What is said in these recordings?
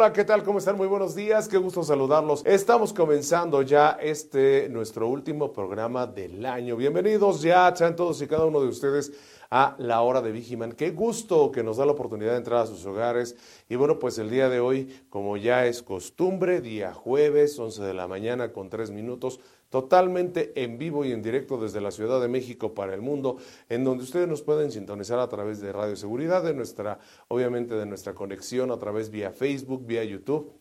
Hola, ¿qué tal? ¿Cómo están? Muy buenos días, qué gusto saludarlos. Estamos comenzando ya este, nuestro último programa del año. Bienvenidos ya, sean todos y cada uno de ustedes a la hora de Vigiman. Qué gusto que nos da la oportunidad de entrar a sus hogares. Y bueno, pues el día de hoy, como ya es costumbre, día jueves, 11 de la mañana con tres minutos, totalmente en vivo y en directo desde la Ciudad de México para el mundo, en donde ustedes nos pueden sintonizar a través de Radio Seguridad, de nuestra, obviamente de nuestra conexión a través vía Facebook, vía YouTube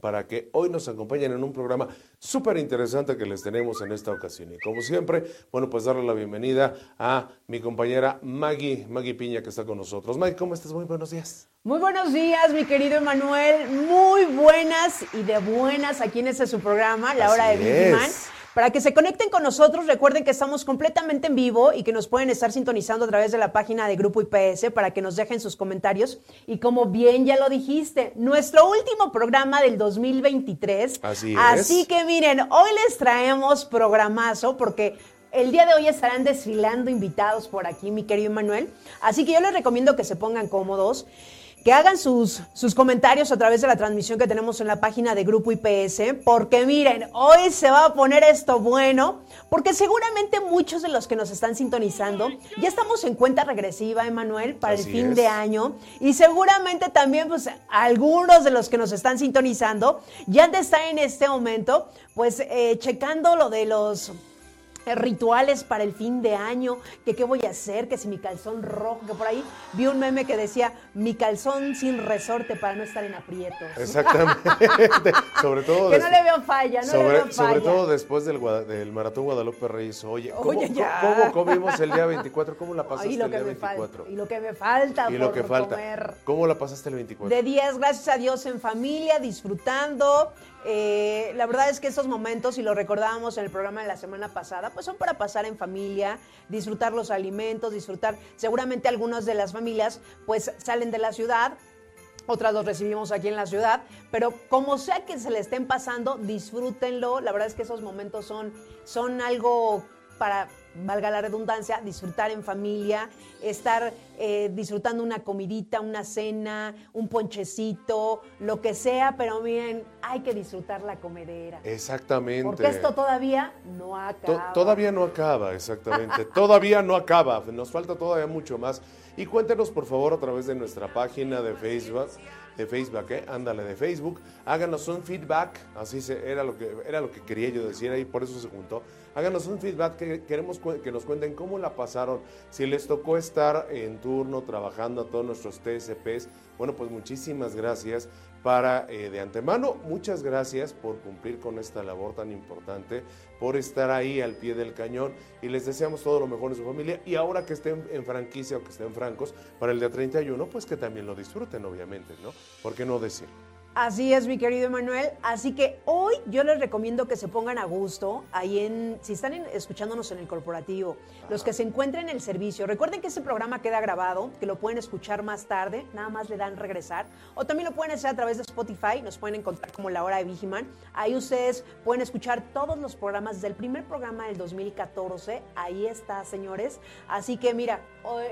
para que hoy nos acompañen en un programa súper interesante que les tenemos en esta ocasión. Y como siempre, bueno, pues darle la bienvenida a mi compañera Maggie, Maggie Piña, que está con nosotros. Maggie, ¿cómo estás? Muy buenos días. Muy buenos días, mi querido Emanuel. Muy buenas y de buenas aquí en este su programa, La Hora Así de Big Man. es. Para que se conecten con nosotros, recuerden que estamos completamente en vivo y que nos pueden estar sintonizando a través de la página de Grupo IPS para que nos dejen sus comentarios. Y como bien ya lo dijiste, nuestro último programa del 2023. Así es. Así que miren, hoy les traemos programazo porque el día de hoy estarán desfilando invitados por aquí, mi querido Manuel. Así que yo les recomiendo que se pongan cómodos, que hagan sus, sus comentarios a través de la transmisión que tenemos en la página de Grupo IPS, porque miren, hoy se va a poner esto bueno, porque seguramente muchos de los que nos están sintonizando ya estamos en cuenta regresiva, Emanuel, para el fin es. de año, y seguramente también, pues, algunos de los que nos están sintonizando ya han de estar en este momento, pues, eh, checando lo de los rituales para el fin de año, que qué voy a hacer, que si mi calzón rojo, que por ahí vi un meme que decía mi calzón sin resorte para no estar en aprietos. Exactamente. sobre todo Que no le veo falla, no le sobre, veo falla. sobre todo después del, Maratón Guadalupe Reyes. Oye, ¿cómo, Oye, cómo comimos el día 24? ¿Cómo la pasaste Ay, el que día me 24? falta, y lo que me falta Y lo que falta. comer. ¿Cómo la pasaste el 24? De 10, gracias a Dios en familia, disfrutando. Eh, la verdad es que estos momentos, y lo recordábamos en el programa de la semana pasada, pues son para pasar en familia, disfrutar los alimentos, disfrutar. Seguramente algunas de las familias pues salen de la ciudad, otras los recibimos aquí en la ciudad, pero como sea que se le estén pasando, disfrútenlo. La verdad es que esos momentos son, son algo para, valga la redundancia, disfrutar en familia, estar eh, disfrutando una comidita, una cena, un ponchecito, lo que sea, pero miren, hay que disfrutar la comedera. Exactamente. Porque esto todavía no To- acaba. todavía no acaba, exactamente. todavía no acaba. Nos falta todavía mucho más. Y cuéntenos, por favor, a través de nuestra página de Facebook. De Facebook, ¿eh? Ándale, de Facebook. Háganos un feedback. Así se, era, lo que, era lo que quería yo decir ahí, por eso se juntó. Háganos un feedback que queremos que nos cuenten cómo la pasaron. Si les tocó estar en turno trabajando a todos nuestros TSPs. Bueno, pues muchísimas gracias para eh, de antemano, muchas gracias por cumplir con esta labor tan importante, por estar ahí al pie del cañón y les deseamos todo lo mejor en su familia y ahora que estén en franquicia o que estén francos para el día 31, pues que también lo disfruten, obviamente, ¿no? ¿Por qué no decir? Así es, mi querido Emanuel. Así que hoy yo les recomiendo que se pongan a gusto ahí en, si están escuchándonos en el corporativo, los que se encuentren en el servicio. Recuerden que este programa queda grabado, que lo pueden escuchar más tarde, nada más le dan regresar. O también lo pueden hacer a través de Spotify, nos pueden encontrar como La Hora de Vigiman. Ahí ustedes pueden escuchar todos los programas desde el primer programa del 2014. Ahí está, señores. Así que mira,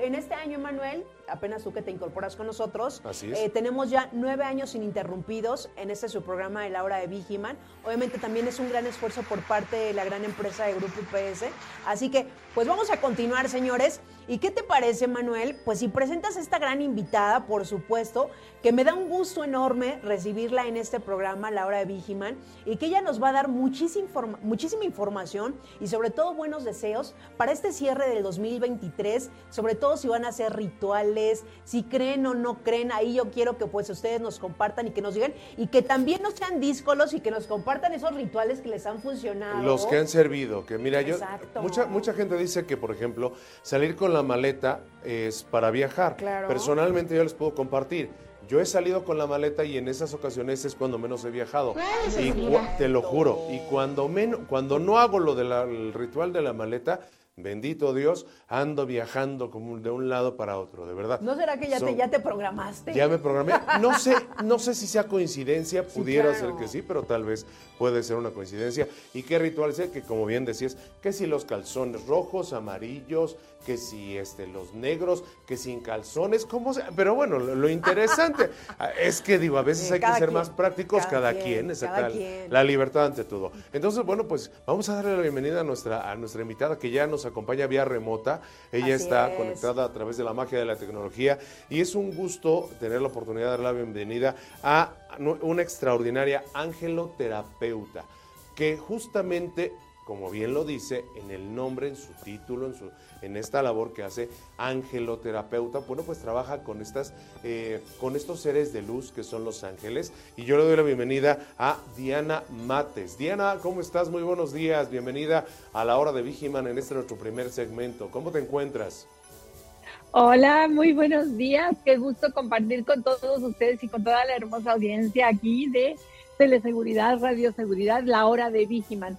en este año, Emanuel, apenas tú que te incorporas con nosotros, Así es. eh, tenemos ya nueve años ininterrumpidos en este su programa de la hora de Vigiman. Obviamente también es un gran esfuerzo por parte de la gran empresa de Grupo IPS. Así que, pues vamos a continuar, señores. ¿Y qué te parece, Manuel? Pues si presentas a esta gran invitada, por supuesto, que me da un gusto enorme recibirla en este programa, La Hora de Vigiman, y que ella nos va a dar muchísima, informa- muchísima información y sobre todo buenos deseos para este cierre del 2023, sobre todo si van a hacer rituales, si creen o no creen, ahí yo quiero que pues ustedes nos compartan y que nos digan, y que también no sean díscolos y que nos compartan esos rituales que les han funcionado. Los que han servido, que mira, yo, mucha, mucha gente dice que, por ejemplo, salir con la maleta es para viajar. Claro. Personalmente yo les puedo compartir. yo he salido con la maleta y en esas ocasiones es cuando menos he viajado. Y te lo juro, y cuando, menos, cuando no hago lo del ritual de la maleta, Bendito Dios, ando viajando como de un lado para otro, de verdad. ¿No será que ya, te, ya te programaste? Ya me programé. No sé, no sé si sea coincidencia, pudiera ser que sí, pero tal vez puede ser una coincidencia. ¿Y qué ritual sé? Que como bien decías, que si los calzones rojos, amarillos, que si este, los negros, que sin calzones, como sea. Pero bueno, lo, interesante es que digo, a veces hay que ser más prácticos, cada, quien, la libertad ante todo. Entonces, bueno, pues vamos a darle la bienvenida a nuestra, a nuestra invitada que ya nos acompaña vía remota. Ella está conectada a través de la magia de la tecnología y es un gusto tener la oportunidad de dar la bienvenida a una extraordinaria angeloterapeuta que justamente como bien lo dice en el nombre, en su título, en, su, en esta labor que hace angeloterapeuta, bueno, pues trabaja con, estas, eh, con estos seres de luz que son los ángeles. Y yo le doy la bienvenida a Diana Mates. Diana, ¿cómo estás? Muy buenos días. Bienvenida a la hora de Vigiman en este nuestro primer segmento. ¿Cómo te encuentras? Hola, muy buenos días. Qué gusto compartir con todos ustedes y con toda la hermosa audiencia aquí de Teleseguridad, Radioseguridad, la hora de Vigiman.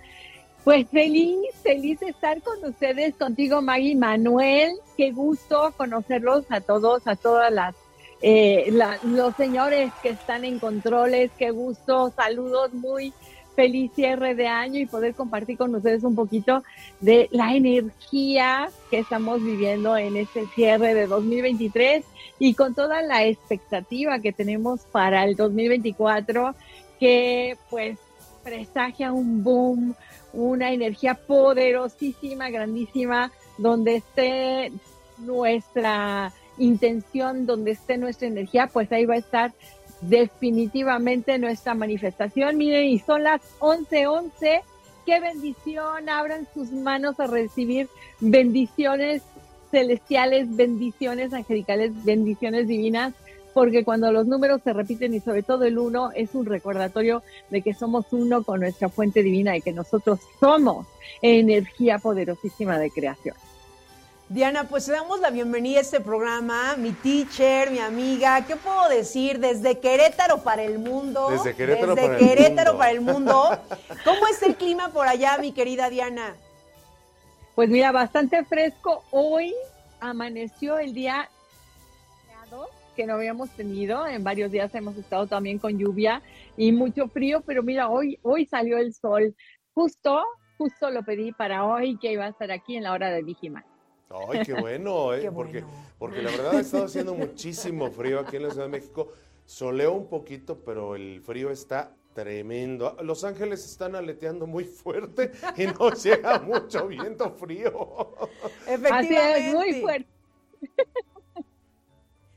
Pues feliz, feliz de estar con ustedes, contigo Maggie Manuel. Qué gusto conocerlos a todos, a todas las, eh, los señores que están en controles. Qué gusto, saludos, muy feliz cierre de año y poder compartir con ustedes un poquito de la energía que estamos viviendo en este cierre de 2023 y con toda la expectativa que tenemos para el 2024 que pues presagia un boom, una energía poderosísima, grandísima, donde esté nuestra intención, donde esté nuestra energía, pues ahí va a estar definitivamente nuestra manifestación. Miren, y son las 11:11. 11. Qué bendición, abran sus manos a recibir bendiciones celestiales, bendiciones angelicales, bendiciones divinas porque cuando los números se repiten y sobre todo el uno es un recordatorio de que somos uno con nuestra fuente divina y que nosotros somos energía poderosísima de creación. Diana, pues te damos la bienvenida a este programa, mi teacher, mi amiga, ¿qué puedo decir? Desde Querétaro para el mundo. Desde Querétaro, para, Querétaro el para el mundo. ¿Cómo es el clima por allá, mi querida Diana? Pues mira, bastante fresco. Hoy amaneció el día que no habíamos tenido. En varios días hemos estado también con lluvia y mucho frío, pero mira, hoy, hoy salió el sol. Justo, justo lo pedí para hoy que iba a estar aquí en la hora de Vigiman. Ay, qué bueno, ¿eh? porque, porque la verdad ha estado haciendo muchísimo frío aquí en la Ciudad de México. Soleó un poquito, pero el frío está tremendo. Los Ángeles están aleteando muy fuerte y no llega mucho viento frío. Efectivamente. Así es, muy fuerte.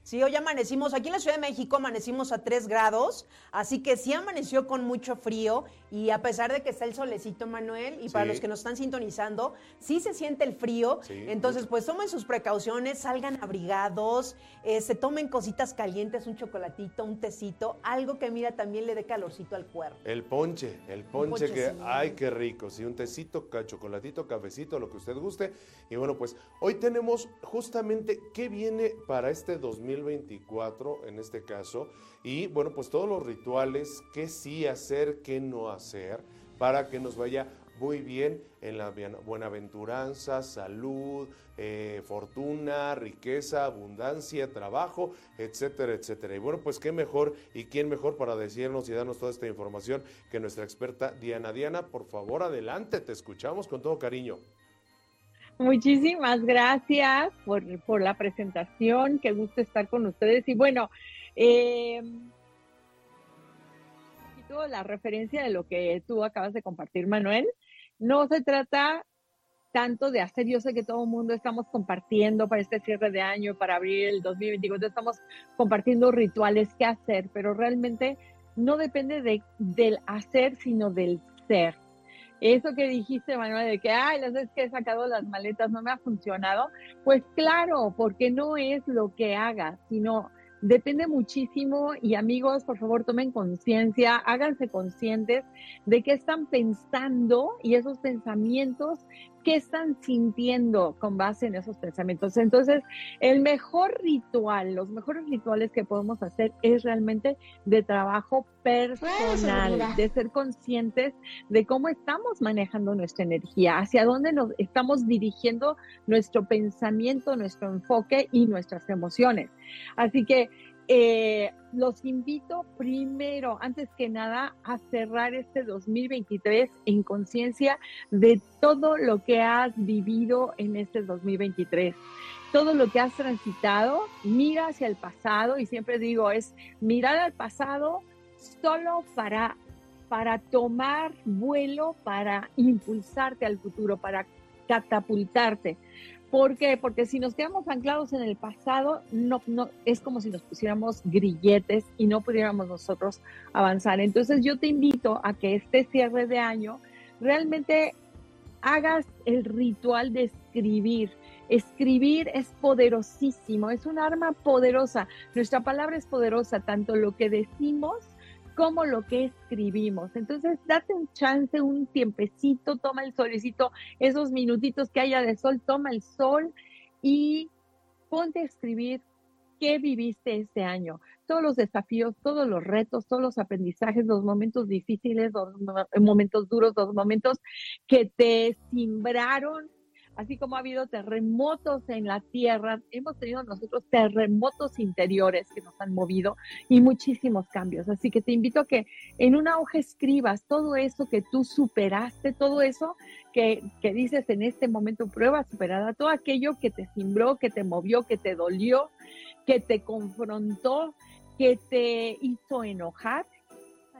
Sí, hoy amanecimos, aquí en la Ciudad de México amanecimos a 3 grados, así que sí amaneció con mucho frío y a pesar de que está el solecito, Manuel, y para los que nos están sintonizando, sí se siente el frío, entonces pues tomen sus precauciones, salgan abrigados, eh, se tomen cositas calientes, un chocolatito, un tecito, algo que mira también le dé calorcito al cuerpo. El ponche, el ponche que, ay, qué rico, sí, un tecito, chocolatito, cafecito, lo que usted guste. Y bueno, pues hoy tenemos justamente qué viene para este 2000 2024 en este caso. Y bueno, pues todos los rituales, qué sí hacer, qué no hacer, para que nos vaya muy bien en la buenaventuranza, salud, eh, fortuna, riqueza, abundancia, trabajo, etcétera, etcétera. Y bueno, pues qué mejor y quién mejor para decirnos y darnos toda esta información que nuestra experta Diana. Diana, por favor, adelante, te escuchamos con todo cariño. Muchísimas gracias por, la presentación, qué gusto estar con ustedes. Y bueno, eh, la referencia de lo que tú acabas de compartir, Manuel. No se trata tanto de hacer, yo sé que todo el mundo estamos compartiendo para este cierre de año, para abrir el 2024, estamos compartiendo rituales que hacer, pero realmente no depende de, del hacer, sino del ser. Eso que dijiste, Manuel, de que, ay, las veces que he sacado las maletas no me ha funcionado, pues claro, porque no es lo que hagas, sino depende muchísimo. Y amigos, por favor, tomen conciencia, háganse conscientes de qué están pensando y esos pensamientos, qué están sintiendo con base en esos pensamientos. Entonces, el mejor ritual, los mejores rituales que podemos hacer es realmente de trabajo personal, de ser conscientes de cómo estamos manejando nuestra energía, hacia dónde nos estamos dirigiendo nuestro pensamiento, nuestro enfoque y nuestras emociones. Así que eh, los invito primero, antes que nada, a cerrar este 2023 en conciencia de todo lo que has vivido en este 2023 todo lo que has transitado, mira hacia el pasado y siempre digo es mirar al pasado solo para para tomar vuelo, para impulsarte al futuro, para catapultarte. ¿Por qué? Porque si nos quedamos anclados en el pasado, no, no, es como si nos pusiéramos grilletes y no pudiéramos nosotros avanzar. Entonces yo te invito a que este cierre de año realmente hagas el ritual de escribir. Escribir es poderosísimo, es un arma poderosa. Nuestra palabra es poderosa, tanto lo que decimos como lo que escribimos. Entonces, date un chance, un tiempecito, toma el solecito, esos minutitos que haya de sol, toma el sol y ponte a escribir qué viviste este año, todos los desafíos, todos los retos, todos los aprendizajes, los momentos difíciles, los momentos duros, los momentos que te simbraron así como ha habido terremotos en la tierra, hemos tenido nosotros terremotos interiores que nos han movido y muchísimos cambios. Así que te invito a que en una hoja escribas todo eso que tú superaste, todo eso que, que dices en este momento, prueba superada, todo aquello que te cimbró, que te movió, que te dolió, que te confrontó, que te hizo enojar.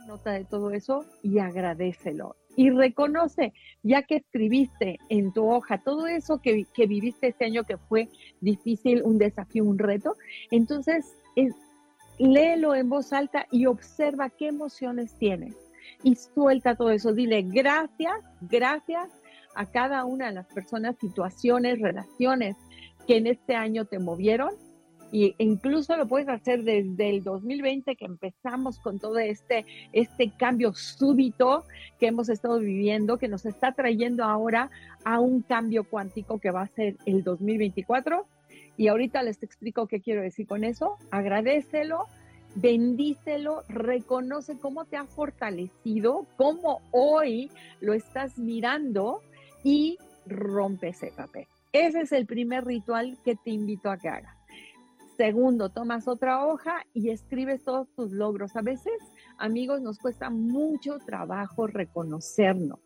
Nota de todo eso y agradecelo y reconoce, ya que escribiste en tu hoja todo eso que, viviste este año que fue difícil, un desafío, un reto, entonces léelo en voz alta y observa qué emociones tienes y suelta todo eso. Dile gracias, gracias a cada una de las personas, situaciones, relaciones que en este año te movieron y incluso lo puedes hacer desde el 2020 que empezamos con todo este, este cambio súbito que hemos estado viviendo, que nos está trayendo ahora a un cambio cuántico que va a ser el 2024. Y ahorita les explico qué quiero decir con eso. Agradecelo, bendícelo, reconoce cómo te ha fortalecido, cómo hoy lo estás mirando y rompe ese papel. Ese es el primer ritual que te invito a que hagas. Segundo, tomas otra hoja y escribes todos tus logros. A veces, amigos, nos cuesta mucho trabajo reconocernos,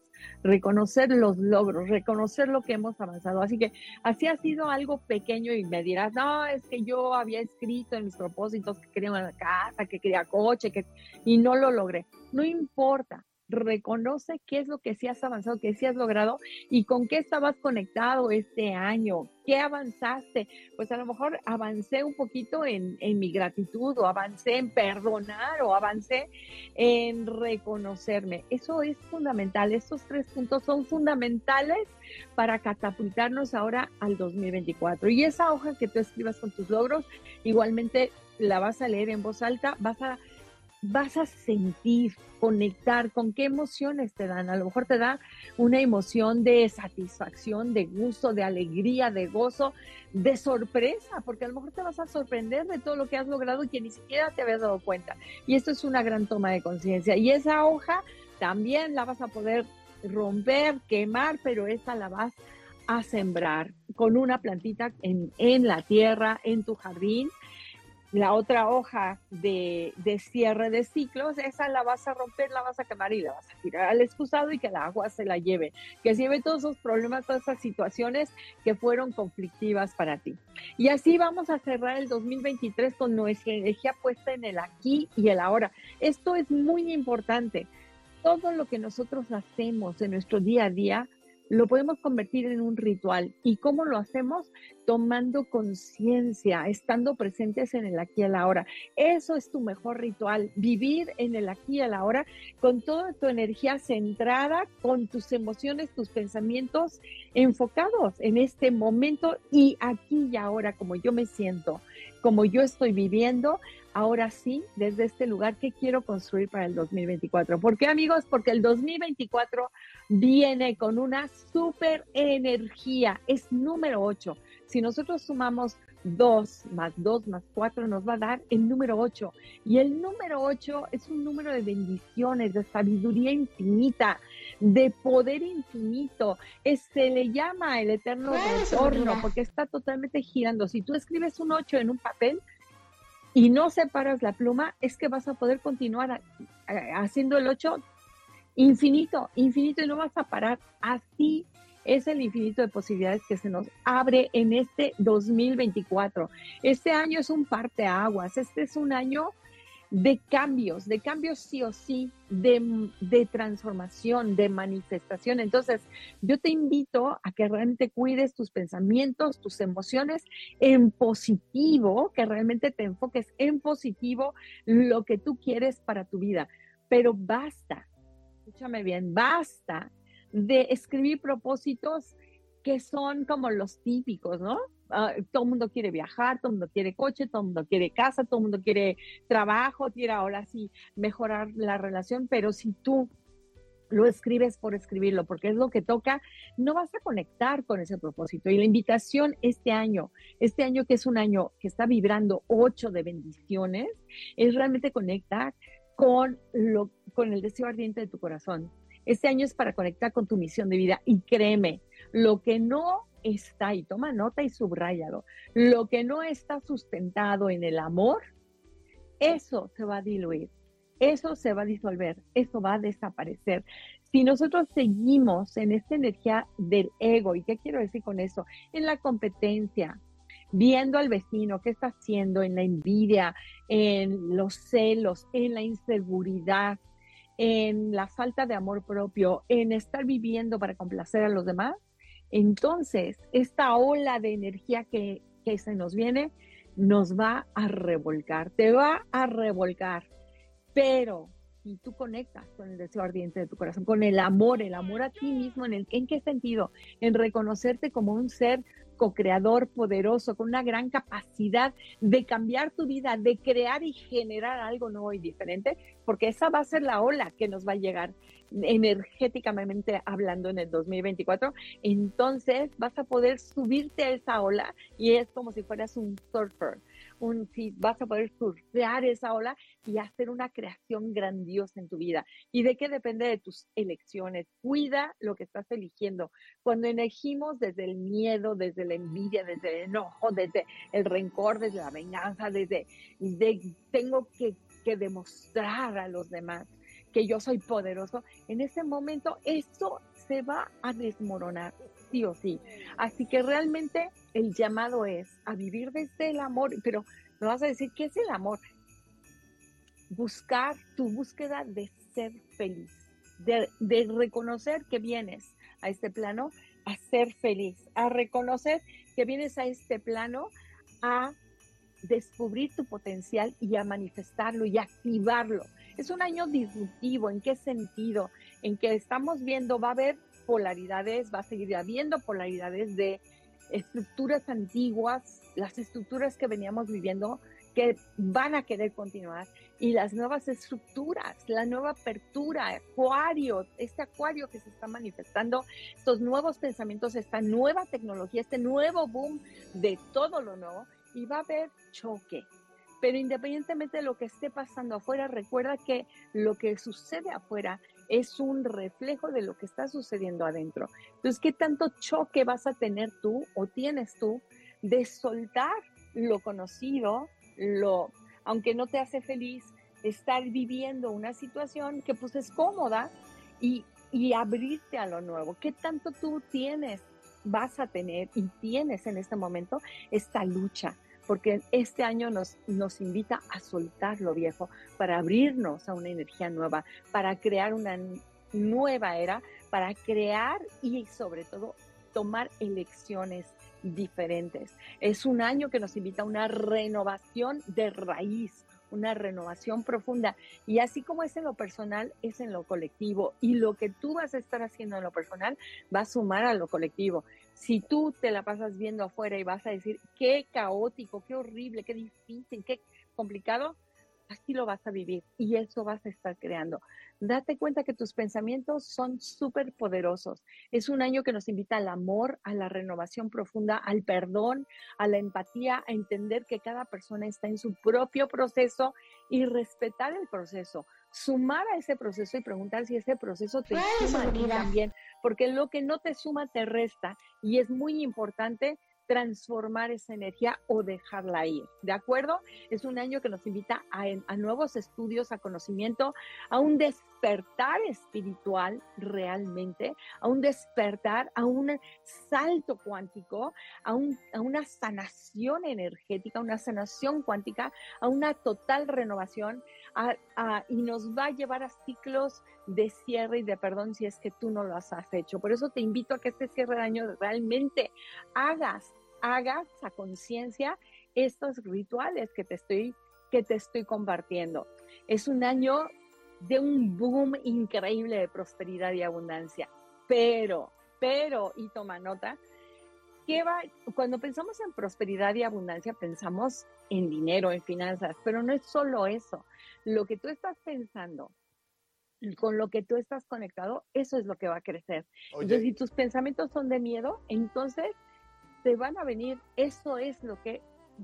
reconocer los logros, reconocer lo que hemos avanzado. Así que así ha sido algo pequeño y me dirás, no, es que yo había escrito en mis propósitos que quería una casa, que quería coche, que... y no lo logré. No importa, reconoce qué es lo que sí has avanzado, qué sí has logrado y con qué estabas conectado este año, qué avanzaste. Pues a lo mejor avancé un poquito en, en mi gratitud o avancé en perdonar o avancé en reconocerme. Eso es fundamental. Estos tres puntos son fundamentales para catapultarnos ahora al 2024. Y esa hoja que tú escribas con tus logros, igualmente la vas a leer en voz alta, vas a vas a sentir, conectar, con qué emociones te dan. A lo mejor te da una emoción de satisfacción, de gusto, de alegría, de gozo, de sorpresa, porque a lo mejor te vas a sorprender de todo lo que has logrado y que ni siquiera te habías dado cuenta. Y esto es una gran toma de conciencia. Y esa hoja también la vas a poder romper, quemar, pero esa la vas a sembrar con una plantita en, en la tierra, en tu jardín la otra hoja de, cierre de ciclos, esa la vas a romper, la vas a quemar y la vas a tirar al excusado y que la agua se la lleve, que se lleve todos esos problemas, todas esas situaciones que fueron conflictivas para ti. Y así vamos a cerrar el 2023 con nuestra energía puesta en el aquí y el ahora. Esto es muy importante. Todo lo que nosotros hacemos en nuestro día a día lo podemos convertir en un ritual. ¿Y cómo lo hacemos? Tomando conciencia, estando presentes en el aquí y el ahora. Eso es tu mejor ritual, vivir en el aquí y el ahora con toda tu energía centrada, con tus emociones, tus pensamientos enfocados en este momento y aquí y ahora, como yo me siento. Como yo estoy viviendo, ahora sí, desde este lugar, ¿qué quiero construir para el 2024? ¿Por qué, amigos? Porque el 2024 viene con una super energía, es número 8. Si nosotros sumamos 2 más 2 más 4 nos va a dar el número 8. Y el número 8 es un número de bendiciones, de sabiduría infinita, de poder infinito. se le llama el eterno retorno porque está totalmente girando. Si tú escribes un 8 en un papel y no separas la pluma, es que vas a poder continuar haciendo el 8 infinito, infinito y no vas a parar. Así es el infinito de posibilidades que se nos abre en este 2024. Este año es un parteaguas, este es un año de cambios, de cambios sí o sí, de, transformación, de manifestación. Entonces, yo te invito a que realmente cuides tus pensamientos, tus emociones en positivo, que realmente te enfoques en positivo lo que tú quieres para tu vida. Pero basta, escúchame bien, basta de escribir propósitos que son como los típicos, ¿no? Ah, todo el mundo quiere viajar, todo el mundo quiere coche, todo el mundo quiere casa, todo el mundo quiere trabajo, quiere ahora sí mejorar la relación, pero si tú lo escribes por escribirlo, porque es lo que toca, no vas a conectar con ese propósito. Y la invitación este año, este año que es un año que está vibrando ocho de bendiciones, es realmente conectar con, lo, con el deseo ardiente de tu corazón. Este año es para conectar con tu misión de vida y créeme, lo que no está, y toma nota y subrayalo, lo que no está sustentado en el amor, eso se va a diluir, eso se va a disolver, eso va a desaparecer. Si nosotros seguimos en esta energía del ego, ¿y qué quiero decir con eso? En la competencia, viendo al vecino, qué está haciendo, en la envidia, en los celos, en la inseguridad, en la falta de amor propio, en estar viviendo para complacer a los demás, entonces, esta ola de energía que, se nos viene nos va a revolcar, te va a revolcar. Pero si tú conectas con el deseo ardiente de tu corazón, con el amor, el amor a ti mismo, ¿en, el, ¿en qué sentido? En reconocerte como un ser co-creador poderoso, con una gran capacidad de cambiar tu vida, de crear y generar algo nuevo y diferente, porque esa va a ser la ola que nos va a llegar energéticamente hablando en el 2024, entonces vas a poder subirte a esa ola y es como si fueras un surfer un, si vas a poder surfear esa ola y hacer una creación grandiosa en tu vida. ¿Y de qué depende de tus elecciones? Cuida lo que estás eligiendo. Cuando elegimos desde el miedo, desde la envidia, desde el enojo, desde el rencor, desde la venganza, desde de, tengo que, que demostrar a los demás que yo soy poderoso, en ese momento eso se va a desmoronar, sí o sí. Así que realmente el llamado es a vivir desde el amor, pero me vas a decir, ¿qué es el amor? Buscar tu búsqueda de ser feliz, de, de reconocer que vienes a este plano a ser feliz, a reconocer que vienes a este plano a descubrir tu potencial y a manifestarlo y activarlo. Es un año disruptivo, ¿en qué sentido? En que estamos viendo, va a haber polaridades, va a seguir habiendo polaridades de estructuras antiguas, las estructuras que veníamos viviendo que van a querer continuar y las nuevas estructuras, la nueva apertura, acuario, este acuario que se está manifestando, estos nuevos pensamientos, esta nueva tecnología, este nuevo boom de todo lo nuevo y va a haber choque. Pero independientemente de lo que esté pasando afuera, recuerda que lo que sucede afuera es un reflejo de lo que está sucediendo adentro. Entonces, ¿qué tanto choque vas a tener tú o tienes tú de soltar lo conocido, lo, aunque no te hace feliz, estar viviendo una situación que pues es cómoda y, y abrirte a lo nuevo? ¿Qué tanto tú tienes, vas a tener y tienes en este momento esta lucha? Porque este año nos, nos invita a soltar lo viejo para abrirnos a una energía nueva, para crear una nueva era, para crear y sobre todo tomar elecciones diferentes. Es un año que nos invita a una renovación de raíz, una renovación profunda. Y así como es en lo personal, es en lo colectivo. Y lo que tú vas a estar haciendo en lo personal va a sumar a lo colectivo. Si tú te la pasas viendo afuera y vas a decir, qué caótico, qué horrible, qué difícil, qué complicado, así lo vas a vivir y eso vas a estar creando. Date cuenta que tus pensamientos son súper poderosos. Es un año que nos invita al amor, a la renovación profunda, al perdón, a la empatía, a entender que cada persona está en su propio proceso y respetar el proceso. Sumar a ese proceso y preguntar si ese proceso te suma a ti también, porque lo que no te suma te resta y es muy importante transformar esa energía o dejarla ir. ¿De acuerdo? Es un año que nos invita a, nuevos estudios, a conocimiento, a un despertar espiritual realmente, a un despertar, a un salto cuántico, a una sanación energética, una sanación cuántica, a una total renovación y nos va a llevar a ciclos de cierre y de perdón si es que tú no lo has hecho. Por eso te invito a que este cierre de año realmente hagas hagas a conciencia estos rituales que te estoy que te estoy compartiendo. Es un año de un boom increíble de prosperidad y abundancia. Pero, pero, y toma nota, que va, cuando pensamos en prosperidad y abundancia, pensamos en dinero, en finanzas, pero no es solo eso. Lo que tú estás pensando, con lo que tú estás conectado, eso es lo que va a crecer. Entonces, si tus pensamientos son de miedo, entonces te van a venir, eso es lo que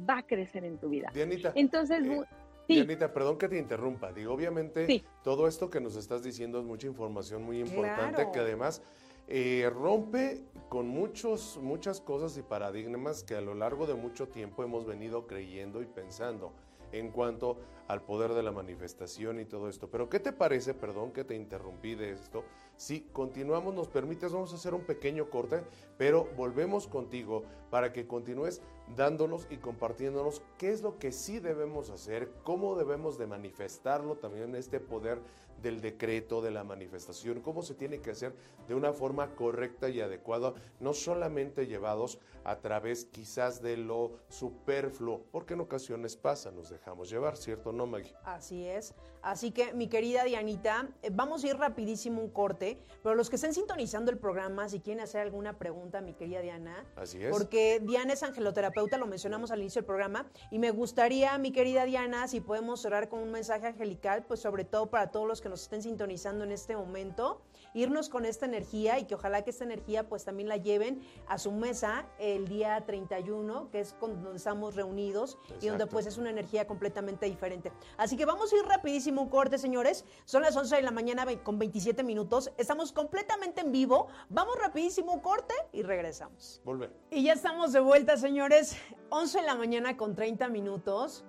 va a crecer en tu vida. Dianita. Entonces, eh, Dianita, perdón que te interrumpa. Digo, obviamente, todo esto que nos estás diciendo es mucha información muy importante que además eh, rompe con muchos, muchas cosas y paradigmas que a lo largo de mucho tiempo hemos venido creyendo y pensando en cuanto al poder de la manifestación y todo esto. Pero ¿qué te parece, perdón que te interrumpí de esto, si continuamos, nos permites, vamos a hacer un pequeño corte, pero volvemos contigo para que continúes dándonos y compartiéndonos qué es lo que sí debemos hacer, cómo debemos de manifestarlo también este poder del decreto, de la manifestación, cómo se tiene que hacer de una forma correcta y adecuada, no solamente llevados a través quizás de lo superfluo, porque en ocasiones pasa, nos dejamos llevar, ¿cierto? ¿No, Maggie? Así es. Así que, mi querida Dianita, eh, vamos a ir rapidísimo un corte, pero los que estén sintonizando el programa, si quieren hacer alguna pregunta, mi querida Diana, Así es. porque Diana es angeloterapeuta, lo mencionamos al inicio del programa, y me gustaría, mi querida Diana, si podemos cerrar con un mensaje angelical, pues sobre todo para todos los que nos estén sintonizando en este momento, irnos con esta energía y que ojalá que esta energía pues también la lleven a su mesa el día 31, que es donde estamos reunidos y donde pues es una energía completamente diferente. Así que vamos a ir rapidísimo un corte, señores. Son las 11 de la mañana con 27 minutos. Estamos completamente en vivo. Vamos rapidísimo un corte y regresamos. Volver. Y ya estamos de vuelta, señores. 11 de la mañana con 30 minutos.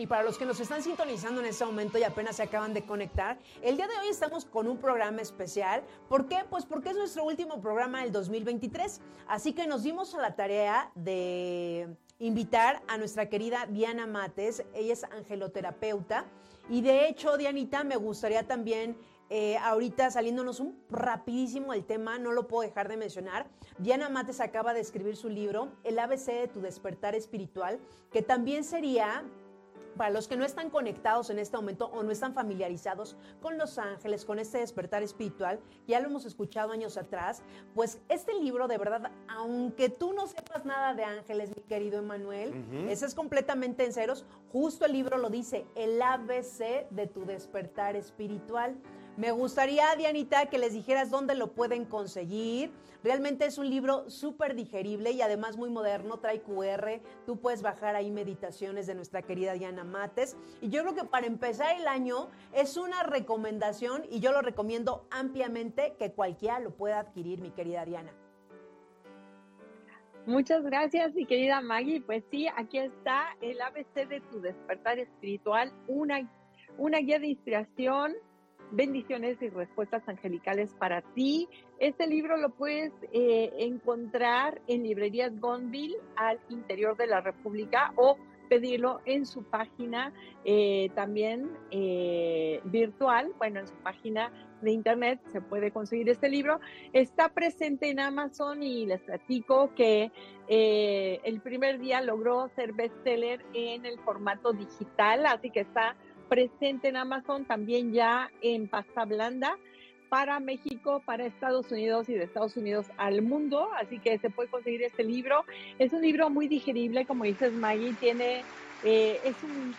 Y para los que nos están sintonizando en este momento y apenas se acaban de conectar, el día de hoy estamos con un programa especial. ¿Por qué? Pues porque es nuestro último programa del 2023. Así que nos dimos a la tarea de invitar a nuestra querida Diana Mates. Ella es angeloterapeuta. Y de hecho, Dianita, me gustaría también eh, ahorita saliéndonos un rapidísimo el tema, no lo puedo dejar de mencionar. Diana Mates acaba de escribir su libro, El ABC de tu despertar espiritual, que también sería para los que no están conectados en este momento o no están familiarizados con los ángeles, con este despertar espiritual, ya lo hemos escuchado años atrás, pues este libro de verdad, aunque tú no sepas nada de ángeles, mi querido Emanuel, ese es completamente en ceros, justo el libro lo dice, el ABC de tu despertar espiritual. Me gustaría, Dianita, que les dijeras dónde lo pueden conseguir. Realmente es un libro súper digerible y además muy moderno, trae QR. Tú puedes bajar ahí meditaciones de nuestra querida Diana Mates. Y yo creo que para empezar el año es una recomendación y yo lo recomiendo ampliamente que cualquiera lo pueda adquirir, mi querida Diana. Muchas gracias, mi querida Maggie. Pues sí, aquí está el ABC de tu despertar espiritual, una, una guía de inspiración bendiciones y respuestas angelicales para ti. Este libro lo puedes eh, encontrar en librerías Gonville al interior de la República o pedirlo en su página eh, también eh, virtual, bueno, en su página de internet se puede conseguir este libro. Está presente en Amazon y les platico que el primer día logró ser bestseller en el formato digital, así que está presente en Amazon también ya en pasta blanda para México, para Estados Unidos y de Estados Unidos al mundo, así que se puede conseguir este libro. Es un libro muy digerible, como dices Maggie, tiene eh, es un,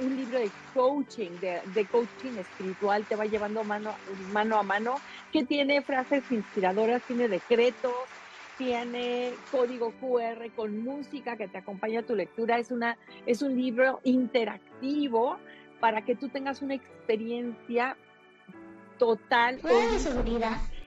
un, libro de coaching, de, de, coaching espiritual, te va llevando mano, mano a mano, que tiene frases inspiradoras, tiene decretos, tiene código QR con música que te acompaña a tu lectura. Es, una, es un libro interactivo para que tú tengas una experiencia total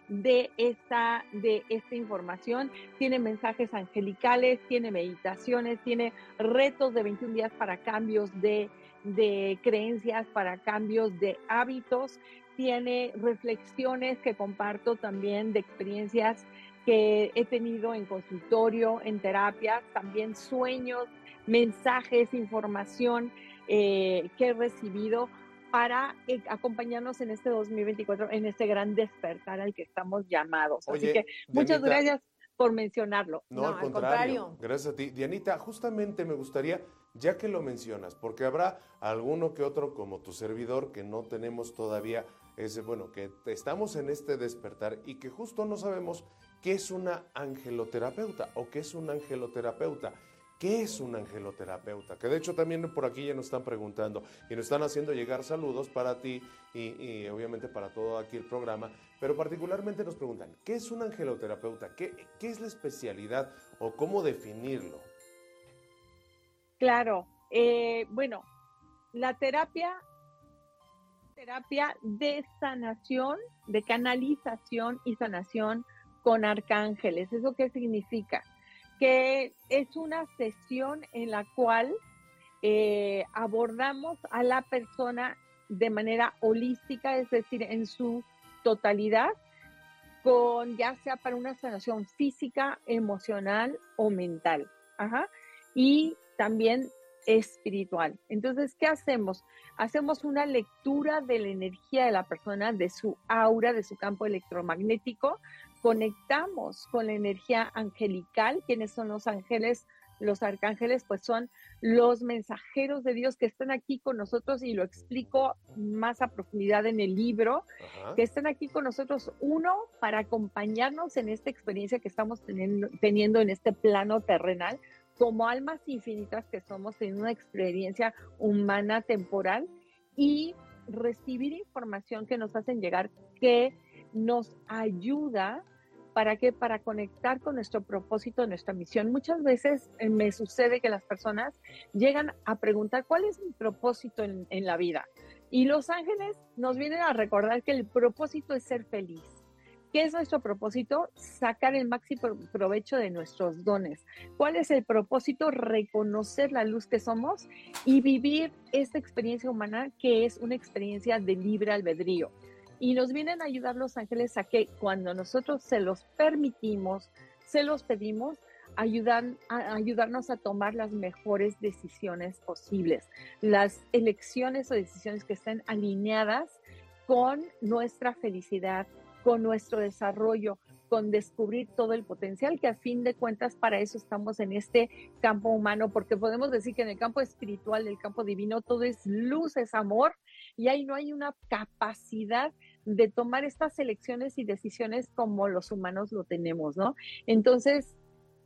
de esta, de esta información. Tiene mensajes angelicales, tiene meditaciones, tiene retos de 21 días para cambios de, de creencias, para cambios de hábitos. Tiene reflexiones que comparto también de experiencias que he tenido en consultorio, en terapias, también sueños, mensajes, información eh, que he recibido para eh, acompañarnos en este 2024, en este gran despertar al que estamos llamados. Así que muchas gracias por mencionarlo. No, al, contrario. Gracias a ti. Dianita, justamente me gustaría, ya que lo mencionas, porque habrá alguno que otro como tu servidor que no tenemos todavía ese, bueno, que estamos en este despertar y que justo no sabemos qué es una angeloterapeuta o qué es un angeloterapeuta. ¿Qué es un angeloterapeuta? Que de hecho también por aquí ya nos están preguntando y nos están haciendo llegar saludos para ti y, obviamente para todo aquí el programa, pero particularmente nos preguntan, ¿qué es un angeloterapeuta? ¿Qué, es la especialidad o cómo definirlo? Claro, eh, bueno, la terapia, terapia de sanación, de canalización y sanación con arcángeles. ¿Eso qué significa? Que es una sesión en la cual eh, abordamos a la persona de manera holística, es decir, en su totalidad, con ya sea para una sanación física, emocional o mental. Y también espiritual. Entonces, ¿qué hacemos? Hacemos una lectura de la energía de la persona, de su aura, de su campo electromagnético, conectamos con la energía angelical. ¿Quiénes son los ángeles? Los arcángeles, pues son los mensajeros de Dios que están aquí con nosotros y lo explico más a profundidad en el libro, que están aquí con nosotros, uno, para acompañarnos en esta experiencia que estamos teniendo, teniendo en este plano terrenal, como almas infinitas que somos en una experiencia humana temporal y recibir información que nos hacen llegar que nos ayuda ¿Para qué? Para conectar con nuestro propósito, nuestra misión. Muchas veces eh, me sucede que las personas llegan a preguntar cuál es mi propósito en, en la vida. Y los ángeles nos vienen a recordar que el propósito es ser feliz. ¿Qué es nuestro propósito? Sacar el máximo provecho de nuestros dones. ¿Cuál es el propósito? Reconocer la luz que somos y vivir esta experiencia humana que es una experiencia de libre albedrío. Y nos vienen a ayudar los ángeles a que cuando nosotros se los permitimos, se los pedimos, ayudan a ayudarnos a tomar las mejores decisiones posibles, las elecciones o decisiones que estén alineadas con nuestra felicidad, con nuestro desarrollo, con descubrir todo el potencial, que a fin de cuentas para eso estamos en este campo humano, porque podemos decir que en el campo espiritual, el campo divino, todo es luz, es amor, y ahí no hay una capacidad de tomar estas elecciones y decisiones como los humanos lo tenemos, ¿no? Entonces,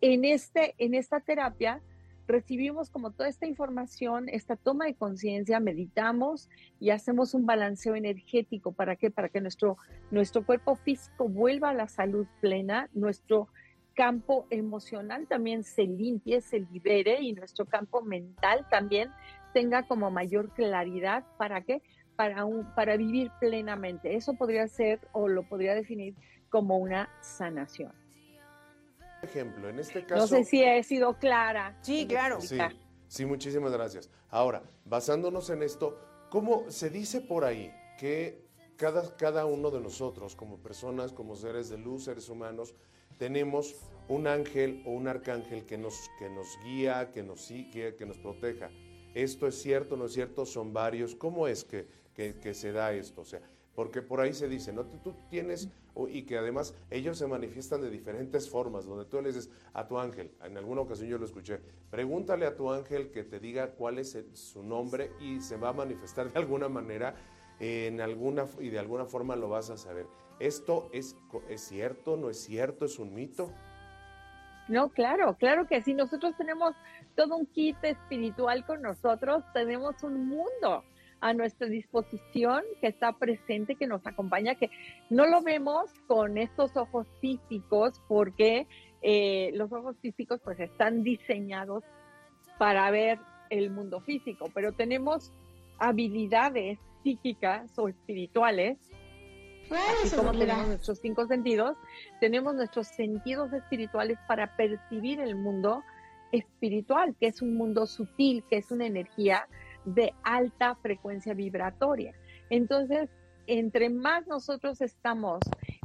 en, este, en esta terapia recibimos como toda esta información, esta toma de conciencia, meditamos y hacemos un balanceo energético. ¿Para qué? Para que nuestro, nuestro cuerpo físico vuelva a la salud plena, nuestro campo emocional también se limpie, se libere y nuestro campo mental también tenga como mayor claridad. ¿Para qué? Para, un, para vivir plenamente. Eso podría ser o lo podría definir como una sanación. Ejemplo, en este caso. No sé si he sido clara. Sí, claro. Sí, sí, muchísimas gracias. Ahora, basándonos en esto, ¿cómo se dice por ahí que cada, cada uno de nosotros, como personas, como seres de luz, seres humanos, tenemos un ángel o un arcángel que nos, que nos guía, que nos sigue, que nos proteja. ¿Esto es cierto, no es cierto? Son varios. ¿Cómo es que, que se da esto? O sea, porque por ahí se dice, ¿no? Tú tienes, y que además ellos se manifiestan de diferentes formas, donde tú le dices a tu ángel, en alguna ocasión yo lo escuché, pregúntale a tu ángel que te diga cuál es su nombre y se va a manifestar de alguna manera, en alguna, y de alguna forma lo vas a saber. ¿Esto es, es cierto, no es cierto, es un mito? No, claro, claro que sí. Nosotros tenemos todo un kit espiritual con nosotros, tenemos un mundo a nuestra disposición, que está presente, que nos acompaña, que no lo vemos con estos ojos físicos porque eh, los ojos físicos pues están diseñados para ver el mundo físico, pero tenemos habilidades psíquicas o espirituales, así como tenemos nuestros cinco sentidos, tenemos nuestros sentidos espirituales para percibir el mundo espiritual, que es un mundo sutil, que es una energía de alta frecuencia vibratoria. Entonces, entre más nosotros estamos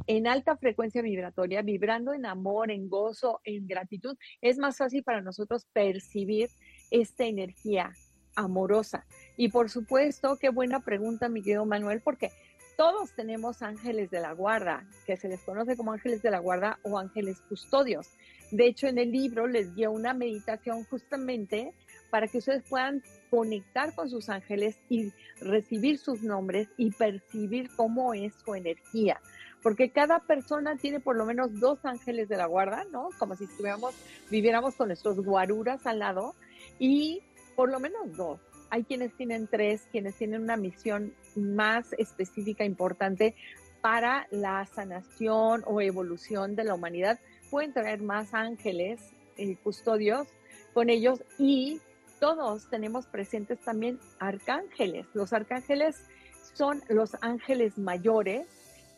en alta frecuencia vibratoria, vibrando en amor, en gozo, en gratitud, es más fácil para nosotros percibir esta energía amorosa. Y por supuesto, qué buena pregunta, mi querido Manuel, porque todos tenemos ángeles de la guarda, que se les conoce como ángeles de la guarda o ángeles custodios. De hecho, en el libro les dio una meditación justamente para que ustedes puedan conectar con sus ángeles y recibir sus nombres y percibir cómo es su energía. Porque cada persona tiene por lo menos dos ángeles de la guarda, ¿no? Como si estuviéramos, viviéramos con nuestros guaruras al lado y por lo menos dos. Hay quienes tienen tres, quienes tienen una misión más específica, importante para la sanación o evolución de la humanidad. Pueden traer más ángeles, eh, custodios con ellos y todos tenemos presentes también arcángeles. Los arcángeles son los ángeles mayores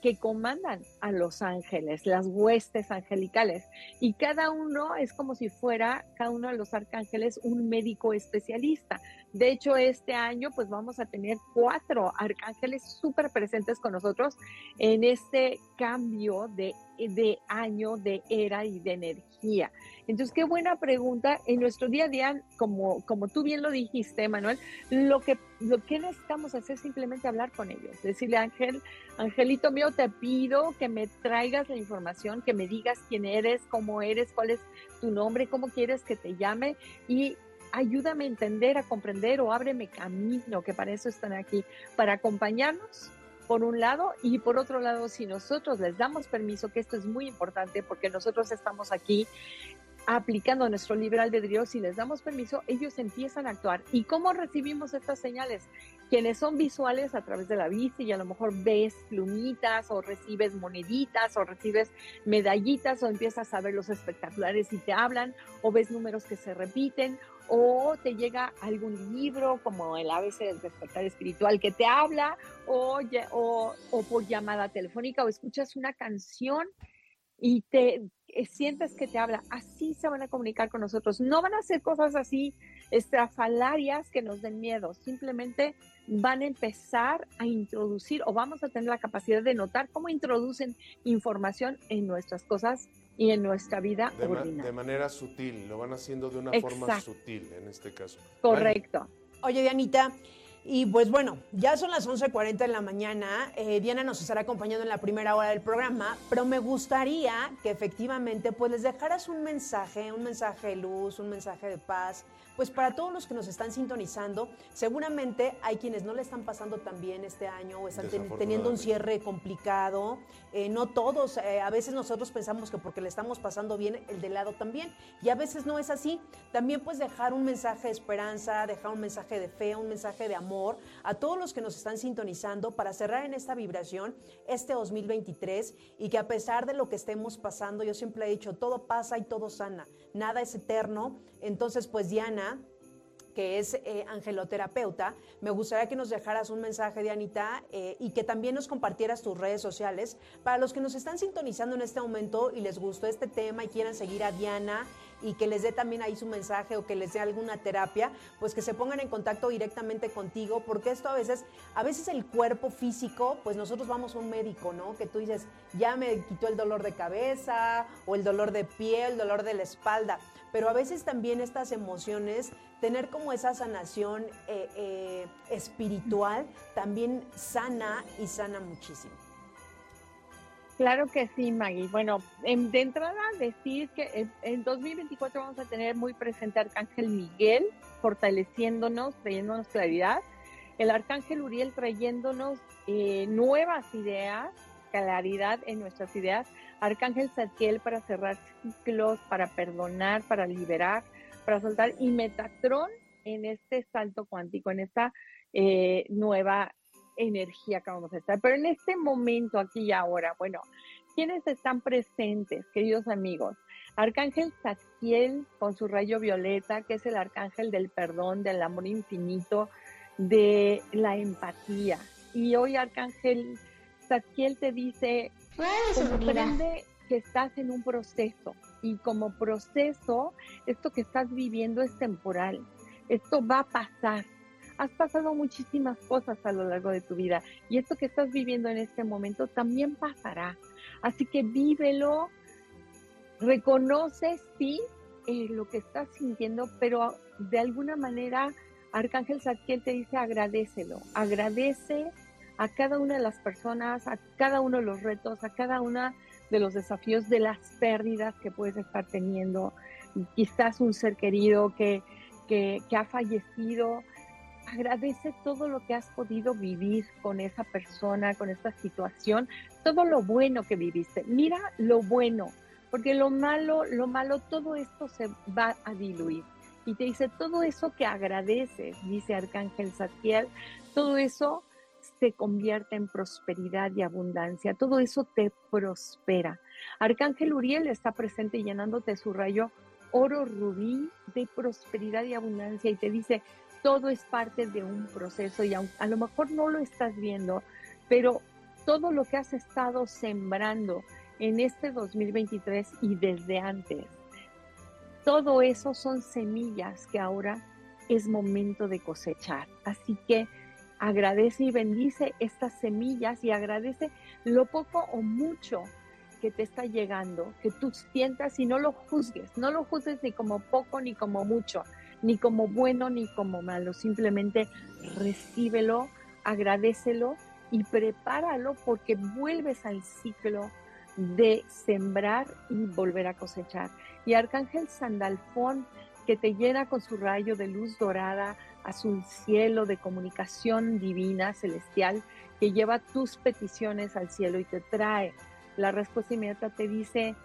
que comandan a los ángeles, las huestes angelicales. Y cada uno es como si fuera, cada uno de los arcángeles, un médico especialista. De hecho, este año pues vamos a tener cuatro arcángeles súper presentes con nosotros en este cambio de, de año, de era y de energía. Entonces, qué buena pregunta. En nuestro día a día, como, como tú bien lo dijiste, Manuel, lo que, lo que necesitamos hacer es simplemente hablar con ellos. Decirle, Ángel, Angelito mío, te pido que me traigas la información, que me digas quién eres, cómo eres, cuál es tu nombre, cómo quieres que te llame y ayúdame a entender, a comprender o ábreme camino, que para eso están aquí, para acompañarnos por un lado, y por otro lado, si nosotros les damos permiso, que esto es muy importante porque nosotros estamos aquí aplicando nuestro libre albedrío, si les damos permiso, ellos empiezan a actuar. ¿Y cómo recibimos estas señales? Quienes son visuales a través de la vista y a lo mejor ves plumitas o recibes moneditas o recibes medallitas o empiezas a ver los espectaculares y te hablan o ves números que se repiten o te llega algún libro como el ABC del despertar espiritual que te habla o, o, o por llamada telefónica o escuchas una canción y te eh, sientes que te habla, así se van a comunicar con nosotros. No van a hacer cosas así estrafalarias que nos den miedo, simplemente van a empezar a introducir o vamos a tener la capacidad de notar cómo introducen información en nuestras cosas y en nuestra vida de, ordinaria. de manera sutil, lo van haciendo de una forma sutil en este caso. Correcto. Oye, Dianita, y pues bueno, ya son las 11.40 de la mañana. Eh, Diana nos estará acompañando en la primera hora del programa, pero me gustaría que efectivamente pues les dejaras un mensaje, un mensaje de luz, un mensaje de paz, pues para todos los que nos están sintonizando, seguramente hay quienes no le están pasando tan bien este año o están teniendo un cierre complicado. Eh, no todos, eh, a veces nosotros pensamos que porque le estamos pasando bien, el de lado también, y a veces no es así. También pues dejar un mensaje de esperanza, dejar un mensaje de fe, un mensaje de amor a todos los que nos están sintonizando para cerrar en esta vibración este 2023 y que a pesar de lo que estemos pasando, yo siempre he dicho, todo pasa y todo sana, nada es eterno. Entonces pues Diana, que es eh, angeloterapeuta, me gustaría que nos dejaras un mensaje, Dianita, eh, y que también nos compartieras tus redes sociales para los que nos están sintonizando en este momento y les gustó este tema y quieran seguir a Diana y que les dé también ahí su mensaje o que les dé alguna terapia, pues que se pongan en contacto directamente contigo, porque esto a veces, a veces el cuerpo físico, pues nosotros vamos a un médico, ¿no? Que tú dices, ya me quitó el dolor de cabeza o el dolor de piel, el dolor de la espalda, pero a veces también estas emociones, tener como esa sanación eh, eh, espiritual, también sana y sana muchísimo. Claro que sí, Maggie. Bueno, de entrada decir que en 2024 vamos a tener muy presente Arcángel Miguel, fortaleciéndonos, trayéndonos claridad. El Arcángel Uriel trayéndonos eh, nuevas ideas, claridad en nuestras ideas. Arcángel Zadkiel para cerrar ciclos, para perdonar, para liberar, para soltar. Y Metatrón en este salto cuántico, en esta eh, nueva energía que vamos a estar. Pero en este momento, aquí y ahora, bueno, ¿quiénes están presentes, queridos amigos? Arcángel Zadkiel con su rayo violeta, que es el arcángel del perdón, del amor infinito, de la empatía. Y hoy Arcángel Zadkiel te dice, comprende que estás en un proceso y como proceso, esto que estás viviendo es temporal. Esto va a pasar has pasado muchísimas cosas a lo largo de tu vida y esto que estás viviendo en este momento también pasará. Así que vívelo, reconoce, sí, eh, lo que estás sintiendo, pero de alguna manera Arcángel Zadkiel te dice agradecelo, agradece a cada una de las personas, a cada uno de los retos, a cada uno de los desafíos, de las pérdidas que puedes estar teniendo. Quizás un ser querido que, que, que ha fallecido, agradece todo lo que has podido vivir con esa persona, con esta situación, todo lo bueno que viviste. Mira lo bueno, porque lo malo, lo malo, todo esto se va a diluir. Y te dice, todo eso que agradeces, dice Arcángel Satiel, todo eso se convierte en prosperidad y abundancia, todo eso te prospera. Arcángel Uriel está presente llenándote su rayo oro rubí de prosperidad y abundancia y te dice, todo es parte de un proceso y a, a lo mejor no lo estás viendo, pero todo lo que has estado sembrando en este 2023 y desde antes, todo eso son semillas que ahora es momento de cosechar. Así que agradece y bendice estas semillas y agradece lo poco o mucho que te está llegando, que tú sientas y no lo juzgues, no lo juzgues ni como poco ni como mucho, ni como bueno ni como malo, simplemente recíbelo, agradecelo y prepáralo porque vuelves al ciclo de sembrar y volver a cosechar. Y Arcángel Sandalfón, que te llena con su rayo de luz dorada, azul cielo, de comunicación divina, celestial, que lleva tus peticiones al cielo y te trae la respuesta inmediata, te dice,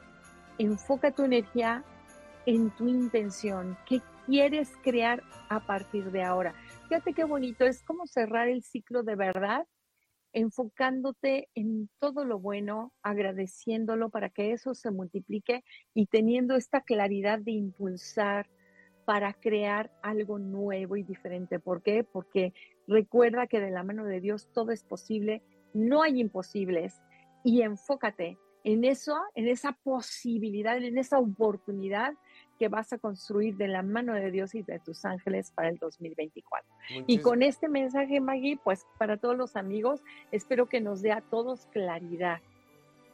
enfoca tu energía en tu intención, qué quieres crear a partir de ahora. Fíjate qué bonito, es como cerrar el ciclo de verdad, enfocándote en todo lo bueno, agradeciéndolo para que eso se multiplique y teniendo esta claridad de impulsar para crear algo nuevo y diferente. ¿Por qué? Porque recuerda que de la mano de Dios todo es posible, no hay imposibles y enfócate en eso, en esa posibilidad, en esa oportunidad que vas a construir de la mano de Dios y de tus ángeles para el 2024. Y con este mensaje, Maggie, pues para todos los amigos, espero que nos dé a todos claridad.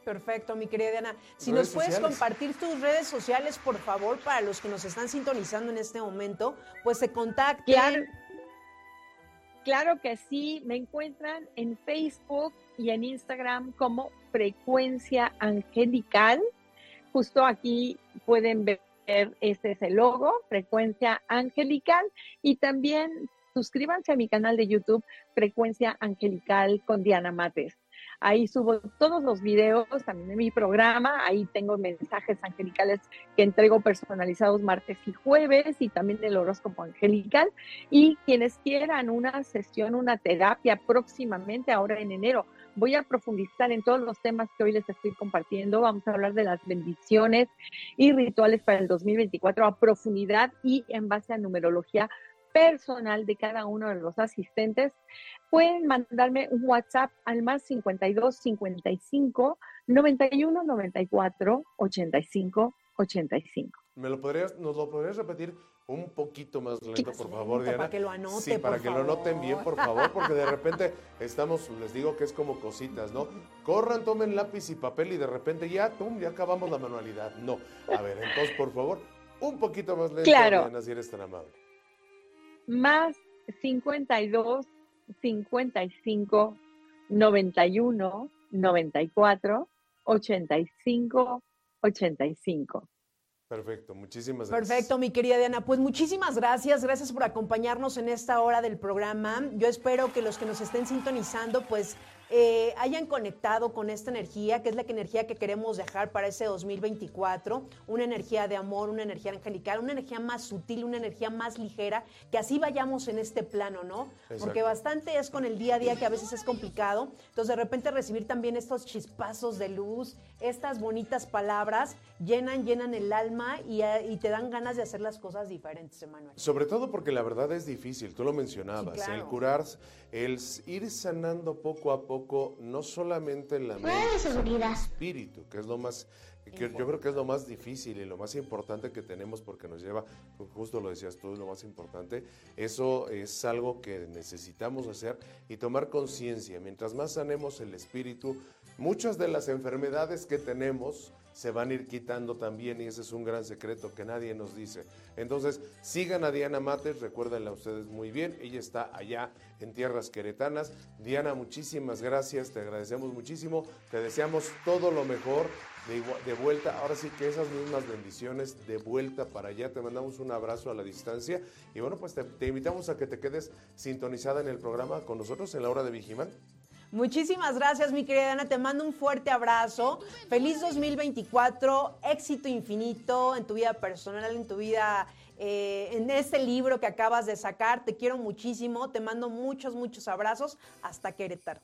Perfecto, mi querida Diana. Si nos puedes compartir tus redes sociales, por favor, para los que nos están sintonizando en este momento, pues se contacten. Claro, claro que sí, me encuentran en Facebook y en Instagram como Frecuencia Angelical. Justo aquí pueden ver este es el logo, Frecuencia Angelical, y también suscríbanse a mi canal de YouTube, Frecuencia Angelical con Diana Mates. Ahí subo todos los videos también de mi programa. Ahí tengo mensajes angelicales que entrego personalizados martes y jueves y también el horóscopo angelical. Y quienes quieran una sesión, una terapia próximamente, ahora en enero, voy a profundizar en todos los temas que hoy les estoy compartiendo. Vamos a hablar de las bendiciones y rituales para el 2024 a profundidad y en base a numerología personal de cada uno de los asistentes. Pueden mandarme un WhatsApp al más 52 55 91 94 85 85. ¿Me lo podrías, ¿Nos lo podrías repetir un poquito más lento, por favor, Diana? Para que lo anote, Sí, para por que lo noten bien, por favor, porque de repente estamos, les digo que es como cositas, ¿no? Corran, tomen lápiz y papel y de repente ya, tum, ya acabamos la manualidad. No. A ver, entonces, por favor, un poquito más lento, Claro. Diana, si eres tan amable. Más 52, 55, 91, 94, 85, 85. Perfecto, muchísimas gracias. Perfecto, mi querida Diana. Pues muchísimas gracias, gracias por acompañarnos en esta hora del programa. Yo espero que los que nos estén sintonizando, pues eh, hayan conectado con esta energía, que es la energía que queremos dejar para ese 2024, una energía de amor, una energía angelical, una energía más sutil, una energía más ligera, que así vayamos en este plano, ¿no? Porque bastante es con el día a día que a veces es complicado. Entonces, de repente recibir también estos chispazos de luz, estas bonitas palabras, llenan, llenan el alma y, y te dan ganas de hacer las cosas diferentes, Emanuel. Sobre todo porque la verdad es difícil, tú lo mencionabas, Sí, claro. el curar, el ir sanando poco a poco, no solamente en la mente, el espíritu, que es lo más, que yo creo que es lo más difícil y lo más importante que tenemos porque nos lleva, justo lo decías tú, lo más importante, eso es algo que necesitamos hacer y tomar conciencia. Mientras más sanemos el espíritu, muchas de las enfermedades que tenemos se van a ir quitando también y ese es un gran secreto que nadie nos dice. Entonces, sigan a Diana Mates, recuérdenla ustedes muy bien, ella está allá en tierras queretanas. Diana, muchísimas gracias, te agradecemos muchísimo, te deseamos todo lo mejor de, vuelta, ahora sí que esas mismas bendiciones de vuelta para allá, te mandamos un abrazo a la distancia y bueno, pues te, te invitamos a que te quedes sintonizada en el programa con nosotros en la hora de Vigimán. Muchísimas gracias, mi querida Ana. Te mando un fuerte abrazo. Feliz 2024, éxito infinito en tu vida personal, en tu vida, eh, en este libro que acabas de sacar. Te quiero muchísimo. Te mando muchos, muchos abrazos. Hasta Querétaro.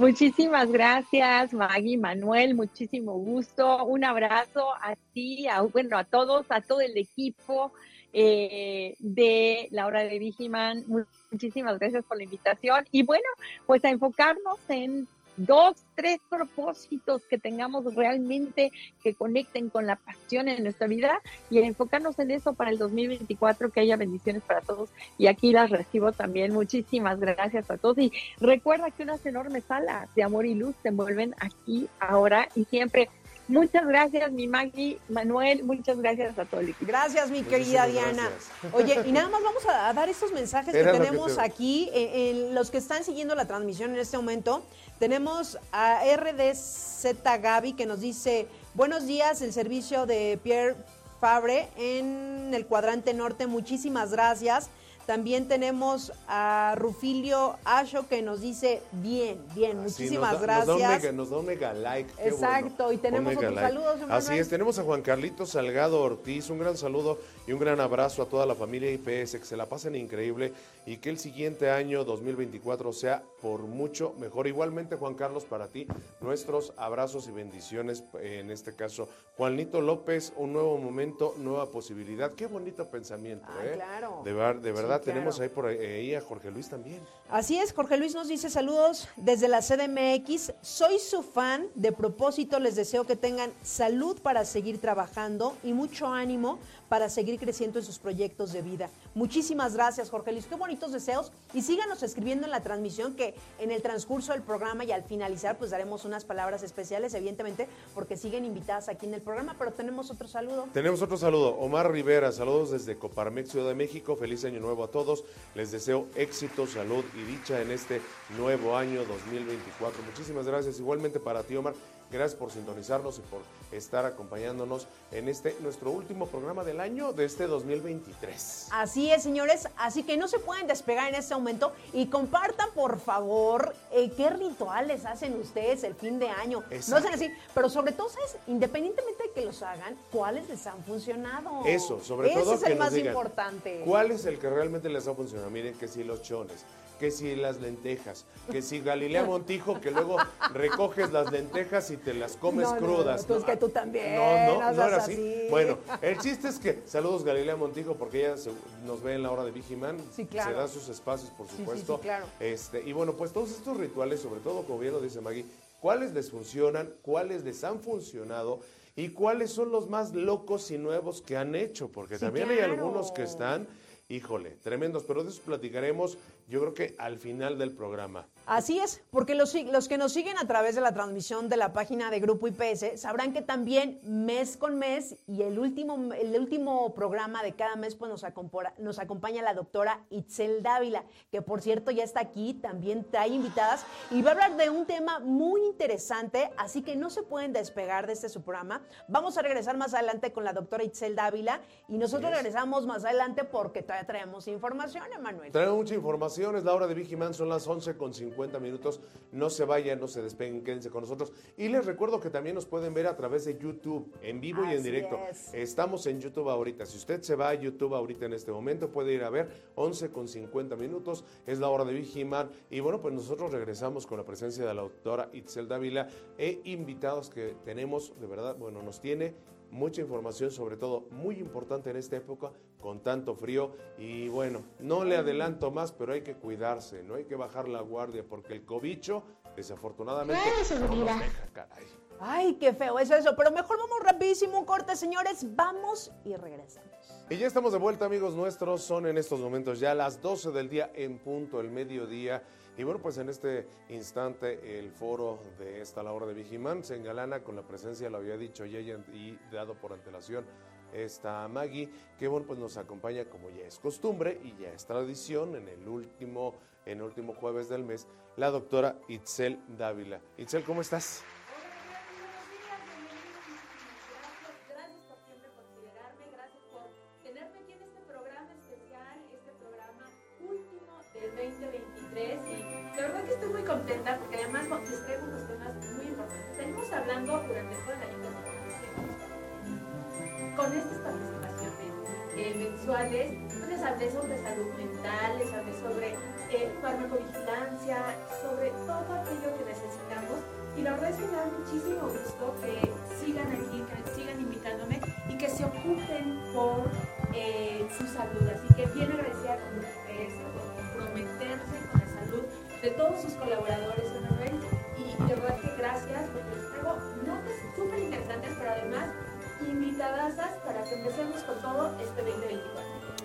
Muchísimas gracias, Maggie, Manuel, muchísimo gusto. Un abrazo a ti, a, bueno, a todos, a todo el equipo eh, de la hora de Vigiman. Muchísimas gracias por la invitación. Y bueno, pues a enfocarnos en dos, tres propósitos que tengamos realmente que conecten con la pasión en nuestra vida y enfocarnos en eso para el 2024, que haya bendiciones para todos. Y aquí las recibo también. Muchísimas gracias a todos. Y recuerda que unas enormes alas de amor y luz te envuelven aquí, ahora y siempre. Muchas gracias, mi Maggie, Manuel, muchas gracias a equipo. Gracias, mi Muchísimas querida Diana. gracias. Oye, y nada más vamos a dar estos mensajes Era que tenemos te- aquí. eh, en los que están siguiendo la transmisión en este momento, tenemos a RDZ Gaby que nos dice: Buenos días, el servicio de Pierre Fabre en el cuadrante norte. Muchísimas gracias. También tenemos a Rufilio Asho que nos dice: Bien, bien, muchísimas nos da- Nos da, un gracias. mega, nos da un mega like. qué Exacto, bueno. y tenemos otros saludos, Emanuel. Así es, tenemos a Juan Carlito Salgado Ortiz. Un gran saludo y un gran abrazo a toda la familia IPS. Que se la pasen increíble y que el siguiente año 2024 sea por mucho mejor. Igualmente, Juan Carlos, para ti, nuestros abrazos y bendiciones. En este caso, Juanito López, un nuevo momento, nueva posibilidad. Qué bonito pensamiento, Ah, ¿eh? claro. De, ver- de Sí, verdad, claro. tenemos ahí por ahí a Jorge Luis también. Así es, Jorge Luis nos dice saludos desde la CDMX. Soy su fan, de propósito les deseo que tengan salud para seguir trabajando y mucho ánimo para seguir creciendo en sus proyectos de vida. Muchísimas gracias, Jorge Luis. Qué bonitos deseos. Y síganos escribiendo en la transmisión que en el transcurso del programa y al finalizar pues daremos unas palabras especiales, evidentemente, porque siguen invitadas aquí en el programa, pero tenemos otro saludo. Tenemos otro saludo. Omar Rivera, saludos desde Coparmex, Ciudad de México. Feliz año nuevo a todos. Les deseo éxito, salud y dicha en este nuevo año 2024. Muchísimas gracias. Igualmente para ti, Omar. Gracias por sintonizarnos y por estar acompañándonos en este nuestro último programa del año de este 2023. Así es, señores. Así que no se pueden despegar en este momento y compartan, por favor, eh, qué rituales hacen ustedes el fin de año. No Exacto. hacen así, pero sobre todo, ¿sabes? Independientemente de que los hagan, ¿cuáles les han funcionado? Eso, sobre Ese todo es que el nos más digan, importante. ¿Cuál es el que realmente les ha funcionado? Miren que si los chones, que si las lentejas, que si Galilea Montijo, que luego recoges las lentejas y te las comes No, no, crudas. no, tú es que tú también, No, no no, no era así. así. Bueno, el chiste es que, saludos Galilea Montijo, porque ella se- nos ve en la hora de Vigiman. Sí, claro. Se da sus espacios, por sí, supuesto. sí, claro. Este, y bueno, pues todos estos rituales, sobre todo, como bien lo dice Maggie, cuáles les funcionan, cuáles les han funcionado y cuáles son los más locos y nuevos que han hecho, porque Sí, también hay algunos que están, híjole, tremendos, pero de eso platicaremos yo creo que al final del programa. Así es, porque los, los que nos siguen a través de la transmisión de la página de Grupo IPS sabrán que también mes con mes y el último, el último programa de cada mes pues nos, acompora- nos acompaña la doctora Itzel Dávila, que por cierto ya está aquí, también trae invitadas y va a hablar de un tema muy interesante, así que no se pueden despegar de este su programa. Vamos a regresar más adelante con la doctora Itzel Dávila y nosotros regresamos más adelante porque todavía traemos información, Emanuel. Traemos mucha información, es la hora de Vigiman, son las 11 con 50 minutos. No se vayan, no se despeguen, quédense con nosotros. Y les recuerdo que también nos pueden ver a través de YouTube, en vivo y en directo. es. Estamos en YouTube ahorita. Si usted se va a YouTube ahorita en este momento, puede ir a ver 11 con 50 minutos. Es la hora de Vigiman. Y bueno, pues nosotros regresamos con la presencia de la doctora Itzel Dávila e invitados que tenemos, de verdad, bueno, nos tiene mucha información, sobre todo muy importante en esta época con tanto frío. Y bueno, no le adelanto más, pero hay que cuidarse, no hay que bajar la guardia porque el cobicho, desafortunadamente, no nos deja, caray. Ay, qué feo es eso, pero mejor vamos rapidísimo un corte, señores, vamos y regresamos. Y ya estamos de vuelta, amigos nuestros. Son en estos momentos ya las 12 del día en punto, el mediodía. Y bueno, pues en este instante el foro de esta la hora de Vigimán se engalana con la presencia, lo había dicho ya y dado por antelación, esta Maggie, que bueno, pues nos acompaña como ya es costumbre y ya es tradición en el último, en el último jueves del mes, la doctora Itzel Dávila. Itzel, ¿cómo estás?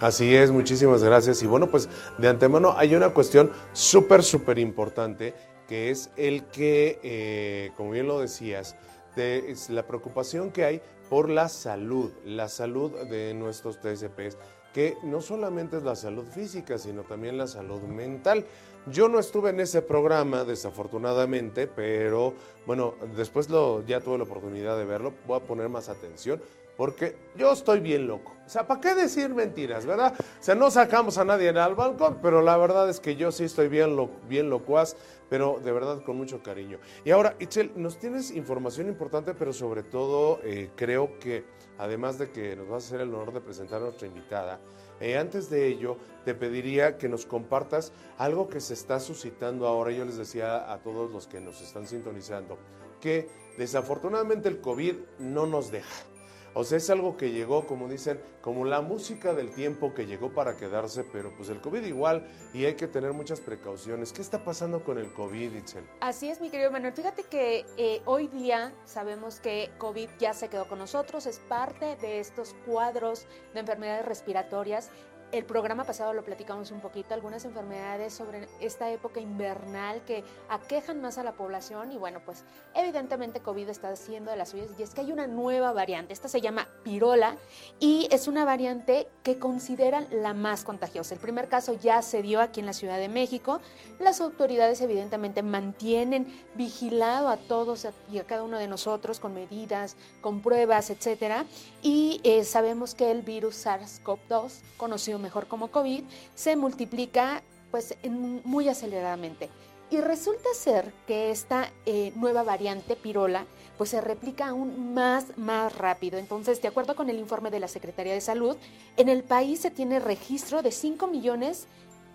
Así es, muchísimas gracias. Y bueno, pues de antemano hay una cuestión súper, súper importante, que es el que, eh, como bien lo decías, de- es la preocupación que hay por la salud, la salud de nuestros TSPs, que no solamente es la salud física, sino también la salud mental. Yo no estuve en ese programa, desafortunadamente, pero bueno, después lo, ya tuve la oportunidad de verlo, voy a poner más atención, porque yo estoy bien loco. O sea, ¿para qué decir mentiras, verdad? O sea, no sacamos a nadie al balcón, pero la verdad es que yo sí estoy bien, lo, bien locuaz, pero de verdad con mucho cariño. Y ahora, Itzel, nos tienes información importante, pero sobre todo eh, creo que, además de que nos vas a hacer el honor de presentar a nuestra invitada, eh, antes de ello, te pediría que nos compartas algo que se está suscitando ahora. Yo les decía a todos los que nos están sintonizando que desafortunadamente el COVID no nos deja. O sea, es algo que llegó, como dicen, como la música del tiempo que llegó para quedarse, pero pues el COVID igual y hay que tener muchas precauciones. ¿Qué está pasando con el COVID, Itzel? Así es, mi querido Manuel. Fíjate que eh, hoy día sabemos que COVID ya se quedó con nosotros, es parte de estos cuadros de enfermedades respiratorias. El programa pasado lo platicamos un poquito, algunas enfermedades sobre esta época invernal que aquejan más a la población y bueno, pues evidentemente COVID está haciendo de las suyas y es que hay una nueva variante, esta se llama pirola y es una variante que consideran la más contagiosa. El primer caso ya se dio aquí en la Ciudad de México, las autoridades evidentemente mantienen vigilado a todos y a cada uno de nosotros con medidas, con pruebas, etcétera, y eh, sabemos que el virus SARS-CoV-2, conocido mejor como COVID, se multiplica pues muy aceleradamente. Y resulta ser que esta eh, nueva variante pirola pues se replica aún más, más rápido. Entonces, de acuerdo con el informe de la Secretaría de Salud, en el país se tiene registro de 5 millones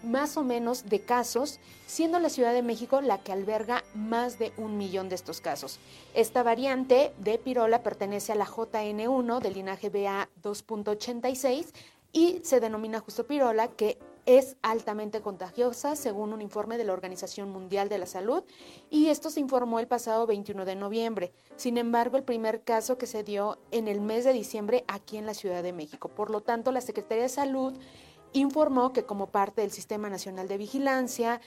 más o menos de casos, siendo la Ciudad de México la que alberga más de un millón de estos casos. Esta variante de pirola pertenece a la JN1 del linaje BA2.86 y se denomina justo pirola, que es altamente contagiosa, según un informe de la Organización Mundial de la Salud, y esto se informó el pasado 21 de noviembre. Sin embargo, el primer caso que se dio en el mes de diciembre aquí en la Ciudad de México. Por lo tanto, la Secretaría de Salud informó que como parte del Sistema Nacional de Vigilancia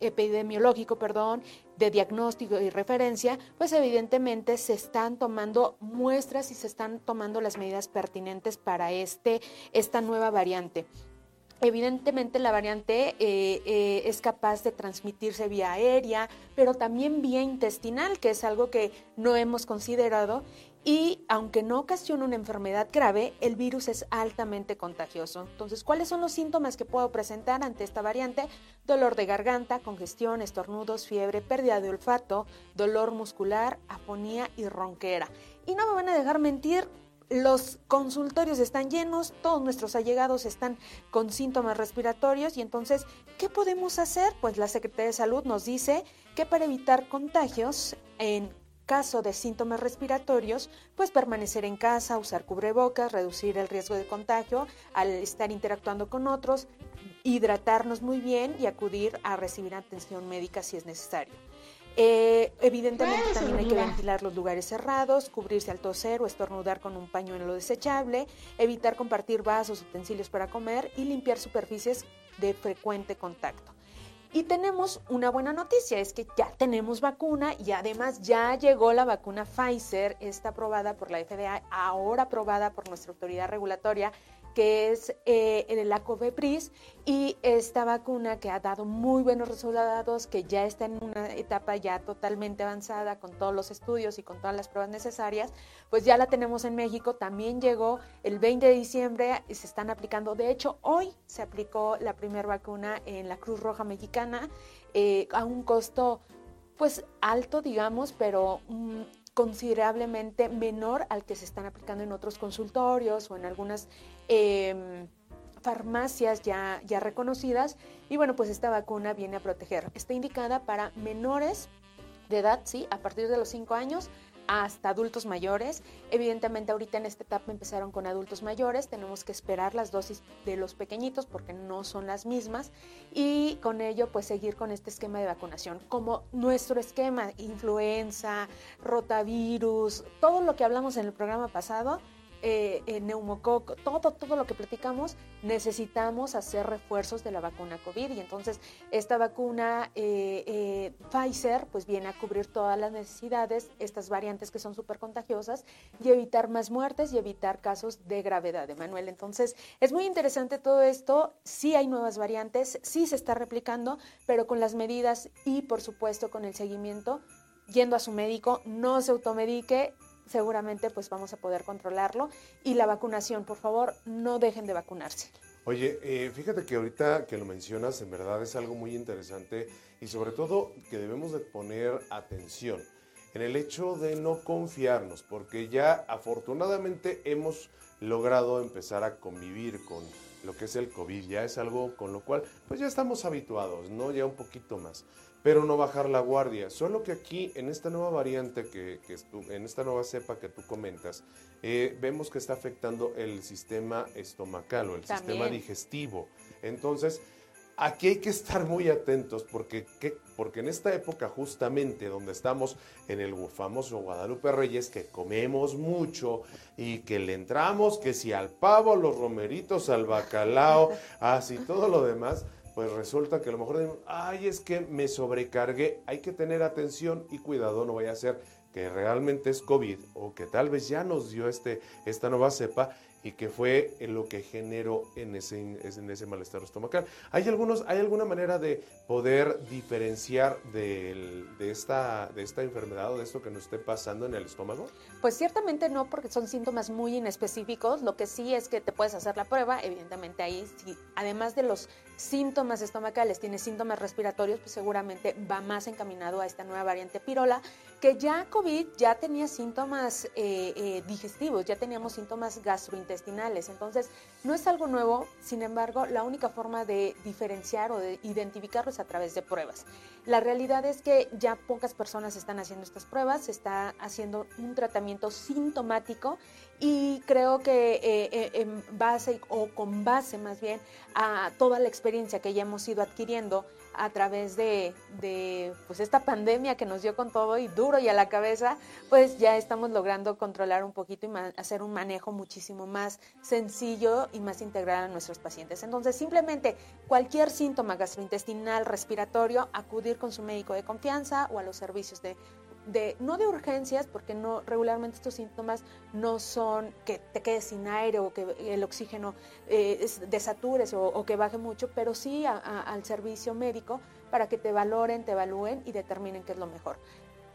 Epidemiológico perdón, de diagnóstico y referencia, pues evidentemente se están tomando muestras y se están tomando las medidas pertinentes para este, esta nueva variante. Evidentemente la variante eh, eh, es capaz de transmitirse vía aérea, pero también vía intestinal, que es algo que no hemos considerado. Y aunque no ocasiona una enfermedad grave, el virus es altamente contagioso. Entonces, ¿cuáles son los síntomas que puedo presentar ante esta variante? Dolor de garganta, congestión, estornudos, fiebre, pérdida de olfato, dolor muscular, afonía y ronquera. Y no me van a dejar mentir, los consultorios están llenos, todos nuestros allegados están con síntomas respiratorios y entonces, ¿qué podemos hacer? Pues la Secretaría de Salud nos dice que para evitar contagios en caso de síntomas respiratorios, pues permanecer en casa, usar cubrebocas, reducir el riesgo de contagio al estar interactuando con otros, hidratarnos muy bien y acudir a recibir atención médica si es necesario. Eh, evidentemente también hay que ventilar los lugares cerrados, cubrirse al toser o estornudar con un pañuelo desechable, evitar compartir vasos, utensilios para comer y limpiar superficies de frecuente contacto. Y tenemos una buena noticia, es que ya tenemos vacuna y además ya llegó la vacuna Pfizer, está aprobada por la FDA, ahora aprobada por nuestra autoridad regulatoria que es eh, la COVEPRIS, y esta vacuna que ha dado muy buenos resultados, que ya está en una etapa ya totalmente avanzada con todos los estudios y con todas las pruebas necesarias, pues ya la tenemos en México, también llegó el 20 de diciembre y se están aplicando, de hecho hoy se aplicó la primera vacuna en la Cruz Roja Mexicana eh, a un costo pues alto, digamos, pero... Mm, considerablemente menor al que se están aplicando en otros consultorios o en algunas em, farmacias ya, ya reconocidas. Y bueno, pues esta vacuna viene a proteger. Está indicada para menores de edad, sí, a partir de los 5 años hasta adultos mayores. Evidentemente ahorita en esta etapa empezaron con adultos mayores, tenemos que esperar las dosis de los pequeñitos porque no son las mismas y con ello pues seguir con este esquema de vacunación. Como nuestro esquema, influenza, rotavirus, todo lo que hablamos en el programa pasado, eh, eh, neumococo, todo, todo lo que platicamos, necesitamos hacer refuerzos de la vacuna COVID. Y entonces esta vacuna eh, Pfizer pues viene a cubrir todas las necesidades, estas variantes que son súper contagiosas, y evitar más muertes y evitar casos de gravedad, Emanuel. Entonces es muy interesante todo esto. Sí hay nuevas variantes, sí se está replicando, pero con las medidas y por supuesto con el seguimiento yendo a su médico, no se automedique, seguramente pues vamos a poder controlarlo. Y la vacunación, por favor, no dejen de vacunarse. Oye, eh, fíjate que ahorita que lo mencionas, en verdad es algo muy interesante y sobre todo que debemos de poner atención en el hecho de no confiarnos, porque ya afortunadamente hemos logrado empezar a convivir con lo que es el COVID, ya es algo con lo cual pues ya estamos habituados, ¿no? Ya un poquito más pero no bajar la guardia. Solo que aquí, en esta nueva variante, que, en esta nueva cepa que tú comentas, eh, vemos que está afectando el sistema estomacal o el sistema digestivo. Entonces, aquí hay que estar muy atentos porque, porque en esta época justamente donde estamos en el famoso Guadalupe Reyes, que comemos mucho y que le entramos, que si al pavo, los romeritos, al bacalao, así todo lo demás, pues resulta que a lo mejor ay, es que me sobrecargué, hay que tener atención y cuidado, no vaya a ser que realmente es COVID o que tal vez ya nos dio este, esta nueva cepa y que fue lo que generó en ese, en ese malestar estomacal. ¿Hay, algunos, ¿Hay alguna manera de poder diferenciar de, esta, de esta enfermedad o de esto que nos esté pasando en el estómago? Pues ciertamente no, porque son síntomas muy inespecíficos. Lo que sí es que te puedes hacer la prueba, evidentemente ahí, si además de los síntomas estomacales tienes síntomas respiratorios, pues seguramente va más encaminado a esta nueva variante pirola, que ya COVID ya tenía síntomas eh, eh, digestivos, ya teníamos síntomas gastrointestinales. Entonces, no es algo nuevo, sin embargo, la única forma de diferenciar o de identificarlo es a través de pruebas. La realidad es que ya pocas personas están haciendo estas pruebas, se está haciendo un tratamiento sintomático y creo que eh, eh, en base o con base más bien a toda la experiencia que ya hemos ido adquiriendo a través de, de, pues esta pandemia que nos dio con todo y duro y a la cabeza, pues ya estamos logrando controlar un poquito y hacer un manejo muchísimo más sencillo y más integral a nuestros pacientes. Entonces, simplemente cualquier síntoma gastrointestinal, respiratorio, acudir con su médico de confianza o a los servicios de de, no de urgencias, porque no regularmente estos síntomas no son que te quedes sin aire o que el oxígeno eh, desatures o, que baje mucho, pero sí al servicio médico para que te valoren, te evalúen y determinen qué es lo mejor.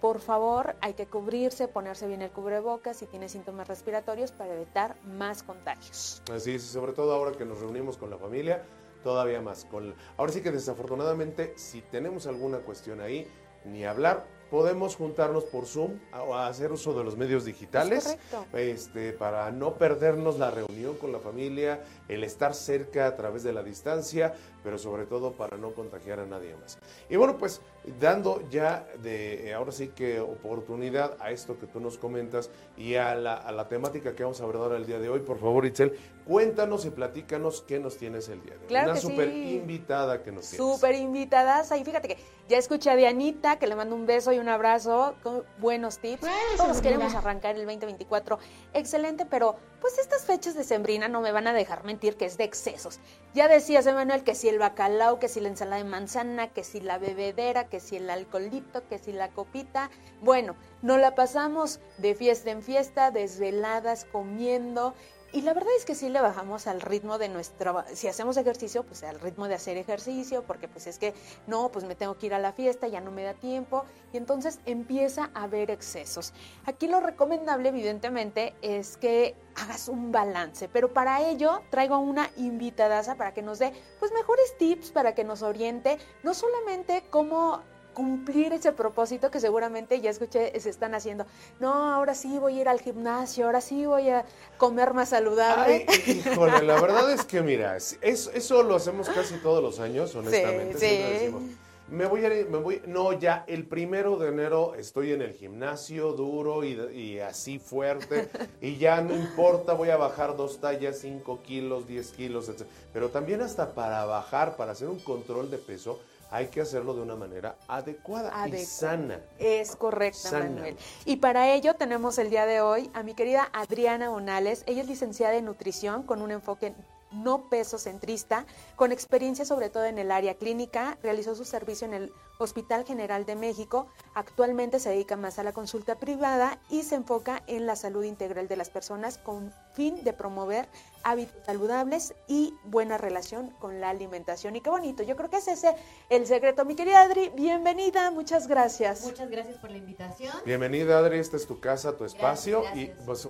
Por favor, hay que cubrirse, ponerse bien el cubrebocas si tiene síntomas respiratorios para evitar más contagios. Así es, sobre todo ahora que nos reunimos con la familia, todavía más. Con, ahora sí que desafortunadamente, si tenemos alguna cuestión ahí, ni hablar, podemos juntarnos por Zoom o hacer uso de los medios digitales este, para no perdernos la reunión con la familia, el estar cerca a través de la distancia, pero sobre todo para no contagiar a nadie más. Y bueno, pues dando ya de ahora sí que oportunidad a esto que tú nos comentas y a la, a la temática que vamos a abordar el día de hoy, por favor, Itzel, cuéntanos y platícanos qué nos tienes el día de hoy. Claro Una súper invitada que nos tienes. Súper invitada. Y fíjate que ya escuché a Dianita, que le mando un beso y un abrazo, con buenos tips. Todos queremos arrancar el 2024. Excelente, pero pues estas fechas de sembrina no me van a dejar mentir que es de excesos. Ya decías, Emanuel, que si el bacalao, que si la ensalada de manzana, que si la bebedera, que si el alcoholito, que si la copita. Bueno, no la pasamos de fiesta en fiesta, desveladas, comiendo y la verdad es que sí le bajamos al ritmo de nuestro, si hacemos ejercicio, pues al ritmo de hacer ejercicio, porque pues es que no, pues me tengo que ir a la fiesta, ya no me da tiempo, y entonces empieza a haber excesos. Aquí lo recomendable, evidentemente, es que hagas un balance, pero para ello traigo una invitadaza para que nos dé pues mejores tips, para que nos oriente, no solamente cómo cumplir ese propósito que seguramente ya escuché se están haciendo. No, ahora sí voy a ir al gimnasio, ahora sí voy a comer más saludable. híjole, la verdad es que mira, eso lo hacemos casi todos los años, honestamente. Sí, decimos, me voy a ir, me voy, no, ya el primero de enero estoy en el gimnasio duro y, y, así fuerte y ya no importa, voy a bajar dos tallas, cinco kilos, diez kilos, etc. Pero también hasta para bajar, para hacer un control de peso, hay que hacerlo de una manera adecuada, y sana. Es correcta, Manuel. Y para ello tenemos el día de hoy a mi querida Adriana Onales. Ella es licenciada en nutrición con un enfoque no peso centrista, con experiencia sobre todo en el área clínica, realizó su servicio en el Hospital General de México, actualmente se dedica más a la consulta privada y se enfoca en la salud integral de las personas con fin de promover hábitos saludables y buena relación con la alimentación. Y qué bonito, yo creo que es ese el secreto. Mi querida Adri, bienvenida, muchas gracias. Muchas gracias por la invitación. Bienvenida Adri, esta es tu casa, tu espacio. Y pues,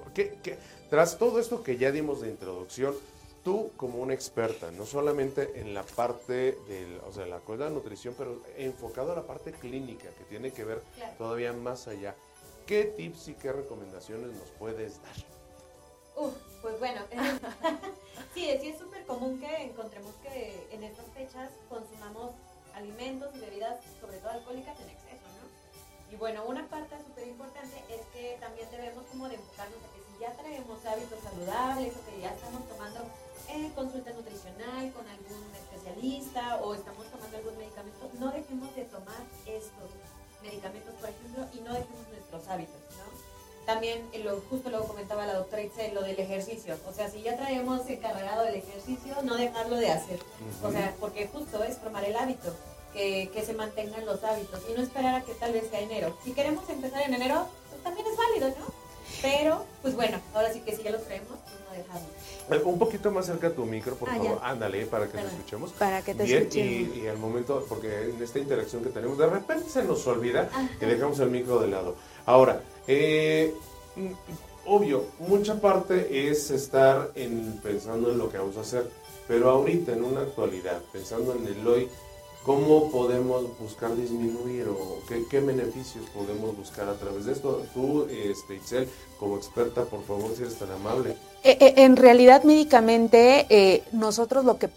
tras todo esto que ya dimos de introducción, tú como una experta, no solamente en la parte del, o sea, la de nutrición, pero enfocado a la parte clínica, que tiene que ver todavía más allá. ¿Qué tips y qué recomendaciones nos puedes dar? Uf, pues bueno, sí, sí es súper común que encontremos que en estas fechas consumamos alimentos y bebidas, sobre todo alcohólicas, en exceso, ¿no? Y bueno, una parte súper importante es que también debemos como de enfocarnos a que ya traemos hábitos saludables o que ya estamos tomando eh, consulta nutricional con algún especialista o estamos tomando algún medicamento, no dejemos de tomar estos medicamentos, por ejemplo, y no dejemos nuestros hábitos, ¿no? También, eh, lo, justo lo comentaba la doctora Itzel, lo del ejercicio. O sea, si ya traemos encargado del ejercicio, no dejarlo de hacer. O sea, porque justo es formar el hábito, que, que se mantengan los hábitos y no esperar a que tal vez sea enero. Si queremos empezar en enero, pues también es válido, ¿no? Pero, pues bueno, ahora sí que si ya los traemos, pues no dejamos. Un poquito más cerca a tu micro, por ah, favor. Ándale, para que lo escuchemos. Para que te Bien, Y, al momento, porque en esta interacción que tenemos, de repente se nos olvida y dejamos el micro de lado. Ahora, eh, obvio, mucha parte es estar en, pensando en lo que vamos a hacer, pero ahorita, en una actualidad, pensando en el hoy, ¿Cómo podemos buscar disminuir o qué, beneficios podemos buscar a través de esto? Tú, este, Itzel, como experta, por favor, si eres tan amable. Eh, eh, en realidad, médicamente, eh, nosotros lo que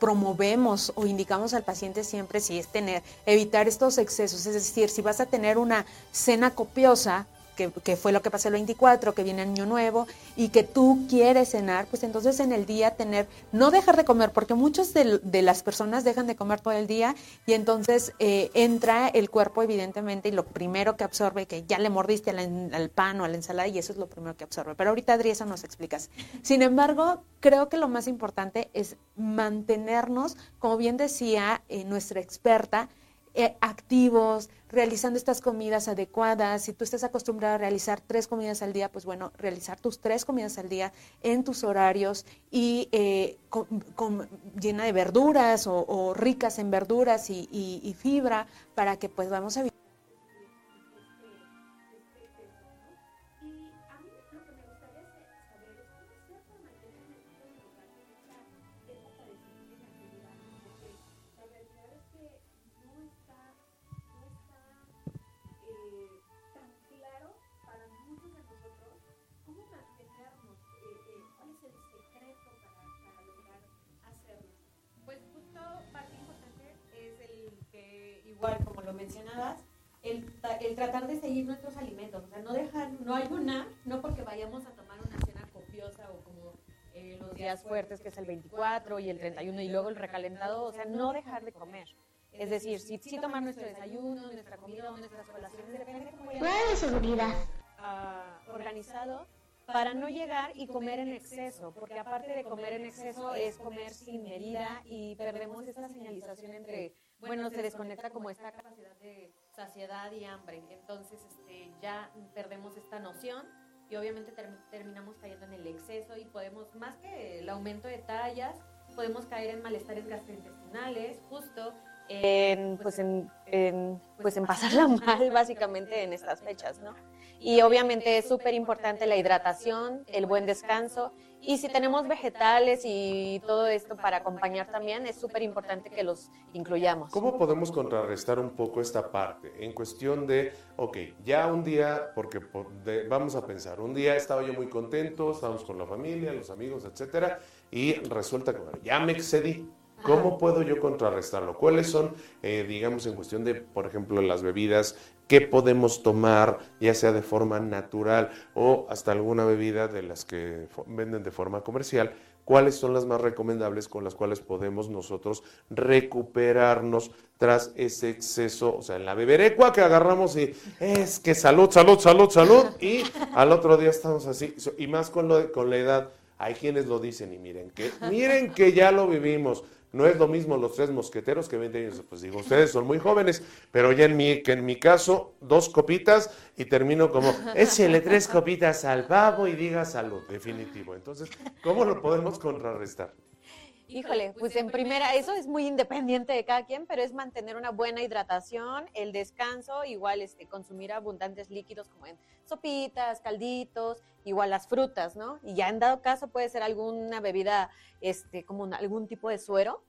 promovemos o indicamos al paciente siempre si es tener, evitar estos excesos, es decir, si vas a tener una cena copiosa, que, fue lo que pasó el 24, que viene Año Nuevo y que tú quieres cenar, pues entonces en el día tener, no dejar de comer, porque muchos de, de las personas dejan de comer todo el día y entonces eh, entra el cuerpo evidentemente y lo primero que absorbe, que ya le mordiste al, al, pan o a la ensalada y eso es lo primero que absorbe. Pero ahorita Adri, eso nos explicas. Sin embargo, creo que lo más importante es mantenernos, como bien decía eh, nuestra experta, eh, activos, realizando estas comidas adecuadas. Si tú estás acostumbrado a realizar tres comidas al día, pues bueno, realizar tus tres comidas al día en tus horarios y eh, con, llena de verduras o, ricas en verduras y, y, fibra para que pues vamos a igual mencionabas, el, el, tratar de seguir nuestros alimentos, o sea, no dejar, no ayunar, no porque vayamos a tomar una cena copiosa o como eh, los días fuertes, que es el 24 y el 31 y luego el recalentado, o sea, no dejar de comer. Es decir, si, si tomar nuestro desayuno, nuestra comida, nuestras colaciones, depende de cómo de seguridad. Uh, organizado para no llegar y comer en exceso, porque aparte de comer en exceso es comer sin medida y perdemos esa señalización entre bueno, se desconecta como esta capacidad de saciedad y hambre. Entonces, este, ya perdemos esta noción y obviamente ter terminamos cayendo en el exceso y podemos, más que el aumento de tallas, podemos caer en malestares gastrointestinales, justo en, pues en, en, pues en pasarla mal básicamente en estas fechas, ¿no? Y obviamente es súper importante la hidratación, el buen descanso. Y si tenemos vegetales y todo esto para acompañar también, es súper importante que los incluyamos. ¿Cómo podemos contrarrestar un poco esta parte? En cuestión de, ok, ya un día, porque de, vamos a pensar, un día estaba yo muy contento, estábamos con la familia, los amigos, etcétera, y resulta que bueno, ya me excedí. ¿Cómo puedo yo contrarrestarlo? ¿Cuáles son, eh, digamos, en cuestión de, por ejemplo, las bebidas, qué podemos tomar, ya sea de forma natural o hasta alguna bebida de las que venden de forma comercial? ¿Cuáles son las más recomendables con las cuales podemos nosotros recuperarnos tras ese exceso? O sea, en la beberecua que agarramos y es que salud, salud, salud, salud, y al otro día estamos así, y más con, lo con la edad. Hay quienes lo dicen y miren que, miren que ya lo vivimos. No es lo mismo los tres mosqueteros que 20 años. Pues digo, ustedes son muy jóvenes, pero ya en mi, que en mi caso, dos copitas y termino como, échele tres copitas al pavo y diga salud, definitivo. Entonces, ¿cómo lo podemos contrarrestar? Híjole, pues en primera, eso es muy independiente de cada quien, pero es mantener una buena hidratación, el descanso, igual este, consumir abundantes líquidos como en sopitas, calditos, igual las frutas, ¿no? Y ya en dado caso puede ser alguna bebida, este, como algún tipo de suero,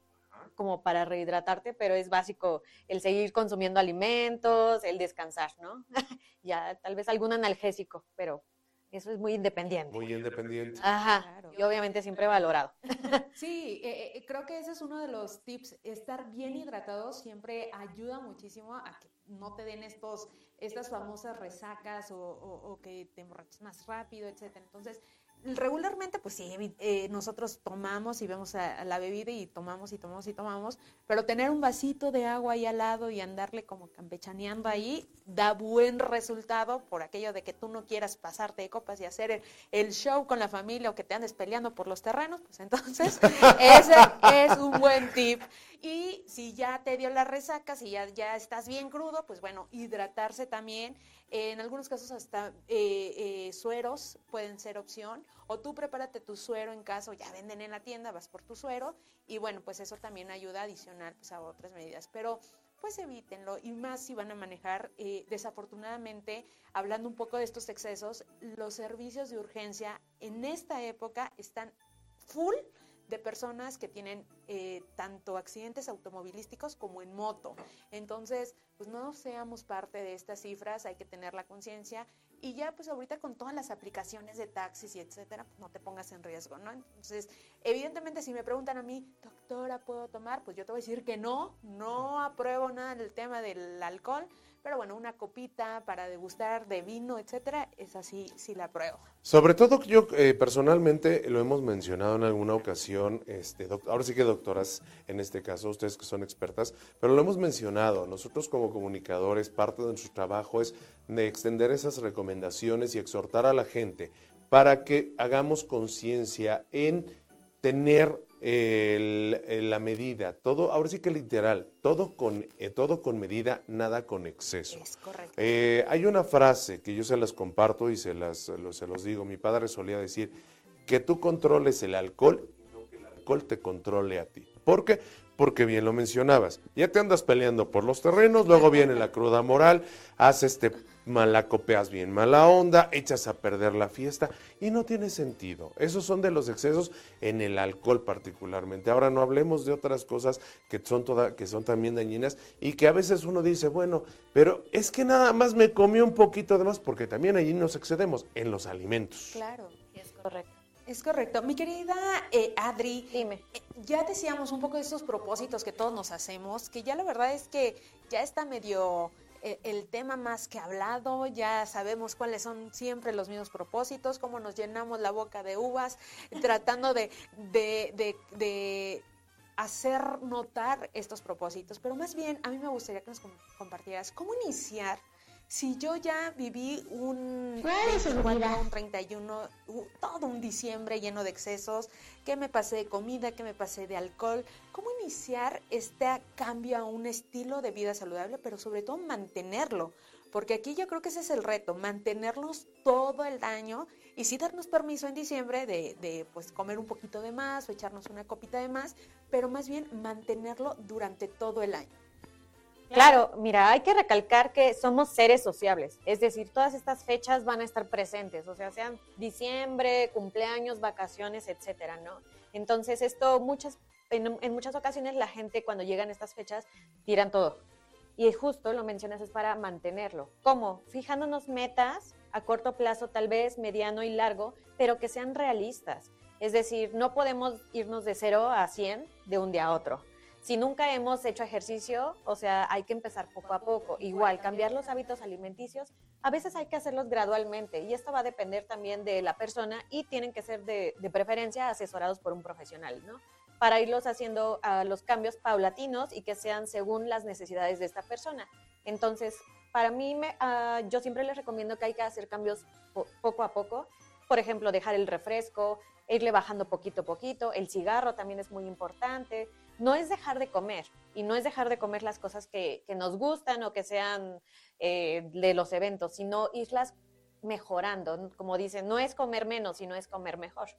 como para rehidratarte, pero es básico el seguir consumiendo alimentos, el descansar, ¿no? ya tal vez algún analgésico, pero eso es muy independiente. Muy independiente. Ajá. Claro. Y obviamente siempre valorado. Sí, eh, eh, creo que ese es uno de los tips. Estar bien hidratado siempre ayuda muchísimo a que no te den estos, estas famosas resacas o, o, o que te emborraches más rápido, etcétera. Entonces, regularmente, pues sí, eh, nosotros tomamos y vemos a, a, la bebida y tomamos y tomamos y tomamos, pero tener un vasito de agua ahí al lado y andarle como campechaneando ahí da buen resultado por aquello de que tú no quieras pasarte de copas y hacer el, el show con la familia o que te andes peleando por los terrenos, pues entonces ese es un buen tip. Y si ya te dio la resaca, si ya, ya estás bien crudo, pues bueno, hidratarse también. En algunos casos hasta eh, eh, sueros pueden ser opción. O tú prepárate tu suero en casa, o ya venden en la tienda, vas por tu suero. Y bueno, pues eso también ayuda a adicionar pues, a otras medidas. Pero pues evítenlo. Y más si van a manejar, eh, desafortunadamente, hablando un poco de estos excesos, los servicios de urgencia en esta época están full de personas que tienen eh, tanto accidentes automovilísticos como en moto. Entonces, pues no seamos parte de estas cifras, hay que tener la conciencia y ya pues ahorita con todas las aplicaciones de taxis y etcétera, pues no te pongas en riesgo, ¿no? Entonces, evidentemente si me preguntan a mí, doctora, ¿puedo tomar? Pues yo te voy a decir que no, no apruebo nada del tema del alcohol, pero bueno, una copita para degustar de vino, etcétera, es así, sí la pruebo. Sobre todo yo eh, personalmente lo hemos mencionado en alguna ocasión, este, ahora sí que doctoras en este caso, ustedes que son expertas, pero lo hemos mencionado, nosotros como comunicadores, parte de nuestro trabajo es de extender esas recomendaciones y exhortar a la gente para que hagamos conciencia en tener el, la medida, todo, ahora sí que literal, todo con, eh, todo con medida, nada con exceso. Es correcto. Eh, hay una frase que yo se las comparto y se, las, se los digo, mi padre solía decir, que tú controles el alcohol, no que el alcohol te controle a ti. ¿Por qué? Porque bien lo mencionabas, ya te andas peleando por los terrenos, luego viene la cruda moral, haces este malacopeas bien mala onda, echas a perder la fiesta y no tiene sentido. Esos son de los excesos en el alcohol particularmente. Ahora no hablemos de otras cosas que son, toda, que son también dañinas y que a veces uno dice, bueno, pero es que nada más me comió un poquito de más porque también allí nos excedemos en los alimentos. Claro, es correcto. Es correcto. Mi querida eh, Adri, Dime. eh, ya decíamos un poco de esos propósitos que todos nos hacemos, que ya la verdad es que ya está medio el tema más que hablado, ya sabemos cuáles son siempre los mismos propósitos, cómo nos llenamos la boca de uvas, tratando de, de, de, de hacer notar estos propósitos. Pero más bien, a mí me gustaría que nos com- compartieras cómo iniciar si yo ya viví un 24, un 31, u- todo un diciembre lleno de excesos, que me pasé de comida, que me pasé de alcohol, ¿cómo iniciar este cambio a un estilo de vida saludable, pero sobre todo mantenerlo? Porque aquí yo creo que ese es el reto, mantenerlos todo el año y sí darnos permiso en diciembre de, de, pues comer un poquito de más o echarnos una copita de más, pero más bien mantenerlo durante todo el año. Claro, mira, hay que recalcar que somos seres sociables, es decir, todas estas fechas van a estar presentes, o sea, sean diciembre, cumpleaños, vacaciones, etcétera, ¿no? Entonces, esto muchas en, muchas ocasiones la gente cuando llegan estas fechas tiran todo. Y justo lo mencionas es para mantenerlo. ¿Cómo? Fijándonos metas a corto plazo, tal vez mediano y largo, pero que sean realistas. Es decir, no podemos irnos de 0 a 100 de un día a otro si nunca hemos hecho ejercicio, o sea, hay que empezar poco a poco. Igual, cambiar los hábitos alimenticios, a veces hay que hacerlos gradualmente y esto va a depender también de la persona y tienen que ser de, preferencia asesorados por un profesional, ¿no? Para irlos haciendo uh, los cambios paulatinos y que sean según las necesidades de esta persona. Entonces, para mí, uh, yo siempre les recomiendo que hay que hacer cambios po poco a poco. Por ejemplo, dejar el refresco, irle bajando poquito a poquito. El cigarro también es muy importante no es dejar de comer y no es dejar de comer las cosas que, nos gustan o que sean eh, de los eventos, sino irlas mejorando. Como dicen, no es comer menos, sino es comer mejor.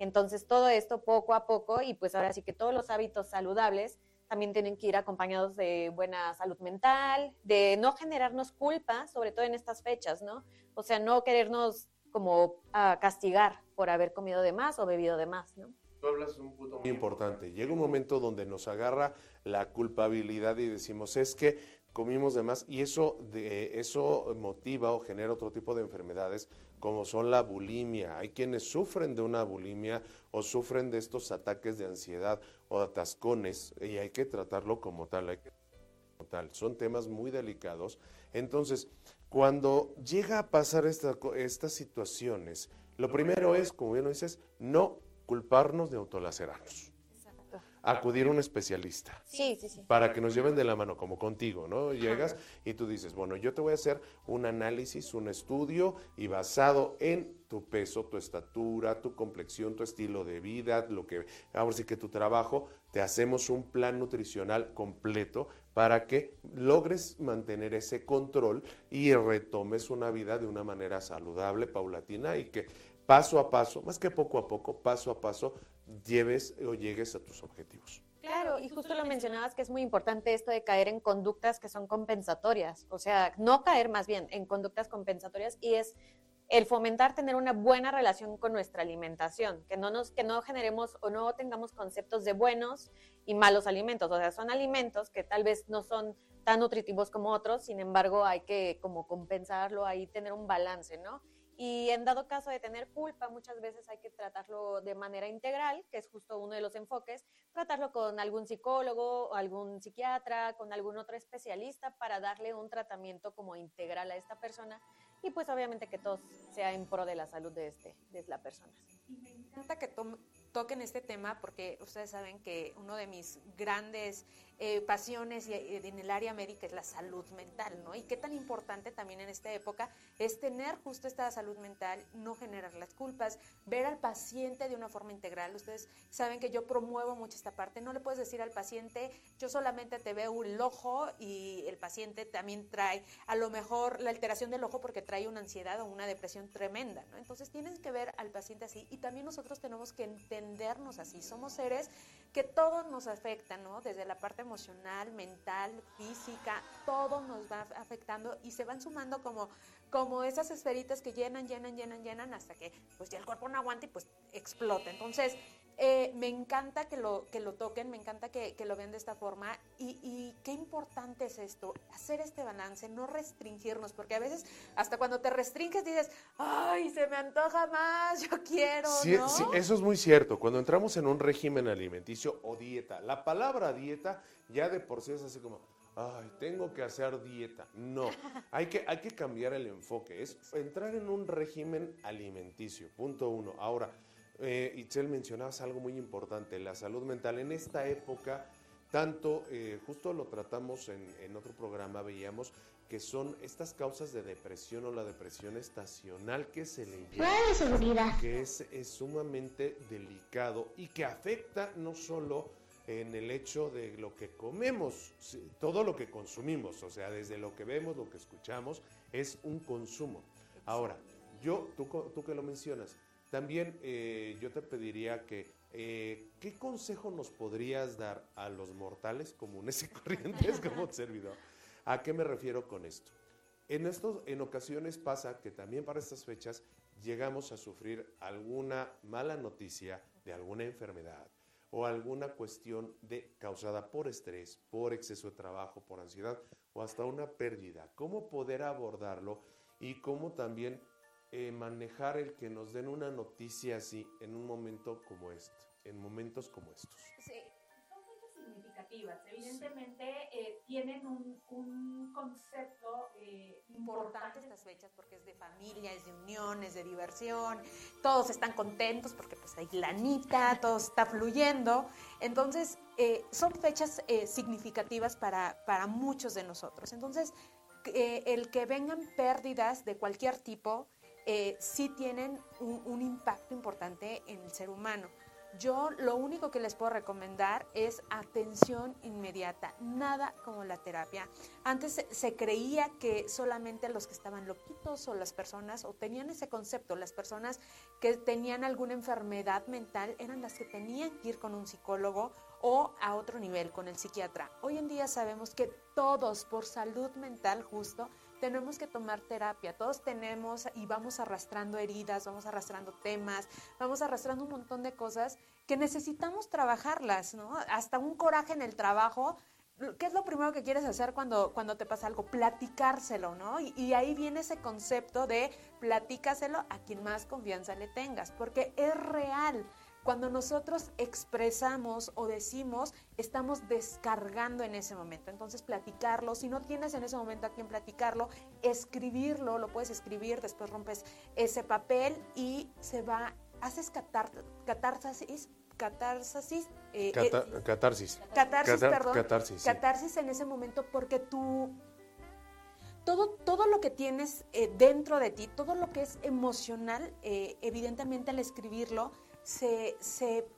Entonces, todo esto poco a poco y pues ahora sí que todos los hábitos saludables también tienen que ir acompañados de buena salud mental, de no generarnos culpa, sobre todo en estas fechas, ¿no? O sea, no querernos como uh, castigar por haber comido de más o bebido de más, ¿no? Tú hablas un punto muy importante. Llega un momento donde nos agarra la culpabilidad y decimos, es que comimos de más y eso, de, eso motiva o genera otro tipo de enfermedades como son la bulimia. Hay quienes sufren de una bulimia o sufren de estos ataques de ansiedad o atascones y hay que tratarlo como tal. Como tal. Son temas muy delicados. Entonces, cuando llega a pasar esta, estas situaciones, lo primero es, como bien lo dices, no culparnos de autolacerarnos. Exacto. Acudir a un especialista. Sí, sí, sí. Para que nos lleven de la mano, como contigo, ¿no? Llegas y tú dices, bueno, yo te voy a hacer un análisis, un estudio y basado en tu peso, tu estatura, tu complexión, tu estilo de vida, lo que, ahora sí que tu trabajo, te hacemos un plan nutricional completo para que logres mantener ese control y retomes una vida de una manera saludable, paulatina y que paso a paso, más que poco a poco, paso a paso, lleves o llegues a tus objetivos. Claro, y justo lo mencionabas que es muy importante esto de caer en conductas que son compensatorias, o sea, no caer más bien en conductas compensatorias y es el fomentar tener una buena relación con nuestra alimentación, que no nos que no generemos o no tengamos conceptos de buenos y malos alimentos, o sea, son alimentos que tal vez no son tan nutritivos como otros, sin embargo, hay que como compensarlo, ahí tener un balance, ¿no? Y en dado caso de tener culpa, muchas veces hay que tratarlo de manera integral, que es justo uno de los enfoques, tratarlo con algún psicólogo o algún psiquiatra, con algún otro especialista para darle un tratamiento como integral a esta persona y pues obviamente que todo sea en pro de la salud de, este, de la persona. Y me encanta que toquen este tema porque ustedes saben que uno de mis grandes eh, pasiones y, eh, en el área médica es la salud mental, ¿no? Y qué tan importante también en esta época es tener justo esta salud mental, no generar las culpas, ver al paciente de una forma integral. Ustedes saben que yo promuevo mucho esta parte. No le puedes decir al paciente, yo solamente te veo el ojo y el paciente también trae a lo mejor la alteración del ojo porque trae una ansiedad o una depresión tremenda, ¿no? Entonces tienes que ver al paciente así y también nosotros tenemos que entendernos así. Somos seres que todo nos afecta, ¿no? Desde la parte emocional, mental, física, todo nos va afectando y se van sumando como, como esas esferitas que llenan, llenan, llenan, llenan hasta que pues ya el cuerpo no aguanta y pues explota. Entonces, eh, me encanta que lo, que lo toquen, me encanta que, lo vean de esta forma y, qué importante es esto, hacer este balance, no restringirnos, porque a veces hasta cuando te restringes dices, ay, se me antoja más, yo quiero. Sí, sí, eso es muy cierto, cuando entramos en un régimen alimenticio o dieta, la palabra dieta ya de por sí es así como, ay, tengo que hacer dieta. No, hay que, hay que cambiar el enfoque, es entrar en un régimen alimenticio, punto uno. Ahora, eh, Itzel, mencionabas algo muy importante, la salud mental. En esta época, tanto, eh, justo lo tratamos en, otro programa, veíamos que son estas causas de depresión o la depresión estacional que se le llama, que es, es sumamente delicado y que afecta no solo en el hecho de lo que comemos, todo lo que consumimos, o sea, desde lo que vemos, lo que escuchamos, es un consumo. Ahora, yo, tú, tú que lo mencionas, también eh, yo te pediría que, eh, ¿qué consejo nos podrías dar a los mortales comunes y corrientes como servidor? ¿A qué me refiero con esto? En, estos, en ocasiones pasa que también para estas fechas llegamos a sufrir alguna mala noticia de alguna enfermedad o alguna cuestión de, causada por estrés, por exceso de trabajo, por ansiedad o hasta una pérdida. ¿Cómo poder abordarlo y cómo también eh, manejar el que nos den una noticia así en un momento como este, en momentos como estos? Sí, son fechas significativas. Evidentemente eh, tienen un, un concepto eh, importante estas fechas porque es de familia, es de unión, es de diversión, todos están contentos porque pues hay lanita, todo está fluyendo. Entonces, son fechas significativas para, para muchos de nosotros. Entonces, el que vengan pérdidas de cualquier tipo, eh, sí tienen un, impacto importante en el ser humano. Yo lo único que les puedo recomendar es atención inmediata, nada como la terapia. Antes se, creía que solamente los que estaban loquitos o las personas, o tenían ese concepto, las personas que tenían alguna enfermedad mental eran las que tenían que ir con un psicólogo o a otro nivel, con el psiquiatra. Hoy en día sabemos que todos por salud mental justo tenemos que tomar terapia. Todos tenemos y vamos arrastrando heridas, vamos arrastrando temas, vamos arrastrando un montón de cosas que necesitamos trabajarlas, ¿no? Hasta un coraje en el trabajo. ¿Qué es lo primero que quieres hacer cuando, cuando te pasa algo? Platicárselo, ¿no? Y, y ahí viene ese concepto de platícaselo a quien más confianza le tengas, porque es real. Cuando nosotros expresamos o decimos, estamos descargando en ese momento. Entonces, platicarlo. Si no tienes en ese momento a quien platicarlo, escribirlo, lo puedes escribir, después rompes ese papel y se va, haces catar, catarsis, catarsis, eh, eh, catarsis. Catarsis, perdón. Catarsis, catarsis en ese momento porque tú todo, todo, lo que tienes eh, dentro de ti, todo lo que es emocional, evidentemente al escribirlo, se,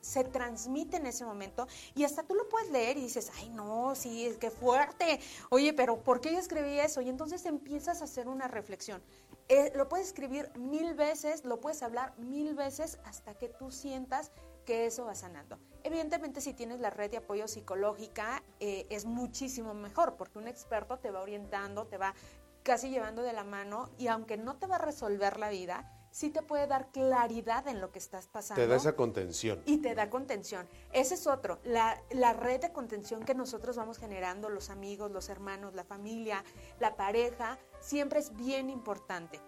se, transmite en ese momento y hasta tú lo puedes leer y dices, ay no, sí, es que fuerte, oye, pero ¿por qué yo escribí eso? Y entonces empiezas a hacer una reflexión. Eh, lo puedes escribir mil veces, lo puedes hablar mil veces hasta que tú sientas que eso va sanando. Evidentemente, si tienes la red de apoyo psicológica, eh, es muchísimo mejor porque un experto te va orientando, te va casi llevando de la mano y aunque no te va a resolver la vida, sí te puede dar claridad en lo que estás pasando. Te da esa contención. Y te da contención. Ese es otro, la, la, red de contención que nosotros vamos generando, los amigos, los hermanos, la familia, la pareja, siempre es bien importante.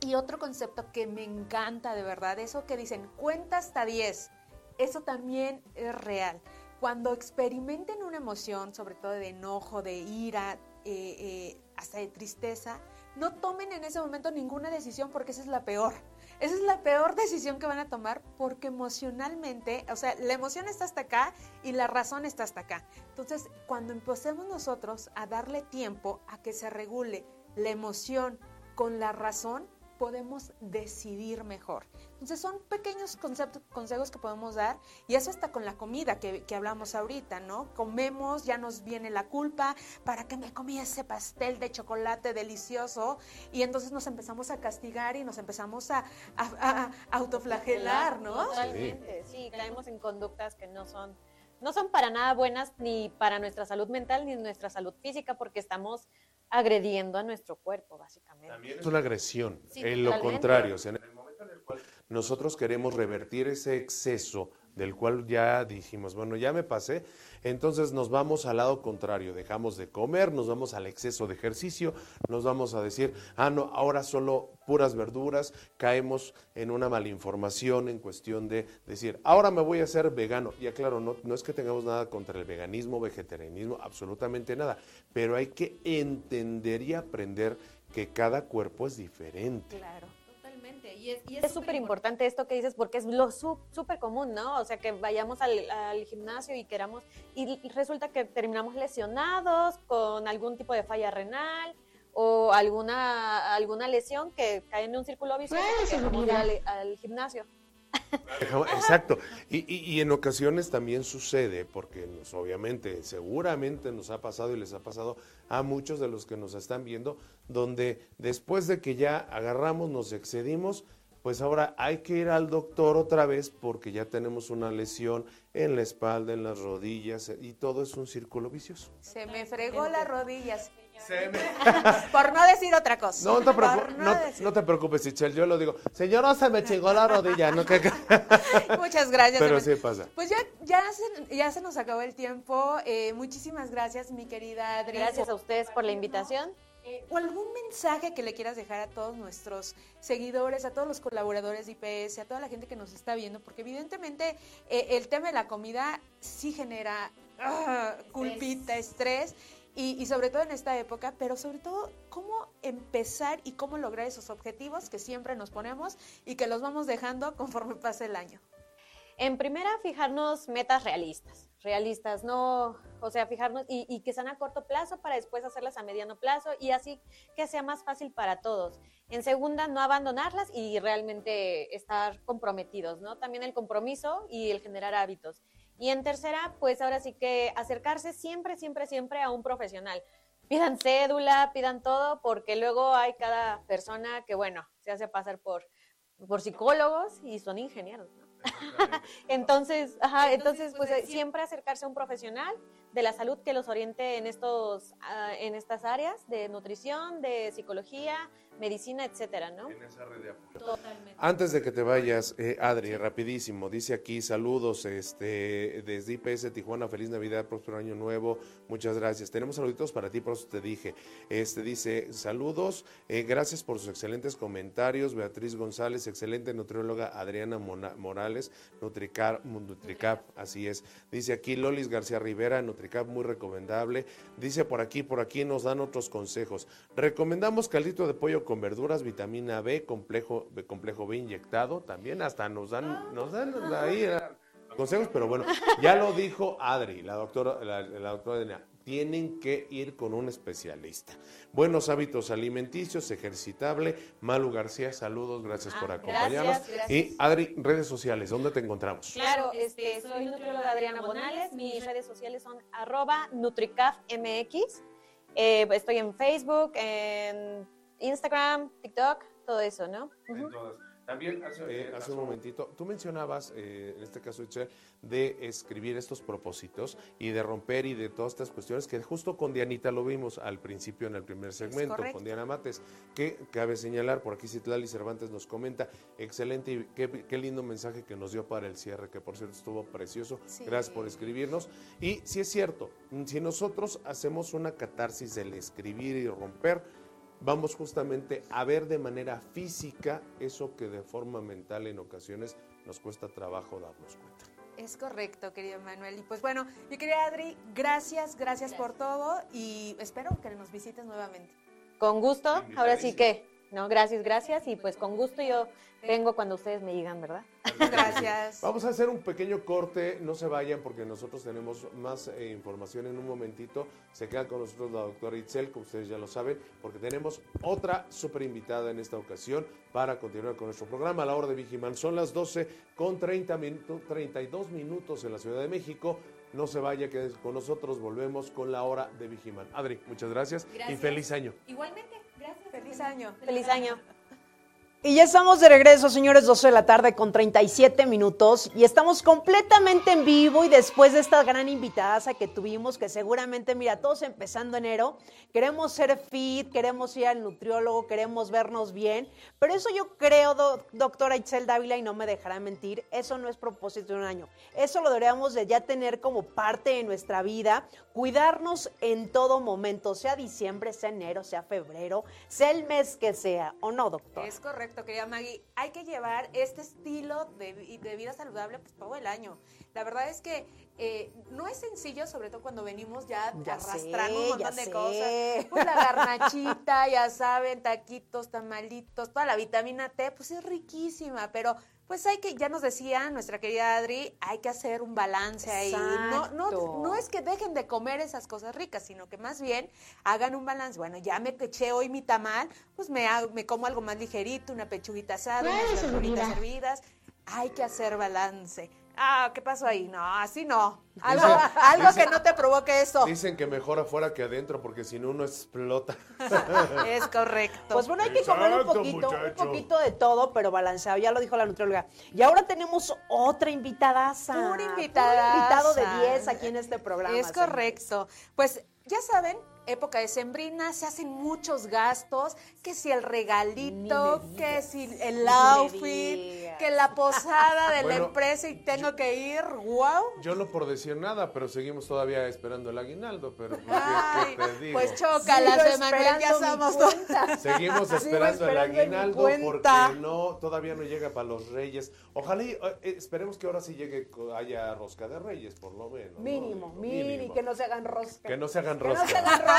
Y otro concepto que me encanta de verdad, eso que dicen, cuenta hasta 10, eso también es real. Cuando experimenten una emoción, sobre todo de enojo, de ira, eh, eh, hasta de tristeza, no tomen en ese momento ninguna decisión porque esa es la peor. Esa es la peor decisión que van a tomar porque emocionalmente, o sea, la emoción está hasta acá y la razón está hasta acá. Entonces, cuando empecemos nosotros a darle tiempo a que se regule la emoción con la razón, podemos decidir mejor. Entonces son pequeños conceptos, consejos que podemos dar y eso está con la comida que, que, hablamos ahorita, ¿no? Comemos, ya nos viene la culpa, ¿para qué me comí ese pastel de chocolate delicioso? Y entonces nos empezamos a castigar y nos empezamos a, a, a autoflagelar, ¿no? Totalmente, sí. caemos en conductas que no son no son para nada buenas ni para nuestra salud mental ni nuestra salud física porque estamos agrediendo a nuestro cuerpo, básicamente. También es una agresión, en lo contrario, o sea, en el momento en el cual nosotros queremos revertir ese exceso del cual ya dijimos, bueno, ya me pasé, entonces nos vamos al lado contrario, dejamos de comer, nos vamos al exceso de ejercicio, nos vamos a decir, ah, no, ahora solo puras verduras, caemos en una malinformación en cuestión de decir, ahora me voy a hacer vegano. Y aclaro, no, no es que tengamos nada contra el veganismo, vegetarianismo, absolutamente nada, pero hay que entender y aprender que cada cuerpo es diferente. Claro. Y es súper importante esto que dices porque es lo súper común, ¿no? O sea, que vayamos al, al gimnasio y queramos, y, resulta que terminamos lesionados con algún tipo de falla renal o alguna, alguna lesión que cae en un círculo vicioso pues, al, al gimnasio. Exacto. Y, y, y, en ocasiones también sucede, porque nos, obviamente, seguramente nos ha pasado y les ha pasado a muchos de los que nos están viendo, donde después de que ya agarramos, nos excedimos, pues ahora hay que ir al doctor otra vez porque ya tenemos una lesión en la espalda, en las rodillas y todo es un círculo vicioso. Se me fregó las rodillas. Se me... Por no decir otra cosa. No te, preocu no, no, no te preocupes, Ichel, yo lo digo. Señora, se me chingó la rodilla. ¿no? Muchas gracias. Pero sí pasa. Pues ya, ya, se, ya se nos acabó el tiempo. Eh, muchísimas gracias, mi querida Adri. Gracias a ustedes por la invitación. Eh, ¿O algún mensaje que le quieras dejar a todos nuestros seguidores, a todos los colaboradores de IPS, a toda la gente que nos está viendo? Porque evidentemente eh, el tema de la comida sí genera uh, culpita, estrés. Y, sobre todo en esta época, pero sobre todo cómo empezar y cómo lograr esos objetivos que siempre nos ponemos y que los vamos dejando conforme pase el año. En primera, fijarnos metas realistas, realistas, no, o sea, fijarnos y, y, que sean a corto plazo para después hacerlas a mediano plazo y así que sea más fácil para todos. En segunda, no abandonarlas y realmente estar comprometidos, ¿no? También el compromiso y el generar hábitos. Y en tercera, pues ahora sí que acercarse siempre, siempre, siempre a un profesional. Pidan cédula, pidan todo, porque luego hay cada persona que, bueno, se hace pasar por, por psicólogos y son ingenieros, ¿no? entonces, ajá, entonces, pues, pues siempre acercarse a un profesional de la salud que los oriente en estos, uh, en estas áreas de nutrición, de psicología, medicina, etcétera, ¿no? En esa red de apoyo. Totalmente. Antes de que te vayas, eh, Adri, rapidísimo, dice aquí saludos este, desde IPS Tijuana, feliz Navidad, próspero año nuevo, muchas gracias. Tenemos saluditos para ti, por eso te dije. Este dice, saludos, eh, gracias por sus excelentes comentarios, Beatriz González, excelente nutrióloga Adriana Mona Morales, Nutricar, Nutricap, así es. Dice aquí Lolis García Rivera, Nutricap, muy recomendable. Dice por aquí, por aquí nos dan otros consejos. Recomendamos caldito de pollo con verduras, vitamina B, complejo, complejo B inyectado, también hasta nos dan, nos dan ahí consejos, pero bueno, ya lo dijo Adri, la doctora, la, la doctora tienen que ir con un especialista. Buenos hábitos alimenticios, ejercitable. Malu García, saludos, gracias ah, por acompañarnos. Gracias, gracias. Y Adri, redes sociales, ¿dónde te encontramos? Claro, este, soy nutrióloga Adriana Bonales, mis redes sociales son arroba NutricafMX. Eh, estoy en Facebook, en Instagram, TikTok, todo eso, ¿no? En todas. También hace, eh, hace un momentito, tú mencionabas, eh, en este caso, Itzel, de escribir estos propósitos y de romper y de todas estas cuestiones que justo con Dianita lo vimos al principio en el primer segmento, con Diana Mates, que cabe señalar, por aquí Citlali Cervantes nos comenta, excelente y qué, qué lindo mensaje que nos dio para el cierre, que por cierto estuvo precioso. Sí. Gracias por escribirnos. Y si es cierto, si nosotros hacemos una catarsis del escribir y romper, vamos justamente a ver de manera física eso que de forma mental en ocasiones nos cuesta trabajo darnos cuenta. Es correcto, querido Manuel. Y pues bueno, mi querida Adri, gracias, gracias por todo y espero que nos visites nuevamente. Con gusto, ahora sí que, no, gracias, gracias, y pues con gusto yo vengo cuando ustedes me digan, ¿verdad? Gracias. Vamos a hacer un pequeño corte, no se vayan porque nosotros tenemos más eh, información en un momentito. Se queda con nosotros la doctora Itzel, como ustedes ya lo saben, porque tenemos otra super invitada en esta ocasión para continuar con nuestro programa a la hora de Vigiman. Son las 12 con 30 minutos, 32 minutos en la Ciudad de México. No se vaya, quédese con nosotros, volvemos con la hora de Vigiman. Adri, muchas gracias, y Gracias. feliz año. Igualmente, gracias. Feliz año. Feliz año. Y ya estamos de regreso, señores, 12 de la tarde con 37 minutos. Y estamos completamente en vivo y después de esta gran invitada que tuvimos, que seguramente, mira, todos empezando enero, queremos ser fit, queremos ir al nutriólogo, queremos vernos bien, pero eso yo creo, do- doctora Itzel Dávila, y no me dejará mentir, eso no es propósito de un año, eso lo deberíamos de ya tener como parte de nuestra vida, cuidarnos en todo momento, sea diciembre, sea enero, sea febrero, sea el mes que sea, ¿o no, doctor? Es correcto, querida Maggie. Hay que llevar este estilo de, vi- de vida saludable pues, todo el año. La verdad es que eh, no es sencillo, sobre todo cuando venimos ya, Ya arrastrando sé, un montón de sé. cosas. Pues la garnachita, ya saben, taquitos, tamalitos, toda la vitamina T, pues es riquísima, pero pues hay que, ya nos decía nuestra querida Adri, hay que hacer un balance ahí. No, no, no es que dejen de comer esas cosas ricas, sino que más bien hagan un balance. Bueno, ya me eché hoy mi tamal, pues me, hago- me como algo más ligerito, una pechuguita asada, unas verduritas hervidas. Hay que hacer balance. Ah, ¿qué pasó ahí? No, así no. Algo, que no te provoque eso. Dicen que mejor afuera que adentro porque si no uno explota. Es correcto. Pues bueno, hay que comer un poquito, un poquito de todo, pero balanceado, ya lo dijo la nutrióloga. Y ahora tenemos otra invitadaza. Puro invitadaza. invitado de 10 aquí en este programa. Es señores. correcto. Pues ya saben, época de sembrina, se hacen muchos gastos, que si el regalito, que si el outfit, que la posada de la empresa y tengo que ir, wow. Yo no por decir nada, pero seguimos todavía esperando el aguinaldo, pero pues, ¿qué- Ay, ¿qué, te digo? pues chócalas, Sigo Emanuel, ya somos. Seguimos esperando el aguinaldo porque no, todavía no llega para los reyes. Ojalá y, eh, esperemos que ahora sí llegue, haya rosca de reyes, por lo menos. ¿no? Mínimo, mínimo, que no se hagan rosca. Que no se hagan Que no rosca. se hagan rosca,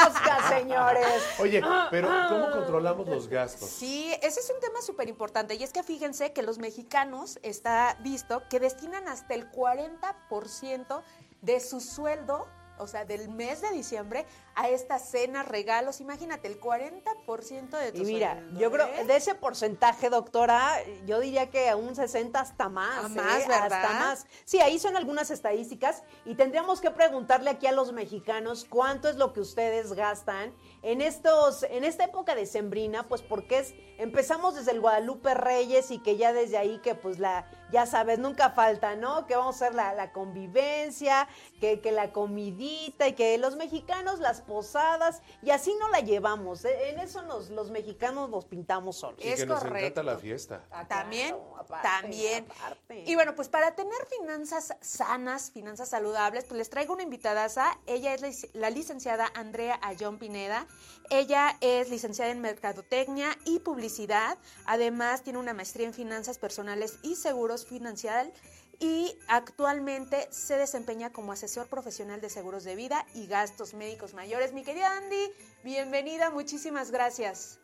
señores. Oye, pero ¿cómo controlamos los gastos? Sí, ese es un tema súper importante y es que fíjense que los mexicanos está visto que destinan hasta el 40% de su sueldo, o sea, del mes de diciembre, a estas cenas, regalos. Imagínate, el 40% de tu Y mira, sueldo. yo creo, ¿eh? de ese porcentaje, doctora, yo diría que a un 60 hasta más. A ¿eh? más, ¿verdad? Hasta más. Sí, ahí son algunas estadísticas y tendríamos que preguntarle aquí a los mexicanos cuánto es lo que ustedes gastan en estos, en esta época de sembrina, pues porque es, empezamos desde el Guadalupe Reyes y que ya desde ahí que pues la, ya sabes, nunca falta, ¿no? Que vamos a hacer la, la convivencia, que, que la comidita y que los mexicanos las posadas y así no la llevamos. ¿eh? En eso nos, los mexicanos nos pintamos solos. Y Es que nos correcto. encanta la fiesta. Ah, También, aparte, también. aparte. Y bueno, pues para tener finanzas sanas, finanzas saludables, pues les traigo una invitadaza. Ella es la lic- la licenciada Andrea Ayón Pineda. Ella es licenciada en Mercadotecnia y Publicidad. Además, tiene una maestría en Finanzas Personales y Seguros Financial. Y actualmente se desempeña como asesor profesional de seguros de vida y gastos médicos mayores. Mi querida Andy, bienvenida, muchísimas gracias.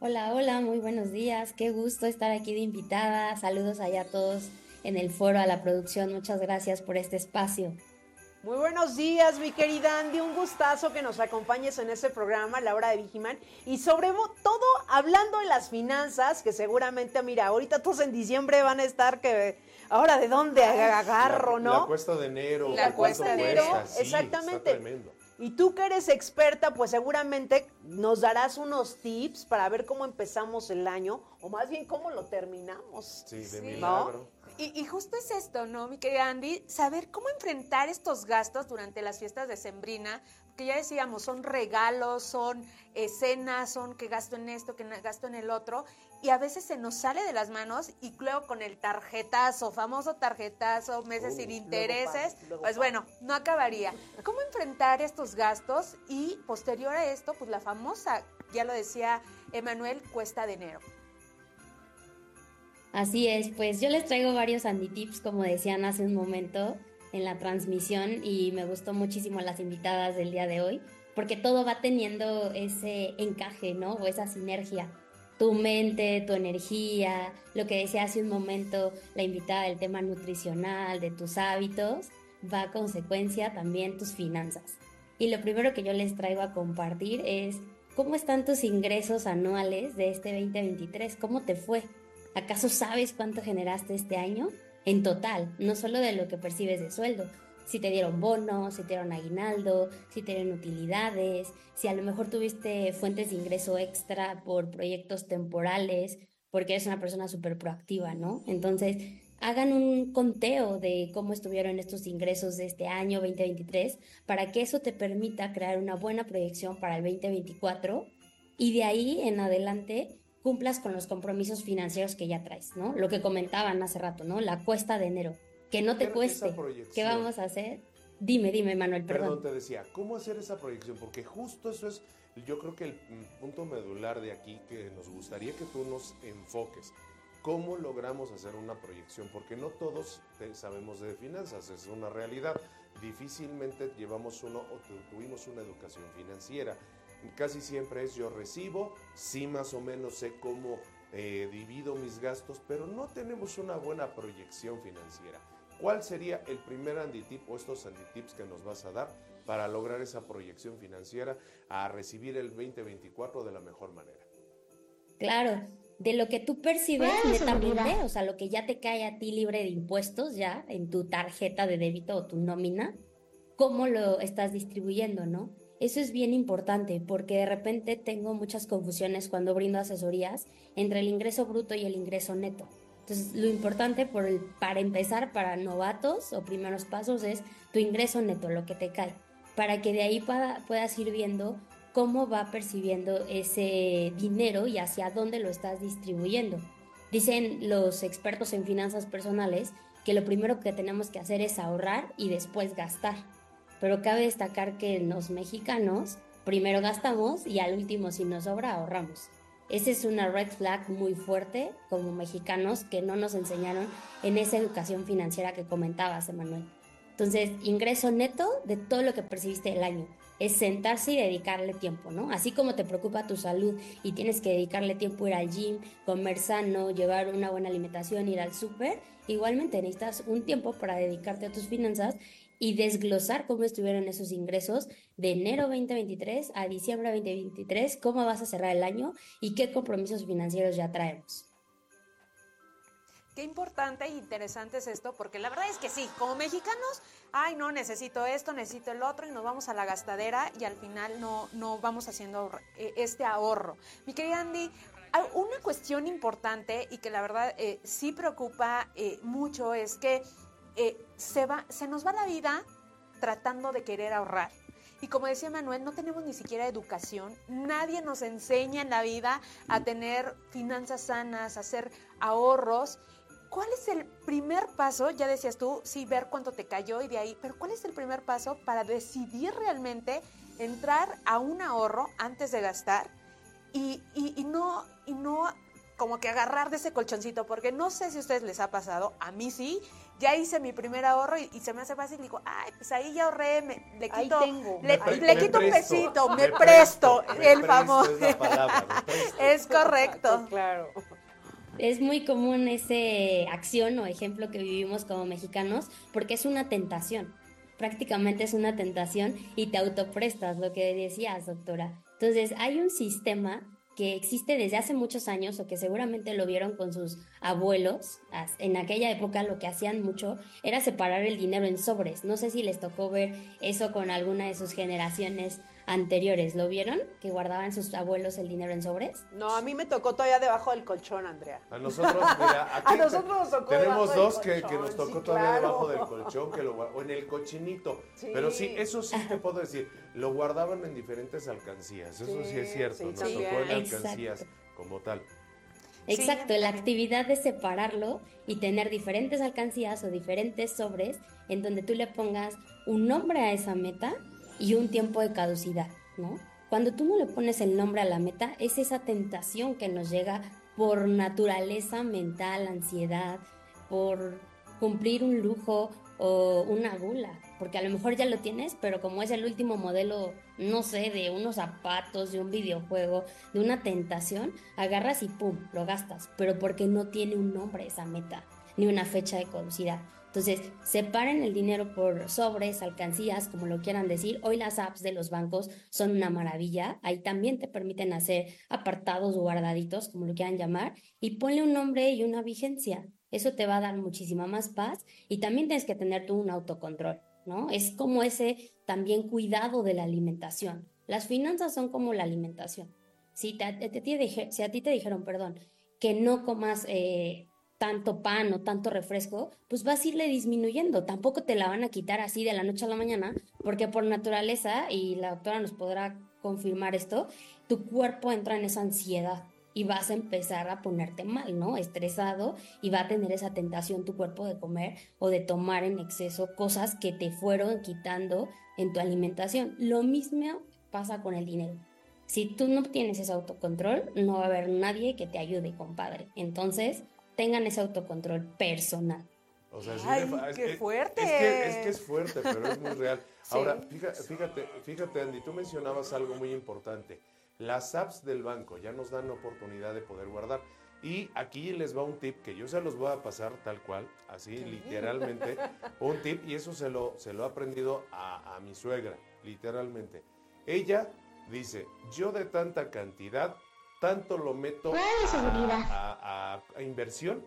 Hola, hola, muy buenos días. Qué gusto estar aquí de invitada. Saludos allá a todos en el foro, a la producción. Muchas gracias por este espacio. Muy buenos días, mi querida Andy. Un gustazo que nos acompañes en este programa, La Hora de Vigiman. Y sobre todo, hablando de las finanzas, que seguramente, mira, ahorita todos en diciembre van a estar que... Ahora, ¿de dónde agarro, La- no? La cuesta de enero. La ¿cuánto cuesta de enero, cuesta? Sí, exactamente. está tremendo. Y tú que eres experta, pues seguramente nos darás unos tips para ver cómo empezamos el año, o más bien cómo lo terminamos. Sí, de Sí. milagro. Y, y justo es esto, ¿no, mi querida Andy? Saber cómo enfrentar estos gastos durante las fiestas de Sembrina, que ya decíamos, son regalos, son escenas, son que gasto en esto, que gasto en el otro, y a veces se nos sale de las manos y luego con el tarjetazo, famoso tarjetazo, meses Uh, sin luego intereses, luego pues bueno, no acabaría. ¿Cómo enfrentar estos gastos? Y posterior a esto, pues la famosa, ya lo decía Emanuel, cuesta de enero. Así es, pues yo les traigo varios Andy Tips, como decían hace un momento en la transmisión, y me gustó muchísimo las invitadas del día de hoy, porque todo va teniendo ese encaje, ¿no? O esa sinergia. Tu mente, tu energía, lo que decía hace un momento la invitada del tema nutricional, de tus hábitos, va a consecuencia también tus finanzas. Y lo primero que yo les traigo a compartir es cómo están tus ingresos anuales de este 2023, cómo te fue. ¿Acaso sabes cuánto generaste este año? En total, no solo de lo que percibes de sueldo. Si te dieron bonos, si te dieron aguinaldo, si te dieron utilidades, si a lo mejor tuviste fuentes de ingreso extra por proyectos temporales, porque eres una persona súper proactiva, ¿no? Entonces, hagan un conteo de cómo estuvieron estos ingresos de este año 2023 para que eso te permita crear una buena proyección para el 2024 y de ahí en adelante cumplas con los compromisos financieros que ya traes, ¿no? Lo que comentaban hace rato, ¿no? La cuesta de enero. Que no te cueste. ¿Qué vamos a hacer? Dime, dime, Manuel, Perdón, perdón. te decía, ¿cómo hacer esa proyección? Porque justo eso es, yo creo que el punto medular de aquí que nos gustaría que tú nos enfoques. ¿Cómo logramos hacer una proyección? Porque no todos te- sabemos de finanzas, es una realidad. Difícilmente llevamos uno o tu- tuvimos una educación financiera. Casi siempre es yo recibo, sí más o menos sé cómo eh, divido mis gastos, pero no tenemos una buena proyección financiera. ¿Cuál sería el primer Anditip o estos Anditips que nos vas a dar para lograr esa proyección financiera a recibir el 2024 de la mejor manera? Claro, de lo que tú percibes netamente, o sea, lo que ya te cae a ti libre de impuestos ya en tu tarjeta de débito o tu nómina, cómo lo estás distribuyendo, ¿no? Eso es bien importante porque de repente tengo muchas confusiones cuando brindo asesorías entre el ingreso bruto y el ingreso neto. Entonces, lo importante para empezar, para novatos o primeros pasos, es tu ingreso neto, lo que te cae, para que de ahí pueda- puedas ir viendo cómo va percibiendo ese dinero y hacia dónde lo estás distribuyendo. Dicen los expertos en finanzas personales que lo primero que tenemos que hacer es ahorrar y después gastar. Pero cabe destacar que los mexicanos primero gastamos y al último si nos sobra ahorramos. Esa es una red flag muy fuerte como mexicanos que no nos enseñaron en esa educación financiera que comentabas, Emanuel. Entonces, ingreso neto de todo lo que percibiste el año. Es sentarse y dedicarle tiempo, ¿no? Así como te preocupa tu salud y tienes que dedicarle tiempo a ir al gym, comer sano, llevar una buena alimentación, ir al súper, igualmente necesitas un tiempo para dedicarte a tus finanzas y desglosar cómo estuvieron esos ingresos de enero 2023 a diciembre 2023, cómo vas a cerrar el año y qué compromisos financieros ya traemos. Qué importante e interesante es esto, porque la verdad es que sí, como mexicanos, ay, no, necesito esto, necesito el otro, y nos vamos a la gastadera y al final no, no vamos haciendo eh, este ahorro. Mi querida Andy, hay una cuestión importante y que la verdad eh, sí preocupa eh, mucho es que eh, se, va, se nos va la vida tratando de querer ahorrar. Y como decía Manuel, no tenemos ni siquiera educación. Nadie nos enseña en la vida a tener finanzas sanas, a hacer ahorros. ¿Cuál es el primer paso? Ya decías tú, sí, ver cuánto te cayó y de ahí, pero ¿cuál es el primer paso para decidir realmente entrar a un ahorro antes de gastar y, y- y no, y no como que agarrar de ese colchoncito? Porque no sé si a ustedes les ha pasado, a mí sí, ya hice mi primer ahorro y, y se me hace fácil y digo, ay, pues ahí ya ahorré, me- le Ahí quito, tengo. le, Me pre- le me quito un presto, pesito, me, me presto, presto, me el famoso. es palabra, es correcto. Claro. Es muy común ese acción o ejemplo que vivimos como mexicanos porque es una tentación. Prácticamente es una tentación y te autoprestas, lo que decías, doctora. Entonces, hay un sistema que existe desde hace muchos años o que seguramente lo vieron con sus abuelos. En aquella época lo que hacían mucho era separar el dinero en sobres. No sé si les tocó ver eso con alguna de sus generaciones anteriores. ¿Lo vieron? Que guardaban sus abuelos el dinero en sobres. No, a mí me tocó todavía debajo del colchón, Andrea. A nosotros, mira, aquí A nosotros nos tocó tenemos dos del que, que nos tocó sí, todavía claro. debajo del colchón, que lo, o en el cochinito. Sí. Pero sí, eso sí te puedo decir, lo guardaban en diferentes alcancías. Eso sí, Sí, es cierto, sí, nos también. tocó en Exacto. alcancías como tal. Exacto, la actividad de separarlo y tener diferentes alcancías o diferentes sobres en donde tú le pongas un nombre a esa meta y un tiempo de caducidad, ¿no? Cuando tú no le pones el nombre a la meta, es esa tentación que nos llega por naturaleza mental, ansiedad, por cumplir un lujo o una gula, porque a lo mejor ya lo tienes, pero como es el último modelo, no sé, de unos zapatos, de un videojuego, de una tentación, agarras y pum, lo gastas, pero porque no tiene un nombre esa meta, ni una fecha de caducidad. Entonces, separen el dinero por sobres, alcancías, como lo quieran decir. Hoy las apps de los bancos son una maravilla. Ahí también te permiten hacer apartados o guardaditos, como lo quieran llamar, y ponle un nombre y una vigencia. Eso te va a dar muchísima más paz y también tienes que tener tú un autocontrol, ¿no? Es como ese también cuidado de la alimentación. Las finanzas son como la alimentación. Si, te- a ti te dijeron, perdón, que no comas eh, tanto pan o tanto refresco, pues vas a irle disminuyendo. Tampoco te la van a quitar así de la noche a la mañana, porque por naturaleza, y la doctora nos podrá confirmar esto, tu cuerpo entra en esa ansiedad y vas a empezar a ponerte mal, ¿no? Estresado y va a tener esa tentación tu cuerpo de comer o de tomar en exceso cosas que te fueron quitando en tu alimentación. Lo mismo pasa con el dinero. Si tú no tienes ese autocontrol, no va a haber nadie que te ayude, compadre. Entonces, tengan ese autocontrol personal. O sea, sí Ay, es qué que- fuerte. Es que, es que es fuerte, pero es muy real. Sí. Ahora, fíjate, fíjate, Andy, tú mencionabas algo muy importante. Las apps del banco ya nos dan la oportunidad de poder guardar. Y aquí les va un tip que yo se los voy a pasar tal cual, así literalmente, un tip, y eso se lo, se lo he aprendido a, a mi suegra, literalmente. Ella dice, yo de tanta cantidad, tanto lo meto a- a- a- a inversión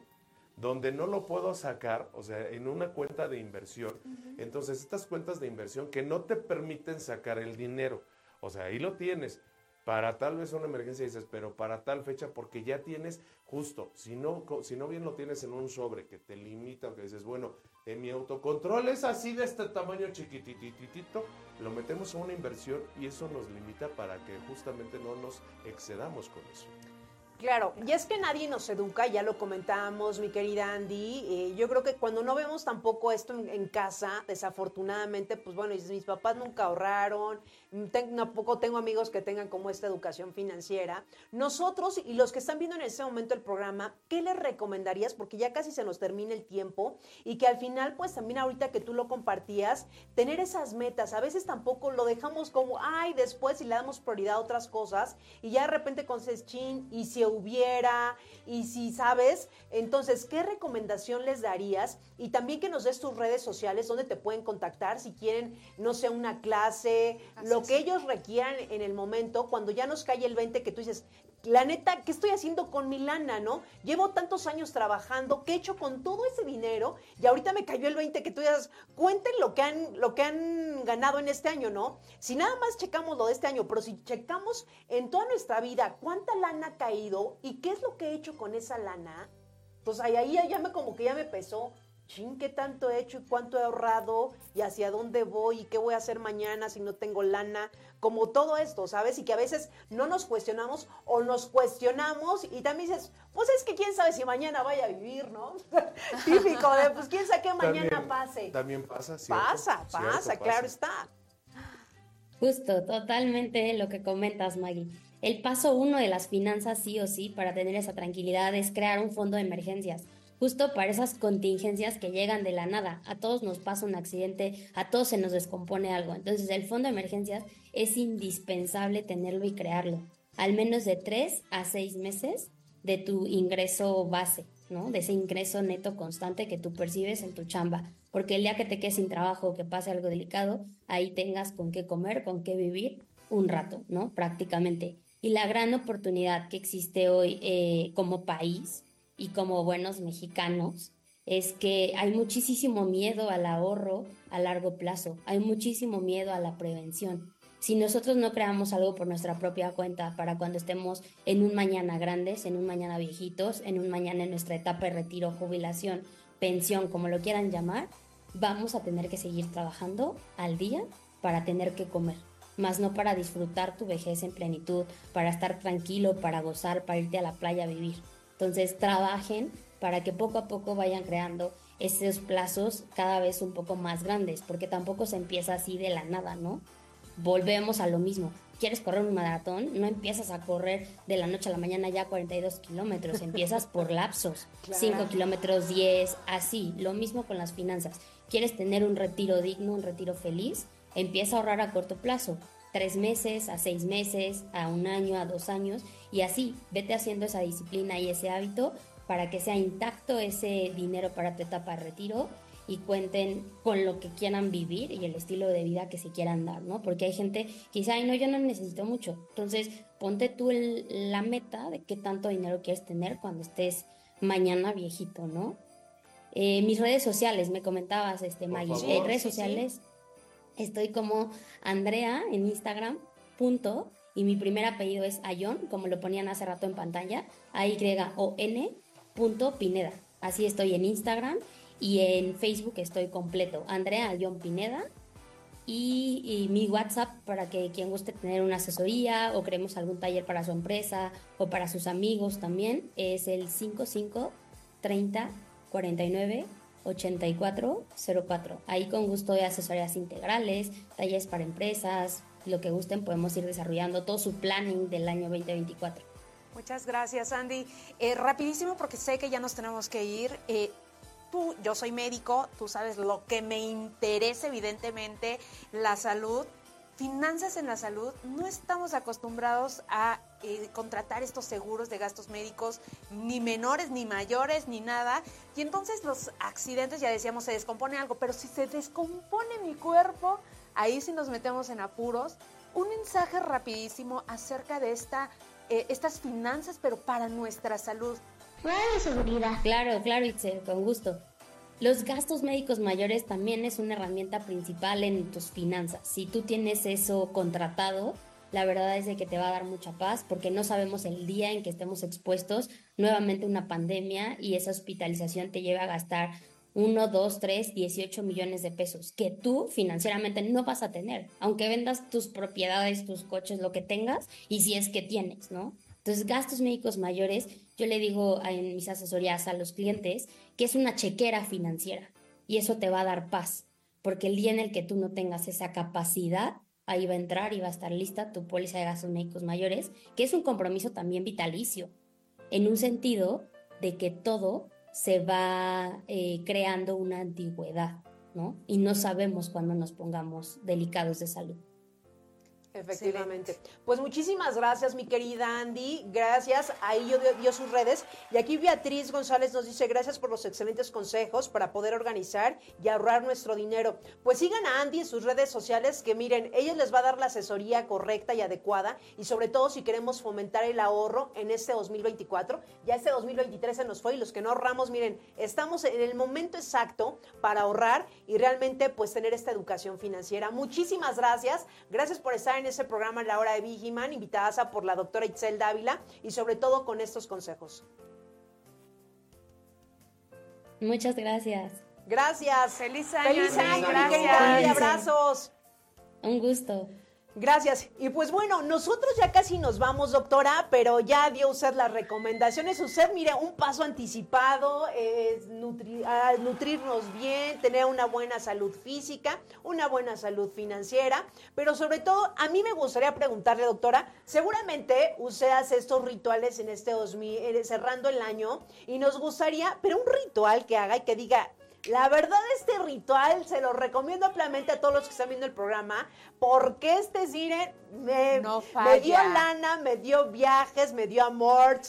donde no lo puedo sacar, o sea, en una cuenta de inversión. Entonces, estas cuentas de inversión que no te permiten sacar el dinero, o sea, ahí lo tienes. Para tal vez una emergencia dices, pero para tal fecha, porque ya tienes justo, si no, si no bien lo tienes en un sobre que te limita, o que dices, bueno, en mi autocontrol es así de este tamaño chiquitititito, lo metemos a una inversión y eso nos limita para que justamente no nos excedamos con eso. Claro, y es que nadie nos educa, ya lo comentábamos, mi querida Andy. eh, yo creo que cuando no vemos tampoco esto en, en casa, desafortunadamente, pues bueno, mis papás nunca ahorraron, mm, tampoco tengo amigos que tengan como esta educación financiera. Nosotros y los que están viendo en este momento el programa, ¿qué les recomendarías? Porque ya casi se nos termina el tiempo y que al final, pues también ahorita que tú lo compartías, tener esas metas. A veces tampoco lo dejamos como, ay, después y le damos prioridad a otras cosas y ya de repente con chin y si hubiera y si sabes, entonces, ¿qué recomendación les darías? Y también que nos des tus redes sociales donde te pueden contactar si quieren, no sé, una clase, lo que ellos requieran en el momento, cuando ya nos cae el 20 que tú dices, la neta, ¿qué estoy haciendo con mi lana, no? Llevo tantos años trabajando, ¿qué he hecho con todo ese dinero? Y ahorita me cayó el 20 que tú dices, cuenten lo que han, lo que han ganado en este año, ¿no? Si nada más checamos lo de este año, pero si checamos en toda nuestra vida cuánta lana ha caído y qué es lo que he hecho con esa lana, pues ahí, ahí ya me como que ya me pesó. Chin, ¿qué tanto he hecho y cuánto he ahorrado y hacia dónde voy y qué voy a hacer mañana si no tengo lana? Como todo esto, ¿sabes? Y que a veces no nos cuestionamos o nos cuestionamos y también dices, pues es que quién sabe si mañana vaya a vivir, ¿no? Típico de, pues quién sabe qué mañana También- pase. También pasa, ¿cierto? Pasa, Cierto, pasa, claro está. Justo, totalmente lo que comentas, Maggie. El paso uno de las finanzas, sí o sí, para tener esa tranquilidad es crear un fondo de emergencias, justo para esas contingencias que llegan de la nada. A todos nos pasa un accidente, a todos se nos descompone algo. Entonces, el fondo de emergencias es indispensable tenerlo y crearlo, al menos de tres a seis meses de tu ingreso base, ¿no? De ese ingreso neto constante que tú percibes en tu chamba. Porque el día que te quedes sin trabajo o que pase algo delicado, ahí tengas con qué comer, con qué vivir un rato, ¿no? Prácticamente. Y la gran oportunidad que existe hoy eh, como país y como buenos mexicanos es que hay muchísimo miedo al ahorro a largo plazo, hay muchísimo miedo a la prevención. Si nosotros no creamos algo por nuestra propia cuenta para cuando estemos en un mañana grandes, en un mañana viejitos, en un mañana en nuestra etapa de retiro, jubilación, pensión, como lo quieran llamar, vamos a tener que seguir trabajando al día para tener que comer, más no para disfrutar tu vejez en plenitud, para estar tranquilo, para gozar, para irte a la playa a vivir. Entonces trabajen para que poco a poco vayan creando esos plazos cada vez un poco más grandes, porque tampoco se empieza así de la nada, ¿no? Volvemos a lo mismo. ¿Quieres correr un maratón? No empiezas a correr de la noche a la mañana ya 42 kilómetros, empiezas por lapsos, 5 kilómetros, 10, así. Lo mismo con las finanzas. ¿Quieres tener un retiro digno, un retiro feliz? Empieza a ahorrar a corto plazo, tres meses, a seis meses, a un año, a dos años, y así vete haciendo esa disciplina y ese hábito para que sea intacto ese dinero para tu etapa de retiro y cuenten con lo que quieran vivir y el estilo de vida que se quieran dar, ¿no? Porque hay gente que dice, ay, no, yo no necesito mucho. Entonces, ponte tú la meta de qué tanto dinero quieres tener cuando estés mañana viejito, ¿no? Eh, mis redes sociales, me comentabas, este, Maggie, en redes sociales estoy como Andrea en Instagram, punto, y mi primer apellido es Ayon, como lo ponían hace rato en pantalla, A-Y-O-N punto Pineda. Así estoy en Instagram y en Facebook estoy completo, Andrea John Pineda. Y, mi WhatsApp para que quien guste tener una asesoría o queremos algún taller para su empresa o para sus amigos también es el 55 30 49 84 04. Ahí con gusto de asesorías integrales, talleres para empresas, lo que gusten podemos ir desarrollando todo su planning del año 2024. Muchas gracias, Andy. Eh, rapidísimo, porque sé que ya nos tenemos que ir. Eh, tú, yo soy médico, tú sabes lo que me interesa, evidentemente, la salud. Finanzas en la salud, no estamos acostumbrados a eh, contratar estos seguros de gastos médicos, ni menores, ni mayores, ni nada. Y entonces los accidentes, ya decíamos, se descompone algo, pero si se descompone mi cuerpo, ahí sí nos metemos en apuros. Un mensaje rapidísimo acerca de esta eh, estas finanzas, pero para nuestra salud. seguridad. Claro, claro, con gusto. Los gastos médicos mayores también es una herramienta principal en tus finanzas. Si tú tienes eso contratado, la verdad es de que te va a dar mucha paz porque no sabemos el día en que estemos expuestos nuevamente a una pandemia y esa hospitalización te lleva a gastar 1, 2, 3, 18 millones de pesos que tú financieramente no vas a tener, aunque vendas tus propiedades, tus coches, lo que tengas, y si es que tienes, ¿no? Entonces, gastos médicos mayores, yo le digo en mis asesorías a los clientes que es una chequera financiera y eso te va a dar paz, porque el día en el que tú no tengas esa capacidad, ahí va a entrar y va a estar lista tu póliza de gastos médicos mayores, que es un compromiso también vitalicio, en un sentido de que todo se va eh, creando una antigüedad, ¿no? Y no sabemos cuándo nos pongamos delicados de salud. Efectivamente. Pues muchísimas gracias, mi querida Andy. Gracias. Ahí yo dio, sus redes. Y aquí Beatriz González nos dice gracias por los excelentes consejos para poder organizar y ahorrar nuestro dinero. Pues sigan a Andy en sus redes sociales, que miren, ella les va a dar la asesoría correcta y adecuada. Y sobre todo si queremos fomentar el ahorro en este 2024. Ya este 2023 se nos fue y los que no ahorramos, miren, estamos en el momento exacto para ahorrar y realmente pues tener esta educación financiera. Muchísimas gracias. Gracias por estar en ese programa La Hora de Vigiman, invitada por la doctora Itzel Dávila y sobre todo con estos consejos. Muchas gracias. Gracias. Feliz año. Feliz año, Gracias. abrazos. Un gusto. Gracias. Y pues bueno, nosotros ya casi nos vamos, doctora, pero ya dio usted las recomendaciones. Usted, mire, un paso anticipado es nutrirnos bien, tener una buena salud física, una buena salud financiera, pero sobre todo, a mí me gustaría preguntarle, doctora, seguramente usted hace estos rituales en este 2000, eh, cerrando el año, y nos gustaría, pero un ritual que haga y que diga, la verdad, este ritual se lo recomiendo ampliamente a todos los que están viendo el programa, porque este cine me, dio lana, me dio viajes, me dio amor,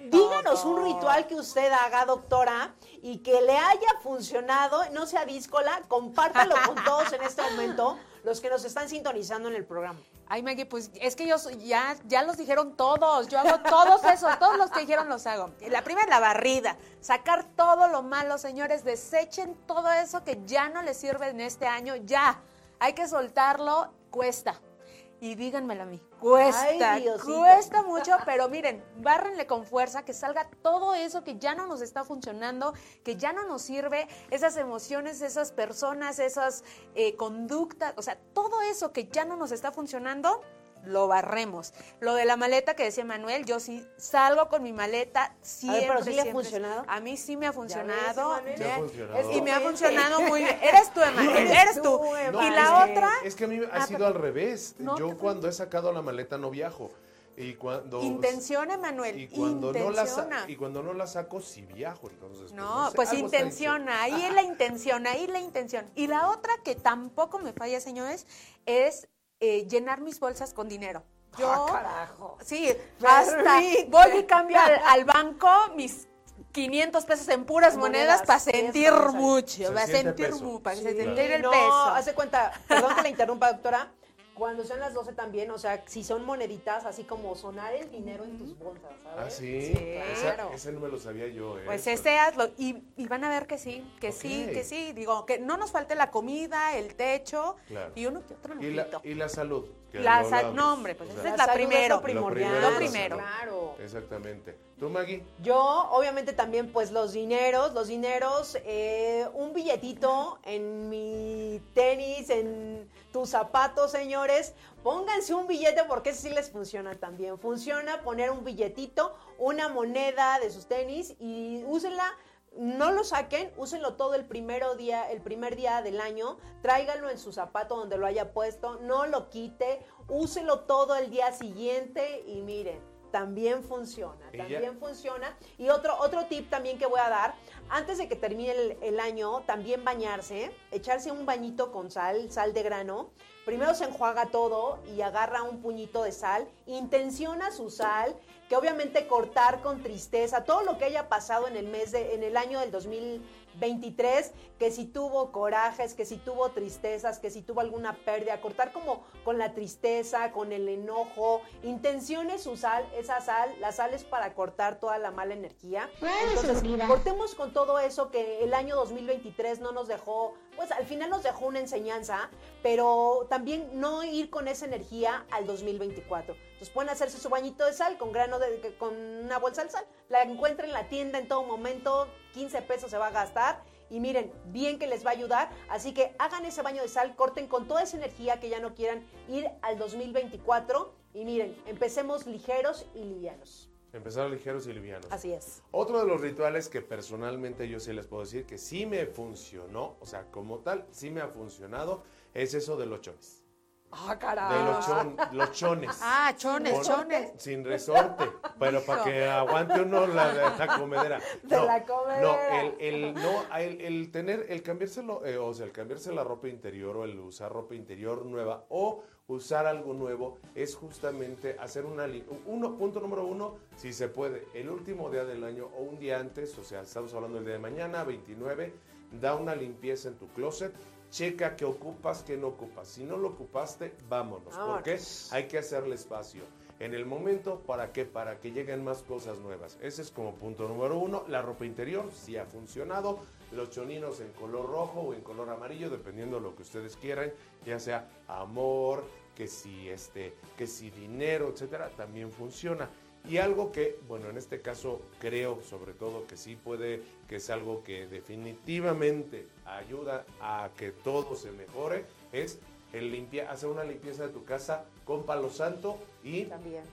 Díganos un ritual que usted haga, doctora, y que le haya funcionado, no sea díscola, compártalo con todos en este momento, los que nos están sintonizando en el programa. Ay, Maggie, pues es que ellos ya, ya los dijeron todos. Yo hago todos esos, todos los que dijeron los hago. La primera es la barrida. Sacar todo lo malo, señores. Desechen todo eso que ya no les sirve en este año. Ya. Hay que soltarlo. Cuesta. Y díganmelo a mí. Cuesta. Ay, cuesta mucho, pero miren, bárrenle con fuerza, que salga todo eso que ya no nos está funcionando, que ya no nos sirve, esas emociones, esas personas, esas eh, conductas, o sea, todo eso que ya no nos está funcionando, lo barremos. Lo de la maleta que decía Manuel, yo sí salgo con mi maleta siempre. pero ¿sí le ha funcionado? A mí sí me ha funcionado. Y me ha funcionado muy bien. Eres tú, Emanuel, eres tú. tú, Y Emanuel. la otra, Es que a mí ha Ah, sido pero- al revés. No, Yo cuando he sacado la maleta no viajo. Y cuando, intención, Emanuel, y cuando, no la, sa- intenciona. y cuando no la saco, sí viajo. Entonces, pues, No, sé, pues intenciona, ahí es la intención, ahí la intención. Y la otra que tampoco me falla, señores, es eh, llenar mis bolsas con dinero. Yo, Ah, carajo. sí, hasta Permite. voy y cambio al, al banco mis 500 pesos en puras monedas, Monedas, para sentir mucho, Se para sentir, peso. mu- para Sí, sentir claro. el no, peso. hace cuenta, perdón que la interrumpa, doctora. Cuando sean las 12 también, o sea, si son moneditas, así como sonar el dinero en tus bolsas, ¿sabes? Ah, sí. Sí, Esa- claro. ese no me lo sabía yo. ¿eh? Pues ese hazlo. Y, y van a ver que sí, que sí, que sí. Digo, que no nos falte la comida, el techo Claro. y uno que otro y, la, y la salud. que La sal- no, hombre, pues O esa es la salud primero. lo primordial. Lo Lo primero. Claro. Exactamente. ¿Tú, Maggie? Yo, obviamente, también, pues los dineros, los dineros, eh, un billetito en mi tenis, en tus zapatos, señores. Pónganse un billete porque ese sí les funciona también. Funciona poner un billetito, una moneda de sus tenis y úsenla. No lo saquen, úsenlo todo el primero día, el primer día del año, tráiganlo en su zapato donde lo haya puesto, no lo quite, úselo todo el día siguiente y miren, también funciona, también funciona. Y otro, otro tip también que voy a dar, antes de que termine el, año, también bañarse, echarse un bañito con sal, sal de grano. Primero se enjuaga todo y agarra un puñito de sal, intenciona su sal, que obviamente cortar con tristeza, todo lo que haya pasado en el mes de, en el año del 2023, que si tuvo corajes, que si tuvo tristezas, que si tuvo alguna pérdida, cortar como con la tristeza, con el enojo, intencione su sal, esa sal, la sal es para cortar toda la mala energía. Entonces, cortemos con todo eso que el año 2023 no nos dejó, pues al final nos dejó una enseñanza, pero también no ir con esa energía al 2024. Entonces pueden hacerse su bañito de sal con grano de, con una bolsa de sal, la encuentren en la tienda en todo momento, 15 pesos se va a gastar y miren, bien que les va a ayudar, así que hagan ese baño de sal, corten con toda esa energía que ya no quieran ir al 2024 y miren, empecemos ligeros y livianos. Empezar ligeros y livianos. Así es. Otro de los rituales que personalmente yo sí les puedo decir que sí me funcionó, o sea, como tal, sí me ha funcionado, es eso de los chones. Ah, De caray. los, chon- los chones. Ah, chones, chones. Sin resorte, pero para que aguante uno la, la comedera. De no, la comedera. No, el, el- no, el, el tener, el cambiárselo, eh, o sea, el cambiarse la ropa interior o el usar ropa interior nueva o usar algo nuevo es justamente hacer una... Uno, punto número uno, si se puede, el último día del año o un día antes, o sea, estamos hablando del día de mañana, 29, da una limpieza en tu closet, checa qué ocupas, qué no ocupas. Si no lo ocupaste, vámonos, porque Vámonos. hay que hacerle espacio. En el momento, ¿para qué? Para que lleguen más cosas nuevas. Ese es como punto número uno. La ropa interior sí ha funcionado. Los choninos en color rojo o en color amarillo, dependiendo de lo que ustedes quieran, ya sea amor, que si este, que si dinero, etcétera, también funciona. Y algo que, bueno, en este caso creo sobre todo que sí puede, que es algo que definitivamente ayuda a que todo se mejore, es el limpia, hacer una limpieza de tu casa con palo santo y También.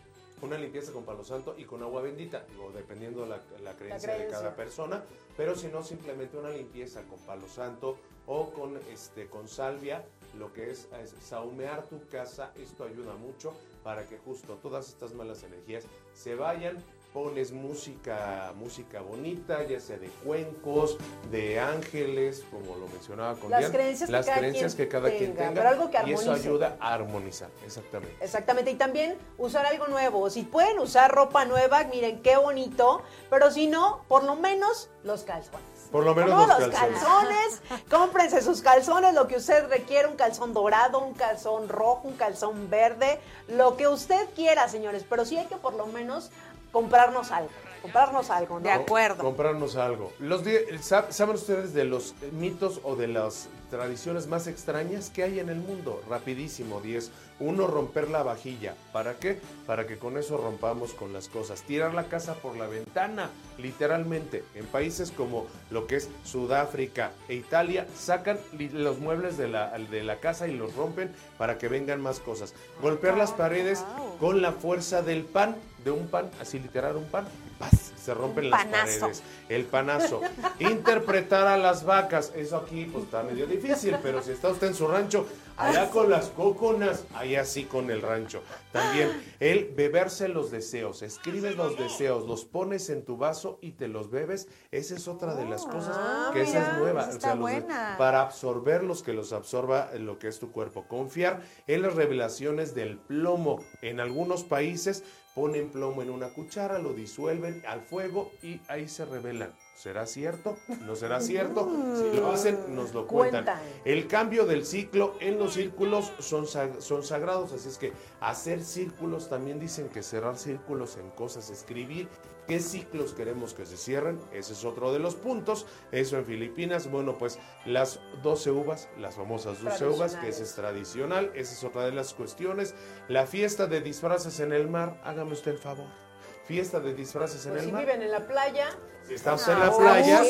una limpieza con palo santo y con agua bendita, digo, dependiendo de la, la creencia de cada persona, pero si no, simplemente una limpieza con palo santo o con, este, con salvia, lo que es, es saumear tu casa, esto ayuda mucho para que justo todas estas malas energías se vayan pones música, música bonita, ya sea de cuencos, de ángeles, como lo mencionaba con Las Dian, creencias que las cada creencias que cada quien tenga, pero algo que y eso ayuda a armonizar, exactamente. Exactamente, y también usar algo nuevo. Si pueden usar ropa nueva, miren qué bonito, pero si no, por lo menos los calzones. Por lo menos Todos los los calzones. calzones, cómprense sus calzones, lo que usted requiere, un calzón dorado, un calzón rojo, un calzón verde, lo que usted quiera, señores, pero sí hay que por lo menos comprarnos algo, comprarnos algo, ¿no? De acuerdo. Comprarnos algo. Los ¿Saben ustedes de los mitos o de las tradiciones más extrañas que hay en el mundo? Rapidísimo, 10. Uno, romper la vajilla. ¿Para qué? Para que con eso rompamos con las cosas. Tirar la casa por la ventana, literalmente. En países como lo que es Sudáfrica e Italia, sacan los muebles de la, de la casa y los rompen para que vengan más cosas. Golpear las paredes con la fuerza del pan, de un pan, así literal un pan. ¡Paz! Se rompen las paredes. El panazo. Interpretar a las vacas. Eso aquí pues está medio difícil, pero si está usted en su rancho, allá con las cóconas, allá sí con el rancho. También el beberse los deseos. Escribes los deseos, los pones en tu vaso y te los bebes. Esa es otra de las cosas Ah, que esa es mira, nueva. esa O sea, los de- para absorberlos, que los absorba lo que es tu cuerpo. Confiar en las revelaciones del plomo. En algunos países ponen plomo en una cuchara, lo disuelven al fuego y ahí se revelan. ¿Será cierto? ¿No será cierto? Si lo hacen, nos lo cuentan. Cuentan. El cambio del ciclo en los círculos son, sag- son sagrados, así es que hacer círculos también dicen que cerrar círculos en cosas, escribir qué ciclos queremos que se cierren, ese es otro de los puntos. Eso en Filipinas, bueno, pues las 12 uvas, las famosas 12 uvas, que es tradicional, esa es otra de las cuestiones. La fiesta de disfraces en el mar, hágame usted el favor. Fiesta de disfraces en Pues el si mar. viven en la playa. Si está usted en Ah, la playa.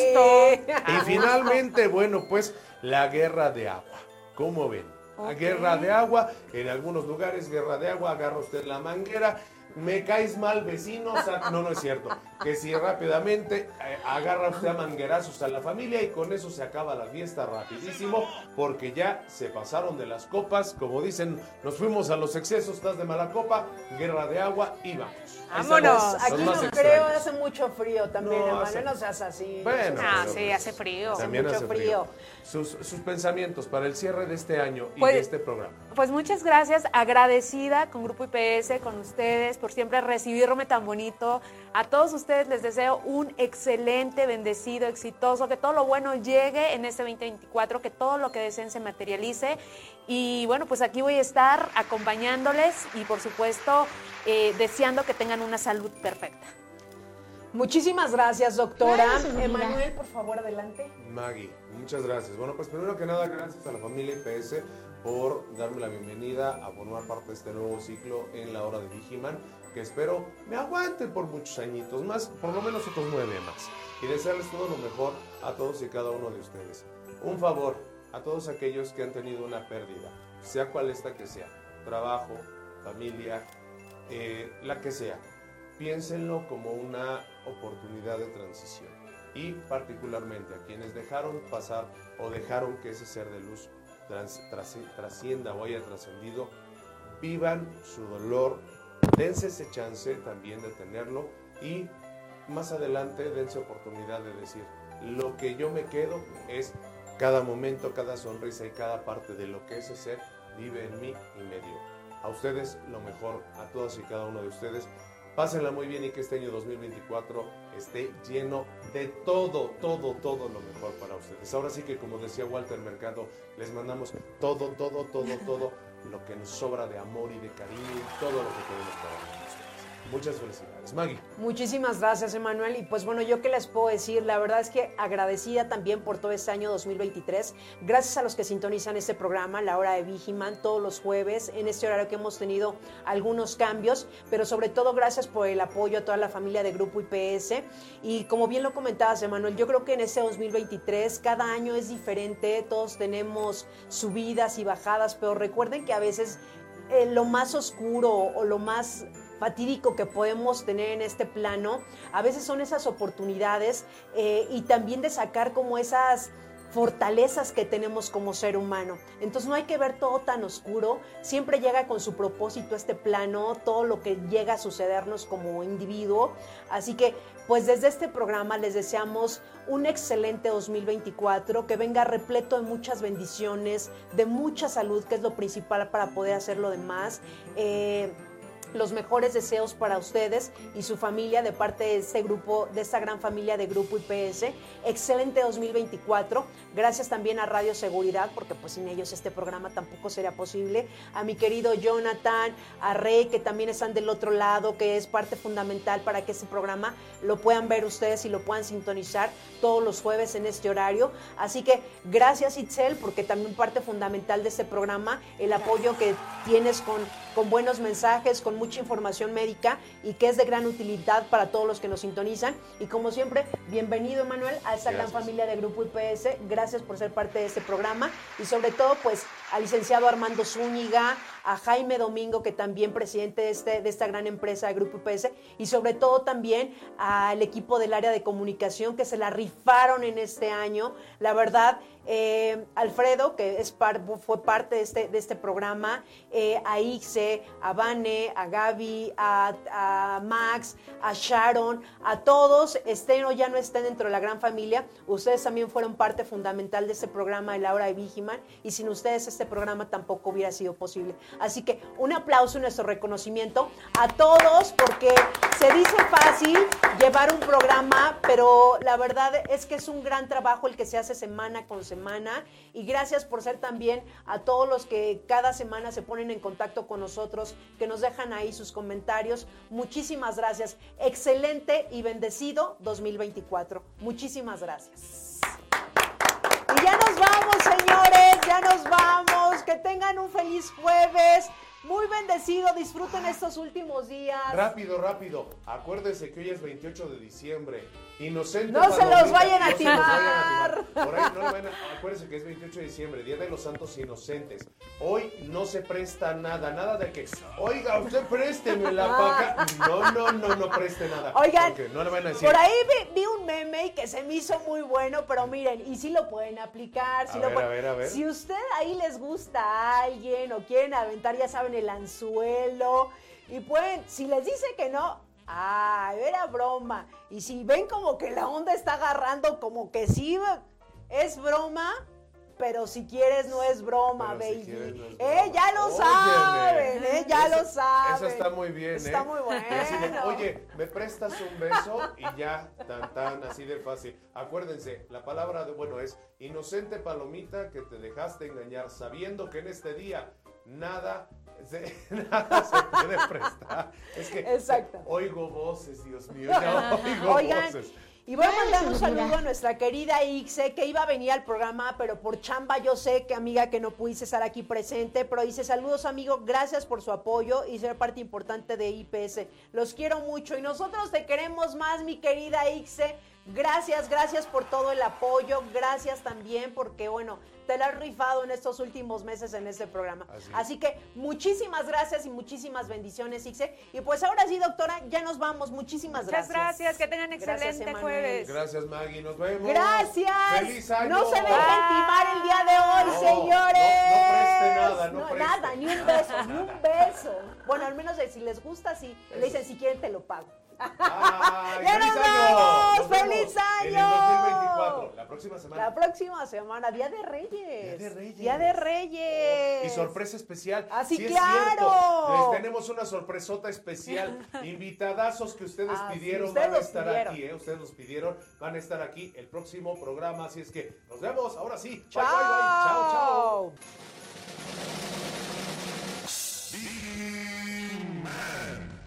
Y finalmente, bueno, pues la guerra de agua. ¿Cómo ven? La Ok. guerra de agua, en algunos lugares guerra de agua, agarra usted la manguera, me caes mal vecino, o sea, no, no es cierto. Que si rápidamente eh, agarra usted a manguerazos a la familia y con eso se acaba la fiesta rapidísimo, porque ya se pasaron de las copas, como dicen, nos fuimos a los excesos, estás de mala copa, guerra de agua y vamos. Vámonos. Aquí no creo, hace mucho frío también, No, hermano, hace- no seas así. Bueno, Ah, pero, sí, pues, hace frío. También mucho hace frío. frío. Sus, sus pensamientos para el cierre de este año y Pues- de este programa. Pues muchas gracias, agradecida con Grupo IPS, con ustedes, por siempre recibirme tan bonito. A todos ustedes les deseo un excelente, bendecido, exitoso, que todo lo bueno llegue en este 2024, que todo lo que deseen se materialice. Y bueno, pues aquí voy a estar acompañándoles y por supuesto eh, deseando que tengan una salud perfecta. Muchísimas gracias, doctora. Emanuel, por favor, adelante. Maggie, muchas gracias. Bueno, pues primero que nada, gracias a la familia IPS por darme la bienvenida a formar parte de este nuevo ciclo en la hora de Vigiman, que espero me aguante por muchos añitos más, por lo menos otros nueve más. Y desearles todo lo mejor a todos y cada uno de ustedes. Un favor a todos aquellos que han tenido una pérdida, sea cual esta que sea, trabajo, familia, eh, la que sea. Piénsenlo como una oportunidad de transición y particularmente a quienes dejaron pasar o dejaron que ese ser de luz trans- trasi- trascienda o haya trascendido, vivan su dolor, dense ese chance también de tenerlo y más adelante dense oportunidad de decir, lo que yo me quedo es cada momento, cada sonrisa y cada parte de lo que ese ser vive en mí y me dio. A ustedes lo mejor, a todas y cada uno de ustedes. Pásenla muy bien y que este año 2024 esté lleno de todo, todo, todo lo mejor para ustedes. Ahora sí que como decía Walter Mercado, les mandamos todo, todo, todo, todo lo que nos sobra de amor y de cariño todo lo que podemos para ustedes. Muchas felicidades. Maggie. Muchísimas gracias, Emanuel. Y pues bueno, yo qué les puedo decir, la verdad es que agradecida también por todo este año 2023. Gracias a los que sintonizan este programa, la hora de Vigiman, todos los jueves, en este horario que hemos tenido algunos cambios, pero sobre todo gracias por el apoyo a toda la familia de Grupo IPS. Y como bien lo comentabas, Emanuel, yo creo que en este 2023 cada año es diferente, todos tenemos subidas y bajadas, pero recuerden que a veces eh, lo más oscuro o lo más fatídico que podemos tener en este plano, a veces son esas oportunidades eh, y también de sacar como esas fortalezas que tenemos como ser humano. Entonces no hay que ver todo tan oscuro, siempre llega con su propósito este plano, todo lo que llega a sucedernos como individuo. Así que pues desde este programa les deseamos un excelente 2024, que venga repleto de muchas bendiciones, de mucha salud, que es lo principal para poder hacer lo demás. Eh, los mejores deseos para ustedes y su familia de parte de este grupo, de esta gran familia de Grupo IPS. Excelente 2024. Gracias también a Radio Seguridad, porque pues sin ellos este programa tampoco sería posible. A mi querido Jonathan, a Rey, que también están del otro lado, que es parte fundamental para que este programa lo puedan ver ustedes y lo puedan sintonizar todos los jueves en este horario. Así que gracias Itzel, porque también parte fundamental de este programa, el apoyo que tienes con, con buenos mensajes, con mucha información médica y que es de gran utilidad para todos los que nos sintonizan. Y como siempre, bienvenido Manuel a esta gran familia de Grupo IPS. Gracias por ser parte de este programa y sobre todo pues al licenciado Armando Zúñiga, a Jaime Domingo, que también presidente de, este, de esta gran empresa de Grupo IPS, y sobre todo también al equipo del área de comunicación que se la rifaron en este año. La verdad, eh, Alfredo, que fue parte de este, este programa, eh, a Ixe, a Vane, a Gaby, a, Max, a Sharon, a todos, estén o ya no estén dentro de la gran familia, ustedes también fueron parte fundamental de este programa de la hora de Vigiman y sin ustedes este programa tampoco hubiera sido posible. Así que un aplauso y nuestro reconocimiento a todos porque se dice fácil llevar un programa, pero la verdad es que es un gran trabajo el que se hace semana con semana y gracias por ser también a todos los que cada semana se ponen en contacto con nosotros, que nos dejan ahí sus comentarios. Muchísimas gracias. Excelente y bendecido 2024. Muchísimas gracias. Y ya nos vamos, señores, ya nos vamos. Que tengan un feliz jueves. Muy bendecido, disfruten estos últimos días. Rápido, rápido. Acuérdense que hoy es 28 de diciembre. Inocente. No se los vayan a timar. Por ahí no lo vayan a... Acuérdense que es 28 de diciembre, Día de los Santos Inocentes. Hoy no se presta nada, nada de que, oiga, usted présteme la paca. No, no, no, no preste nada. Oigan, no le van a decir. por ahí vi, vi, un meme que se me hizo muy bueno, pero miren, y si lo pueden aplicar. Si a lo ver, pueden... a ver, a ver. Si usted ahí les gusta a alguien o quieren aventar, ya saben, el anzuelo. Y pueden, si les dice que no, ah, era broma. Y si ven como que la onda está agarrando, como que sí es broma, pero si quieres no es broma, Pero si baby. quieres no es eh, ya lo Óyeme. saben, eh, ya lo saben. Esa está muy bien, Está ¿eh? muy bueno. Oye, ¿me prestas un beso? Y ya, tan, tan, así de fácil. Acuérdense, la palabra de, bueno, es inocente palomita que te dejaste engañar, sabiendo que en este día nada se, nada se puede prestar. Es que Exacto. oigo voces, Dios mío, ya oigo Oigan, voces. y voy a mandar un saludo a nuestra querida Ixe, que iba a venir al programa, pero por chamba yo sé que amiga que no pudiste estar aquí presente, pero dice saludos amigo, gracias por su apoyo y ser parte importante de IPS. Los quiero mucho y nosotros te queremos más, mi querida Ixe. Gracias, gracias por todo el apoyo, gracias también porque, bueno, te la has rifado en estos últimos meses en este programa. Así que muchísimas gracias y muchísimas bendiciones, Ixe. Y pues ahora sí, doctora, ya nos vamos. Muchísimas Muchas gracias. gracias, que tengan Gracias, excelente jueves. Gracias, Maggie, nos vemos. Gracias. ¡Feliz año! No se dejen timar el día de hoy, No, señores. no- no preste nada, no preste. nada, ni un beso, ni un beso. Bueno, al menos de- si les gusta, sí. Le dicen, si quieren, te lo pago. ¡Ay, ¡Ya feliz nos año! vamos! Nos ¡Feliz En el año! 2024, la próxima semana. La próxima semana, Día de Reyes. Día de Reyes. Día de Reyes. Y sorpresa especial. Ah, sí, claro. Les tenemos una sorpresota especial. Invitadazos que ustedes Ah, pidieron ustedes van a estar pidieron. aquí, ¿eh? Ustedes los pidieron, van a estar aquí el próximo programa. Así es que nos vemos. Ahora sí. Bye, Chao. bye, bye. Chao, chao.